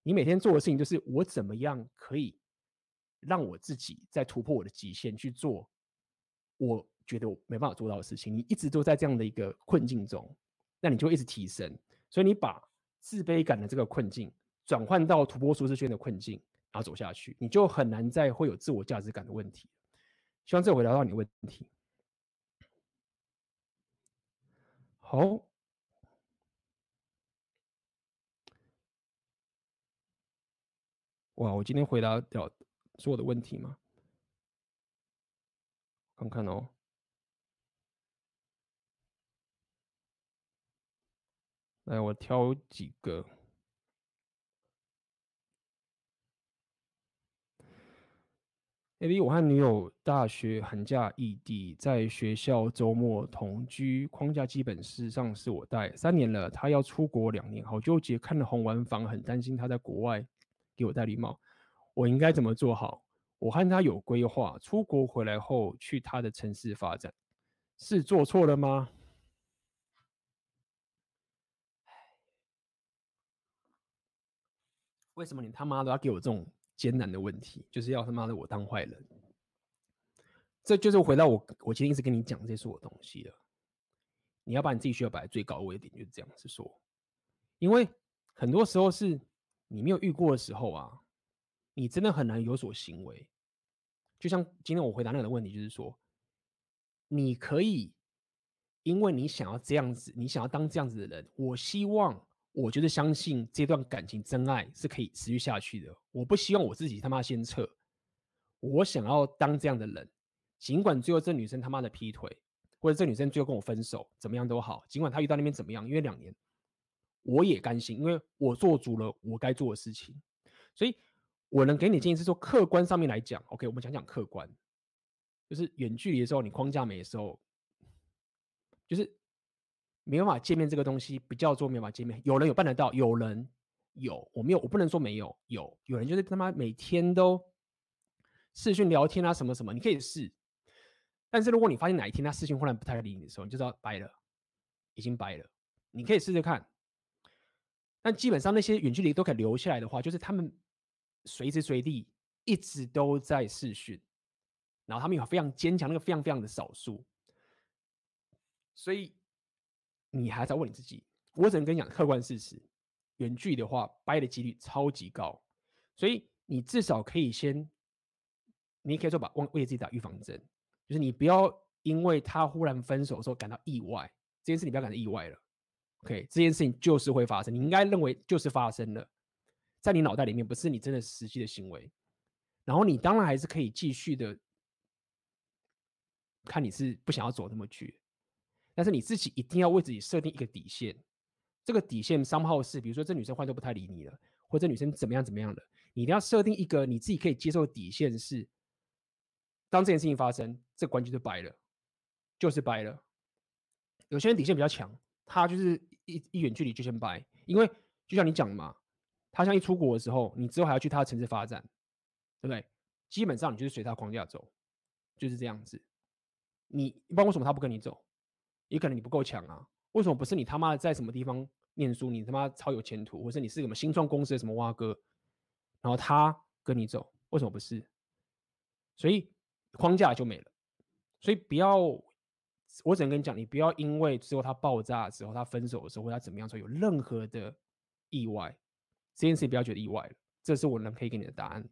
你每天做的事情就是我怎么样可以让我自己在突破我的极限去做我觉得我没办法做到的事情。你一直都在这样的一个困境中，那你就一直提升。所以你把自卑感的这个困境转换到突破舒适圈的困境，然后走下去，你就很难再会有自我价值感的问题。希望这回答到你的问题。好。哇，我今天回答掉所有的问题吗？看看哦。来，我挑几个。A B，我和女友大学寒假异地，在学校周末同居，框架基本事上是我带。三年了，她要出国两年，好纠结。看了红丸房，很担心她在国外。给我戴绿帽，我应该怎么做好？我和他有规划，出国回来后去他的城市发展，是做错了吗？为什么你他妈的要给我这种艰难的问题？就是要他妈的我当坏人？这就是回到我，我今天一直跟你讲这些所有东西了。你要把你自己需要摆在最高位一点，就是这样子说。因为很多时候是。你没有遇过的时候啊，你真的很难有所行为。就像今天我回答那个问题，就是说，你可以，因为你想要这样子，你想要当这样子的人，我希望，我就是相信这段感情真爱是可以持续下去的。我不希望我自己他妈先撤，我想要当这样的人，尽管最后这女生他妈的劈腿，或者这女生最后跟我分手，怎么样都好，尽管她遇到那边怎么样，因为两年，我也甘心，因为我做足了我该做的事情，所以。我能给你建议是说，客观上面来讲，OK，我们讲讲客观，就是远距离的时候，你框架没的时候，就是没办法见面这个东西，不叫做没办法见面。有人有办得到，有人有，我没有，我不能说没有，有有人就是他妈每天都视讯聊天啊，什么什么，你可以试。但是如果你发现哪一天他视讯忽然不太理你的时候，你就知道掰了，已经掰了。你可以试试看，但基本上那些远距离都可以留下来的话，就是他们。随时随地一直都在试训，然后他们有非常坚强，那个非常非常的少数，所以你还在问你自己，我只能跟你讲客观事实，远距的话掰的几率超级高，所以你至少可以先，你可以说把为为自己打预防针，就是你不要因为他忽然分手的时候感到意外，这件事你不要感到意外了。，OK，这件事情就是会发生，你应该认为就是发生了。在你脑袋里面，不是你真的实际的行为，然后你当然还是可以继续的看你是不想要走那么绝，但是你自己一定要为自己设定一个底线，这个底线 somehow 是，比如说这女生换都不太理你了，或者女生怎么样怎么样的，你一定要设定一个你自己可以接受的底线是，当这件事情发生，这关系就掰了，就是掰了。有些人底线比较强，他就是一一远距离就先掰，因为就像你讲嘛。他像一出国的时候，你之后还要去他的城市发展，对不对？基本上你就是随他框架走，就是这样子。你不知道为什么他不跟你走？也可能你不够强啊。为什么不是你他妈在什么地方念书，你他妈超有前途，或是你是什么新创公司的什么蛙哥，然后他跟你走，为什么不是？所以框架就没了。所以不要，我只能跟你讲，你不要因为之后他爆炸的时候，他分手的时候，或他怎么样时候有任何的意外。这件事不要觉得意外了，这是我能可以给你的答案。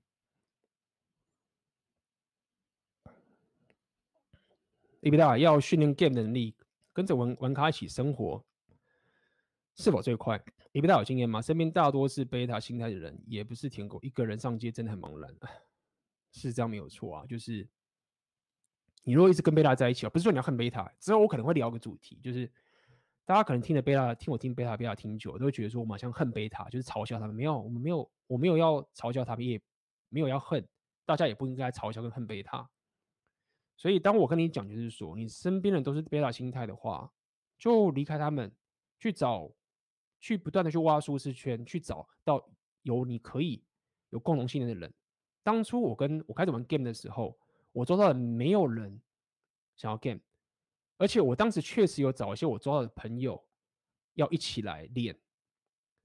伊比达要训练 game 能力，跟着玩玩咖一起生活，是否最快？伊比达有经验吗？身边大多是贝塔心态的人，也不是舔狗，一个人上街真的很茫然。是这样没有错啊，就是你如果一直跟贝塔在一起啊，不是说你要恨贝塔，之后我可能会聊个主题，就是。大家可能听了贝塔，听我听贝塔贝塔听久，都会觉得说我们好像恨贝塔，就是嘲笑他们。没有，我们没有，我没有要嘲笑他们，也没有要恨，大家也不应该嘲笑跟恨贝塔。所以当我跟你讲，就是说你身边人都是贝塔心态的话，就离开他们，去找，去不断的去挖舒适圈，去找到有你可以有共同信任的人。当初我跟我开始玩 game 的时候，我周遭的没有人想要 game。而且我当时确实有找一些我周遭的朋友要一起来练，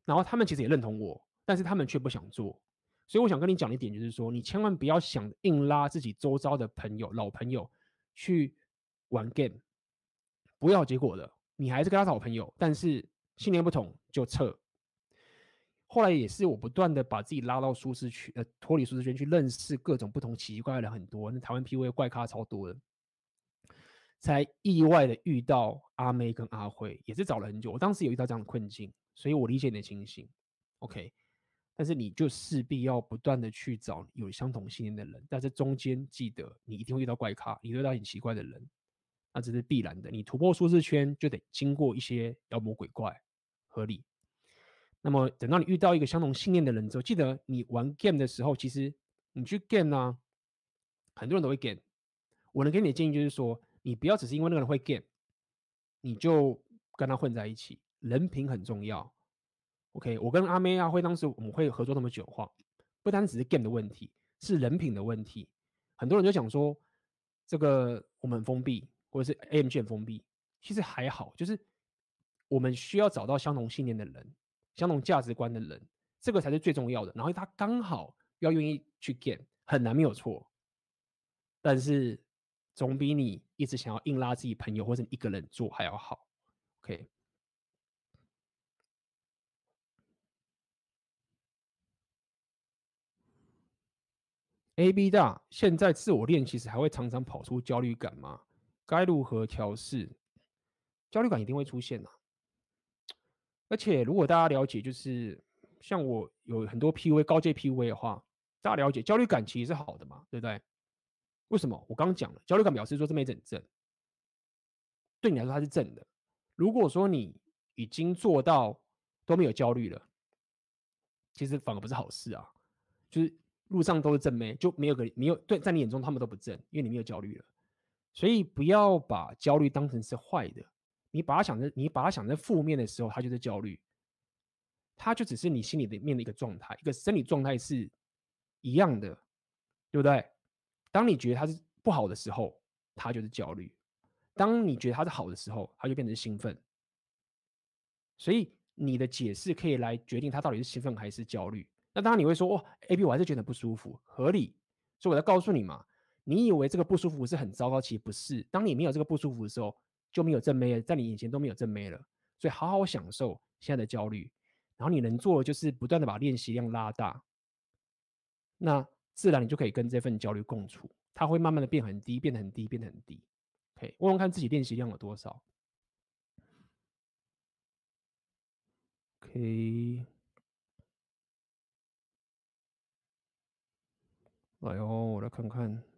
然后他们其实也认同我，但是他们却不想做。所以我想跟你讲一点，就是说你千万不要想硬拉自己周遭的朋友、老朋友去玩 game，不要结果的。你还是跟他是好朋友，但是信念不同就撤。后来也是我不断的把自己拉到舒适区，呃，脱离舒适圈去认识各种不同奇奇怪怪的很多。那台湾 PUA 怪咖超多的。才意外的遇到阿妹跟阿辉，也是找了很久。我当时有遇到这样的困境，所以我理解你的情形。OK，但是你就势必要不断的去找有相同信念的人，但是中间记得你一定会遇到怪咖，你遇到很奇怪的人，那这是必然的。你突破舒适圈就得经过一些妖魔鬼怪，合理。那么等到你遇到一个相同信念的人之后，记得你玩 game 的时候，其实你去 game 呢、啊，很多人都会 game。我能给你的建议就是说。你不要只是因为那个人会 game，你就跟他混在一起。人品很重要。OK，我跟阿妹阿辉当时我们会合作那么久的话，不单只是 game 的问题，是人品的问题。很多人就讲说，这个我们封闭，或者是 AMG 封闭。其实还好，就是我们需要找到相同信念的人，相同价值观的人，这个才是最重要的。然后他刚好要愿意去 game，很难没有错。但是。总比你一直想要硬拉自己朋友或者一个人做还要好，OK？A B 大现在自我练习时还会常常跑出焦虑感吗？该如何调试？焦虑感一定会出现的、啊。而且如果大家了解，就是像我有很多 PUA 高阶 PUA 的话，大家了解焦虑感其实是好的嘛，对不对？为什么？我刚刚讲了，焦虑感表示说这枚很正，对你来说它是正的。如果说你已经做到都没有焦虑了，其实反而不是好事啊，就是。路上都是正妹，就没有个没有对，在你眼中他们都不正，因为你没有焦虑了。所以不要把焦虑当成是坏的，你把它想成你把它想成负面的时候，它就是焦虑。它就只是你心里的面的一个状态，一个生理状态是一样的，对不对？当你觉得它是不好的时候，它就是焦虑；当你觉得它是好的时候，它就变成兴奋。所以你的解释可以来决定它到底是兴奋还是焦虑。那当然你会说，哦，AB 我还是觉得不舒服，合理。所以我在告诉你嘛，你以为这个不舒服是很糟糕，其实不是。当你没有这个不舒服的时候，就没有正妹了，在你眼前都没有正妹了。所以好好享受现在的焦虑，然后你能做的就是不断的把练习量拉大，那自然你就可以跟这份焦虑共处，它会慢慢的变很低，变得很低，变得很低。OK，问问看自己练习量有多少。OK。来哦，我来看看。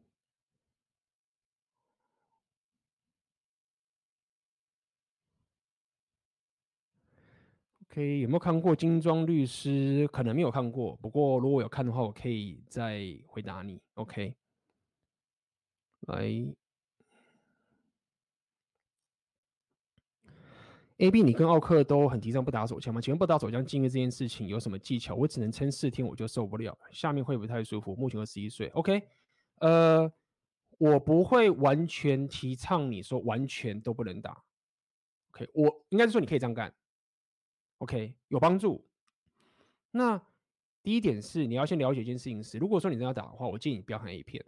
OK，有没有看过《精装律师》？可能没有看过，不过如果有看的话，我可以再回答你。OK，来。A B，你跟奥克都很提倡不打手枪吗？请问不打手枪禁欲这件事情有什么技巧？我只能撑四天，我就受不了，下面会不会太舒服？目前二十一岁，OK，呃，我不会完全提倡你说完全都不能打，OK，我应该是说你可以这样干，OK，有帮助。那第一点是你要先了解一件事情是，如果说你真要打的话，我建议你不要看 A 片，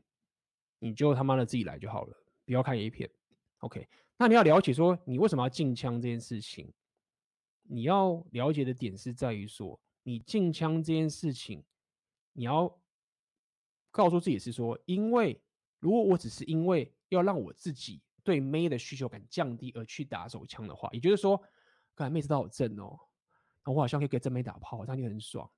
你就他妈的自己来就好了，不要看 A 片，OK。那你要了解说，你为什么要禁枪这件事情？你要了解的点是在于说，你禁枪这件事情，你要告诉自己是说，因为如果我只是因为要让我自己对妹的需求感降低而去打手枪的话，也就是说，刚才妹子都好正哦，我好像可以给正妹打炮，这样就很爽。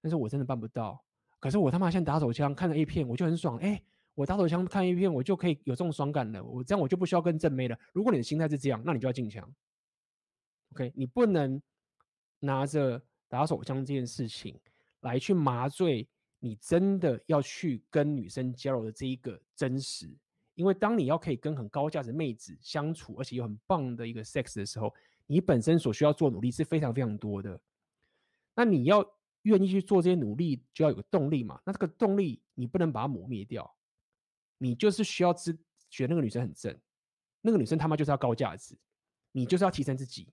但是我真的办不到。可是我他妈现在打手枪看着 A 片，我就很爽，哎。我打手枪看一片，我就可以有这种爽感了。我这样我就不需要跟正妹了。如果你的心态是这样，那你就要进枪。OK，你不能拿着打手枪这件事情来去麻醉你真的要去跟女生交流的这一个真实。因为当你要可以跟很高价值妹子相处，而且有很棒的一个 sex 的时候，你本身所需要做努力是非常非常多的。那你要愿意去做这些努力，就要有个动力嘛。那这个动力你不能把它抹灭掉。你就是需要知觉得那个女生很正，那个女生他妈就是要高价值，你就是要提升自己。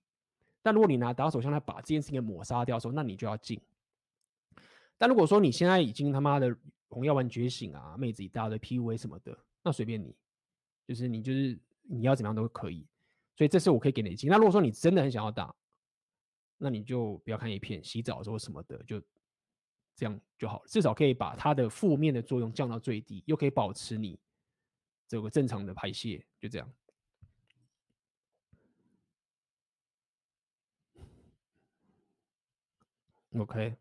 但如果你拿打手枪来把这件事情给抹杀掉的时候，那你就要进。但如果说你现在已经他妈的红药丸觉醒啊，妹子一大堆 PUA 什么的，那随便你，就是你就是你要怎么样都可以。所以这是我可以给你的建议。那如果说你真的很想要打，那你就不要看 A 片，洗澡的时候什么的就。这样就好了，至少可以把它的负面的作用降到最低，又可以保持你这个正常的排泄，就这样。OK，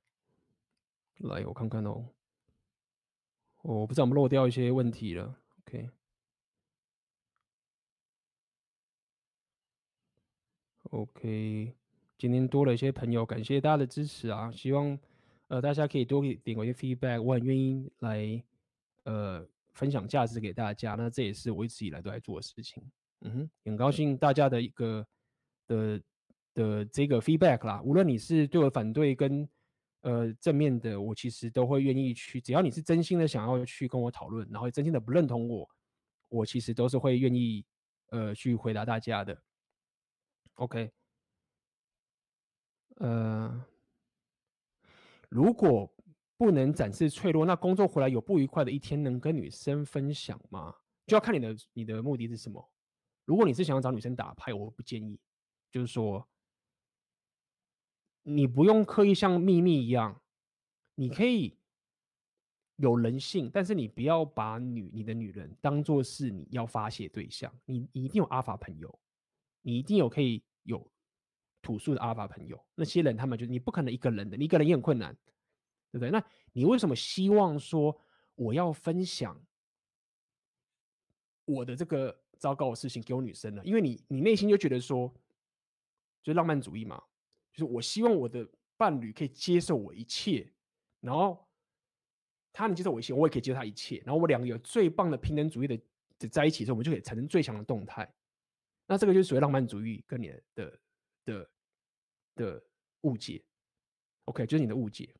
来我看看哦，我不知道我们漏掉一些问题了。OK OK，OK，今天多了一些朋友，感谢大家的支持啊，希望。呃，大家可以多给点我一些 feedback，我很愿意来呃分享价值给大家。那这也是我一直以来都在做的事情。嗯哼，很高兴大家的一个的的这个 feedback 啦。无论你是对我反对跟呃正面的，我其实都会愿意去。只要你是真心的想要去跟我讨论，然后真心的不认同我，我其实都是会愿意呃去回答大家的。OK，呃。如果不能展示脆弱，那工作回来有不愉快的一天，能跟女生分享吗？就要看你的你的目的是什么。如果你是想要找女生打牌，我不建议。就是说，你不用刻意像秘密一样，你可以有人性，但是你不要把女你的女人当做是你要发泄对象。你你一定有阿法朋友，你一定有可以有吐诉的阿尔法朋友。那些人他们就你不可能一个人的，你一个人也很困难，对不对？那你为什么希望说我要分享我的这个糟糕的事情给我女生呢？因为你你内心就觉得说，就浪漫主义嘛，就是我希望我的伴侣可以接受我一切，然后。他能接受我一切，我也可以接受他一切。然后我两个有最棒的平等主义的在一起的时候，我们就可以产生最强的动态。那这个就是属于浪漫主义跟你的的的误解。OK，就是你的误解。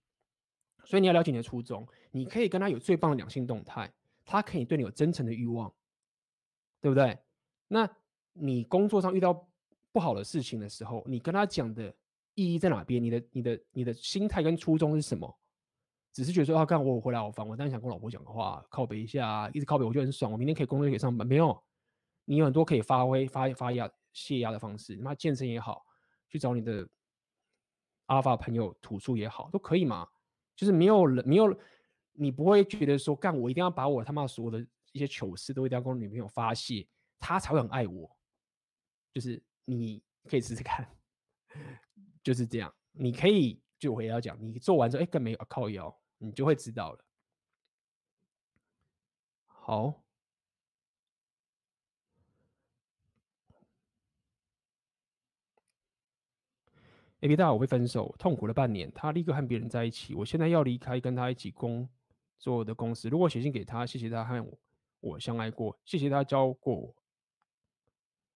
所以你要了解你的初衷。你可以跟他有最棒的两性动态，他可以对你有真诚的欲望，对不对？那你工作上遇到不好的事情的时候，你跟他讲的意义在哪边？你的你的你的心态跟初衷是什么？只是觉得说啊，干我回来好烦，我当然想跟我老婆讲个话，靠北一下，一直靠北我就很爽，我明天可以工作可以上班。没有，你有很多可以发挥发发压泄压的方式，那健身也好，去找你的阿尔法朋友吐出也好，都可以嘛。就是没有人没有，你不会觉得说干我一定要把我他妈所有的一些糗事都一定要跟我女朋友发泄，她才会很爱我。就是你可以试试看，就是这样，你可以就我也要讲，你做完之后，哎，更没有靠腰。你就会知道了。好，A B 大，我被分手，痛苦了半年，他立刻和别人在一起。我现在要离开跟他一起工作的公司。如果写信给他，谢谢他和我我相爱过，谢谢他教过我。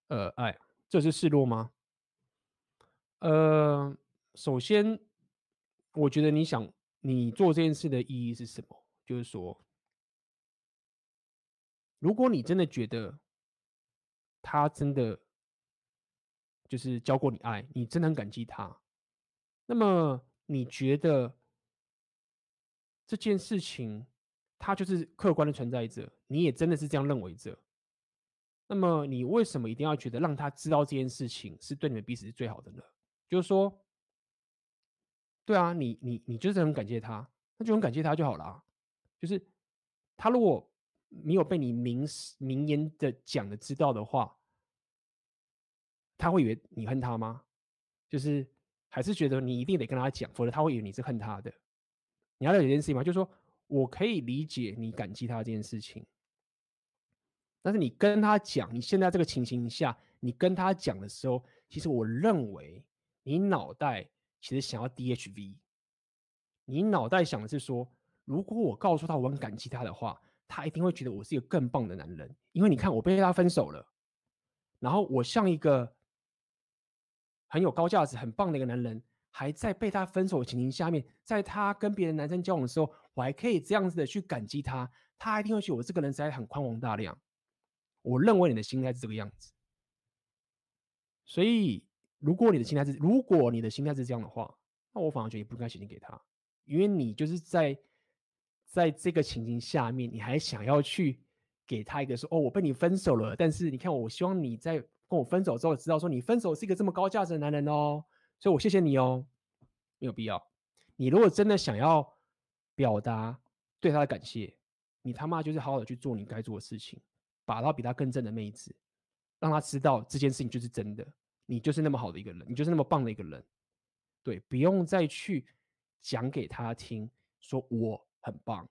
呃，爱，这是示弱吗？呃，首先，我觉得你想。你做这件事的意义是什么？就是说，如果你真的觉得他真的就是教过你爱，你真的很感激他，那么你觉得这件事情他就是客观的存在着，你也真的是这样认为着，那么你为什么一定要觉得让他知道这件事情是对你们彼此是最好的呢？就是说。对啊，你你你就是很感谢他，那就很感谢他就好了。就是他如果没有被你明明言的讲的知道的话，他会以为你恨他吗？就是还是觉得你一定得跟他讲，否则他会以为你是恨他的。你要了解一件事情吗？就是说我可以理解你感激他这件事情，但是你跟他讲，你现在这个情形下，你跟他讲的时候，其实我认为你脑袋。其实想要 DHV，你脑袋想的是说，如果我告诉他我很感激他的话，他一定会觉得我是一个更棒的男人。因为你看，我被他分手了，然后我像一个很有高价值、很棒的一个男人，还在被他分手的情形下面，在他跟别的男生交往的时候，我还可以这样子的去感激他，他一定会觉得我这个人实在很宽宏大量。我认为你的心态是这个样子，所以。如果你的心态是，如果你的心态是这样的话，那我反而觉得你不应该写信给他，因为你就是在在这个情形下面，你还想要去给他一个说，哦，我被你分手了，但是你看我，我希望你在跟我分手之后，知道说你分手是一个这么高价值的男人哦，所以我谢谢你哦，没有必要。你如果真的想要表达对他的感谢，你他妈就是好好的去做你该做的事情，把到比他更正的妹子，让他知道这件事情就是真的。你就是那么好的一个人，你就是那么棒的一个人，对，不用再去讲给他听，说我很棒，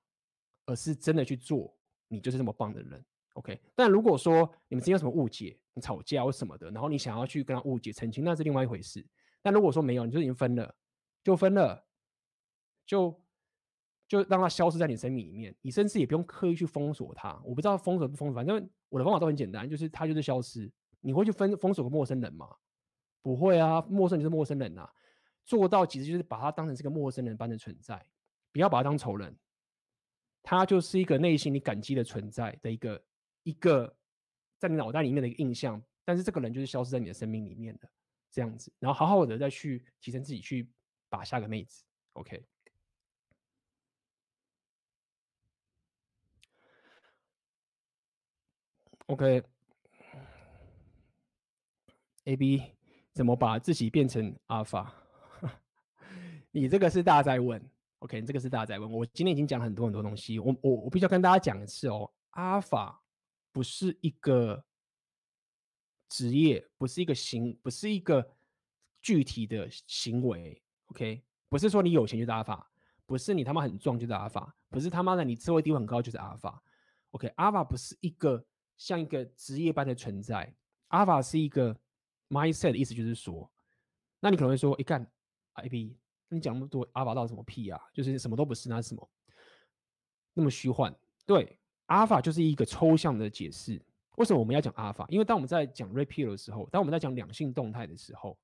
而是真的去做，你就是那么棒的人，OK。但如果说你们之间有什么误解，你吵架或什么的，然后你想要去跟他误解澄清，那是另外一回事。但如果说没有，你就已经分了，就分了，就就让他消失在你生命里面，你甚至也不用刻意去封锁他。我不知道封锁不封锁，反正我的方法都很简单，就是他就是消失。你会去分封锁个陌生人吗？不会啊，陌生就是陌生人、啊。做到其实就是把他当成是个陌生人般的存在，不要把他当仇人。他就是一个内心你感激的存在的一个一个在你脑袋里面的一个印象，但是这个人就是消失在你的生命里面的这样子。然后好好的再去提升自己，去把下个妹子。OK。OK。A B 怎么把自己变成阿法？你这个是大在问。OK，这个是大家在问我，今天已经讲很多很多东西，我我我必须要跟大家讲一次哦，阿尔法不是一个职业，不是一个行，不是一个具体的行为，OK，不是说你有钱就是阿尔法，不是你他妈很壮就是阿尔法，不是他妈的你社会地位很高就是阿尔法，OK，阿尔法不是一个像一个职业般的存在，阿尔法是一个 mindset 的意思就是说，那你可能会说，一干 IP。你讲那么多阿尔法到什么屁啊？就是什么都不是，那是什么？那么虚幻？对，阿尔法就是一个抽象的解释。为什么我们要讲阿尔法？因为当我们在讲 repell 的时候，当我们在讲两性动态的时候，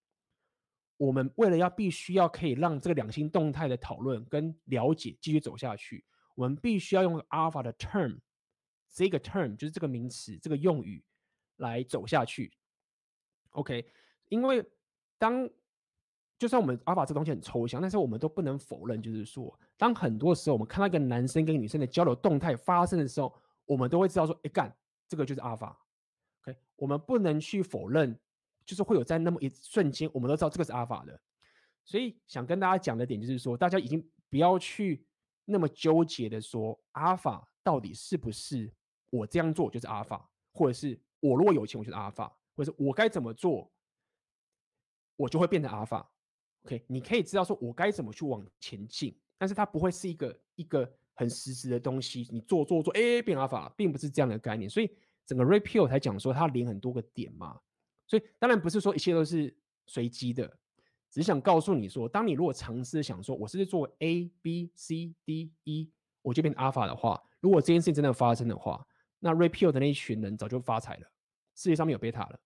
我们为了要必须要可以让这个两性动态的讨论跟了解继续走下去，我们必须要用阿尔法的 term，这个 term 就是这个名词，这个用语来走下去。OK，因为当就算我们阿尔法这东西很抽象，但是我们都不能否认，就是说，当很多时候我们看到一个男生跟女生的交流动态发生的时候，我们都会知道说，哎干，这个就是阿尔法。OK，我们不能去否认，就是会有在那么一瞬间，我们都知道这个是阿尔法的。所以想跟大家讲的点就是说，大家已经不要去那么纠结的说，阿尔法到底是不是我这样做就是阿尔法，或者是我如果有钱我就是阿尔法，或者是我该怎么做，我就会变成阿尔法。OK，你可以知道说我该怎么去往前进，但是它不会是一个一个很实时的东西。你做做做，哎，变阿尔法，并不是这样的概念。所以整个 repeal 才讲说它连很多个点嘛。所以当然不是说一切都是随机的，只想告诉你说，当你如果尝试想说我是做 A B C D E，我就变阿尔法的话，如果这件事情真的发生的话，那 Red Pill 的那一群人早就发财了，世界上面有贝塔了。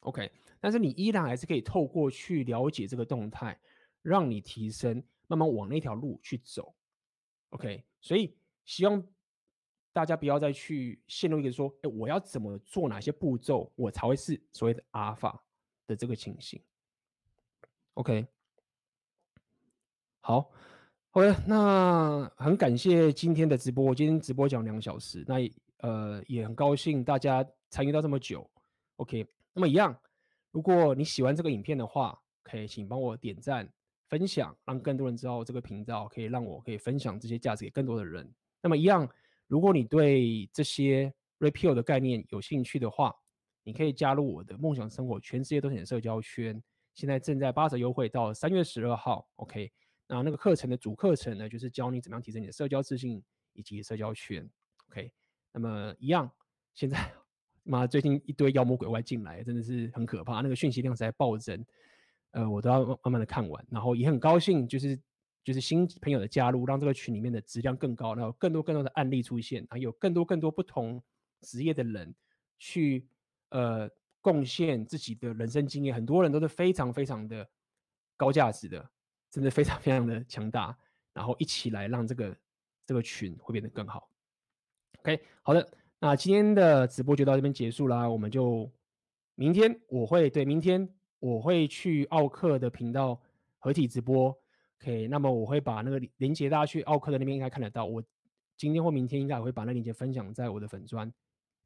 OK，但是你依然还是可以透过去了解这个动态，让你提升，慢慢往那条路去走。OK，所以希望大家不要再去陷入一个说，哎，我要怎么做哪些步骤，我才会是所谓的阿尔法的这个情形。OK，好，OK，那很感谢今天的直播，我今天直播讲两小时，那呃也很高兴大家参与到这么久。OK。那么一样，如果你喜欢这个影片的话，可以请帮我点赞、分享，让更多人知道这个频道，可以让我可以分享这些价值给更多的人。那么一样，如果你对这些 repeal 的概念有兴趣的话，你可以加入我的梦想生活全世界都是你的社交圈，现在正在八折优惠到三月十二号。OK，那那个课程的主课程呢，就是教你怎么样提升你的社交自信以及社交圈。OK，那么一样，现在。妈，最近一堆妖魔鬼怪进来，真的是很可怕。那个讯息量实在暴增，呃，我都要慢慢的看完。然后也很高兴，就是就是新朋友的加入，让这个群里面的质量更高，然后更多更多的案例出现，还有更多更多不同职业的人去呃贡献自己的人生经验。很多人都是非常非常的高价值的，真的非常非常的强大。然后一起来让这个这个群会变得更好。OK，好的。那今天的直播就到这边结束啦，我们就明天我会对明天我会去奥克的频道合体直播，OK，那么我会把那个连接大家去奥克的那边应该看得到，我今天或明天应该也会把那链接分享在我的粉专，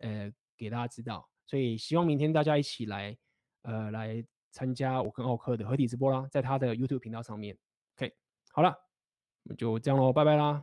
呃，给大家知道，所以希望明天大家一起来，呃，来参加我跟奥克的合体直播啦，在他的 YouTube 频道上面，OK，好了，那就这样喽，拜拜啦。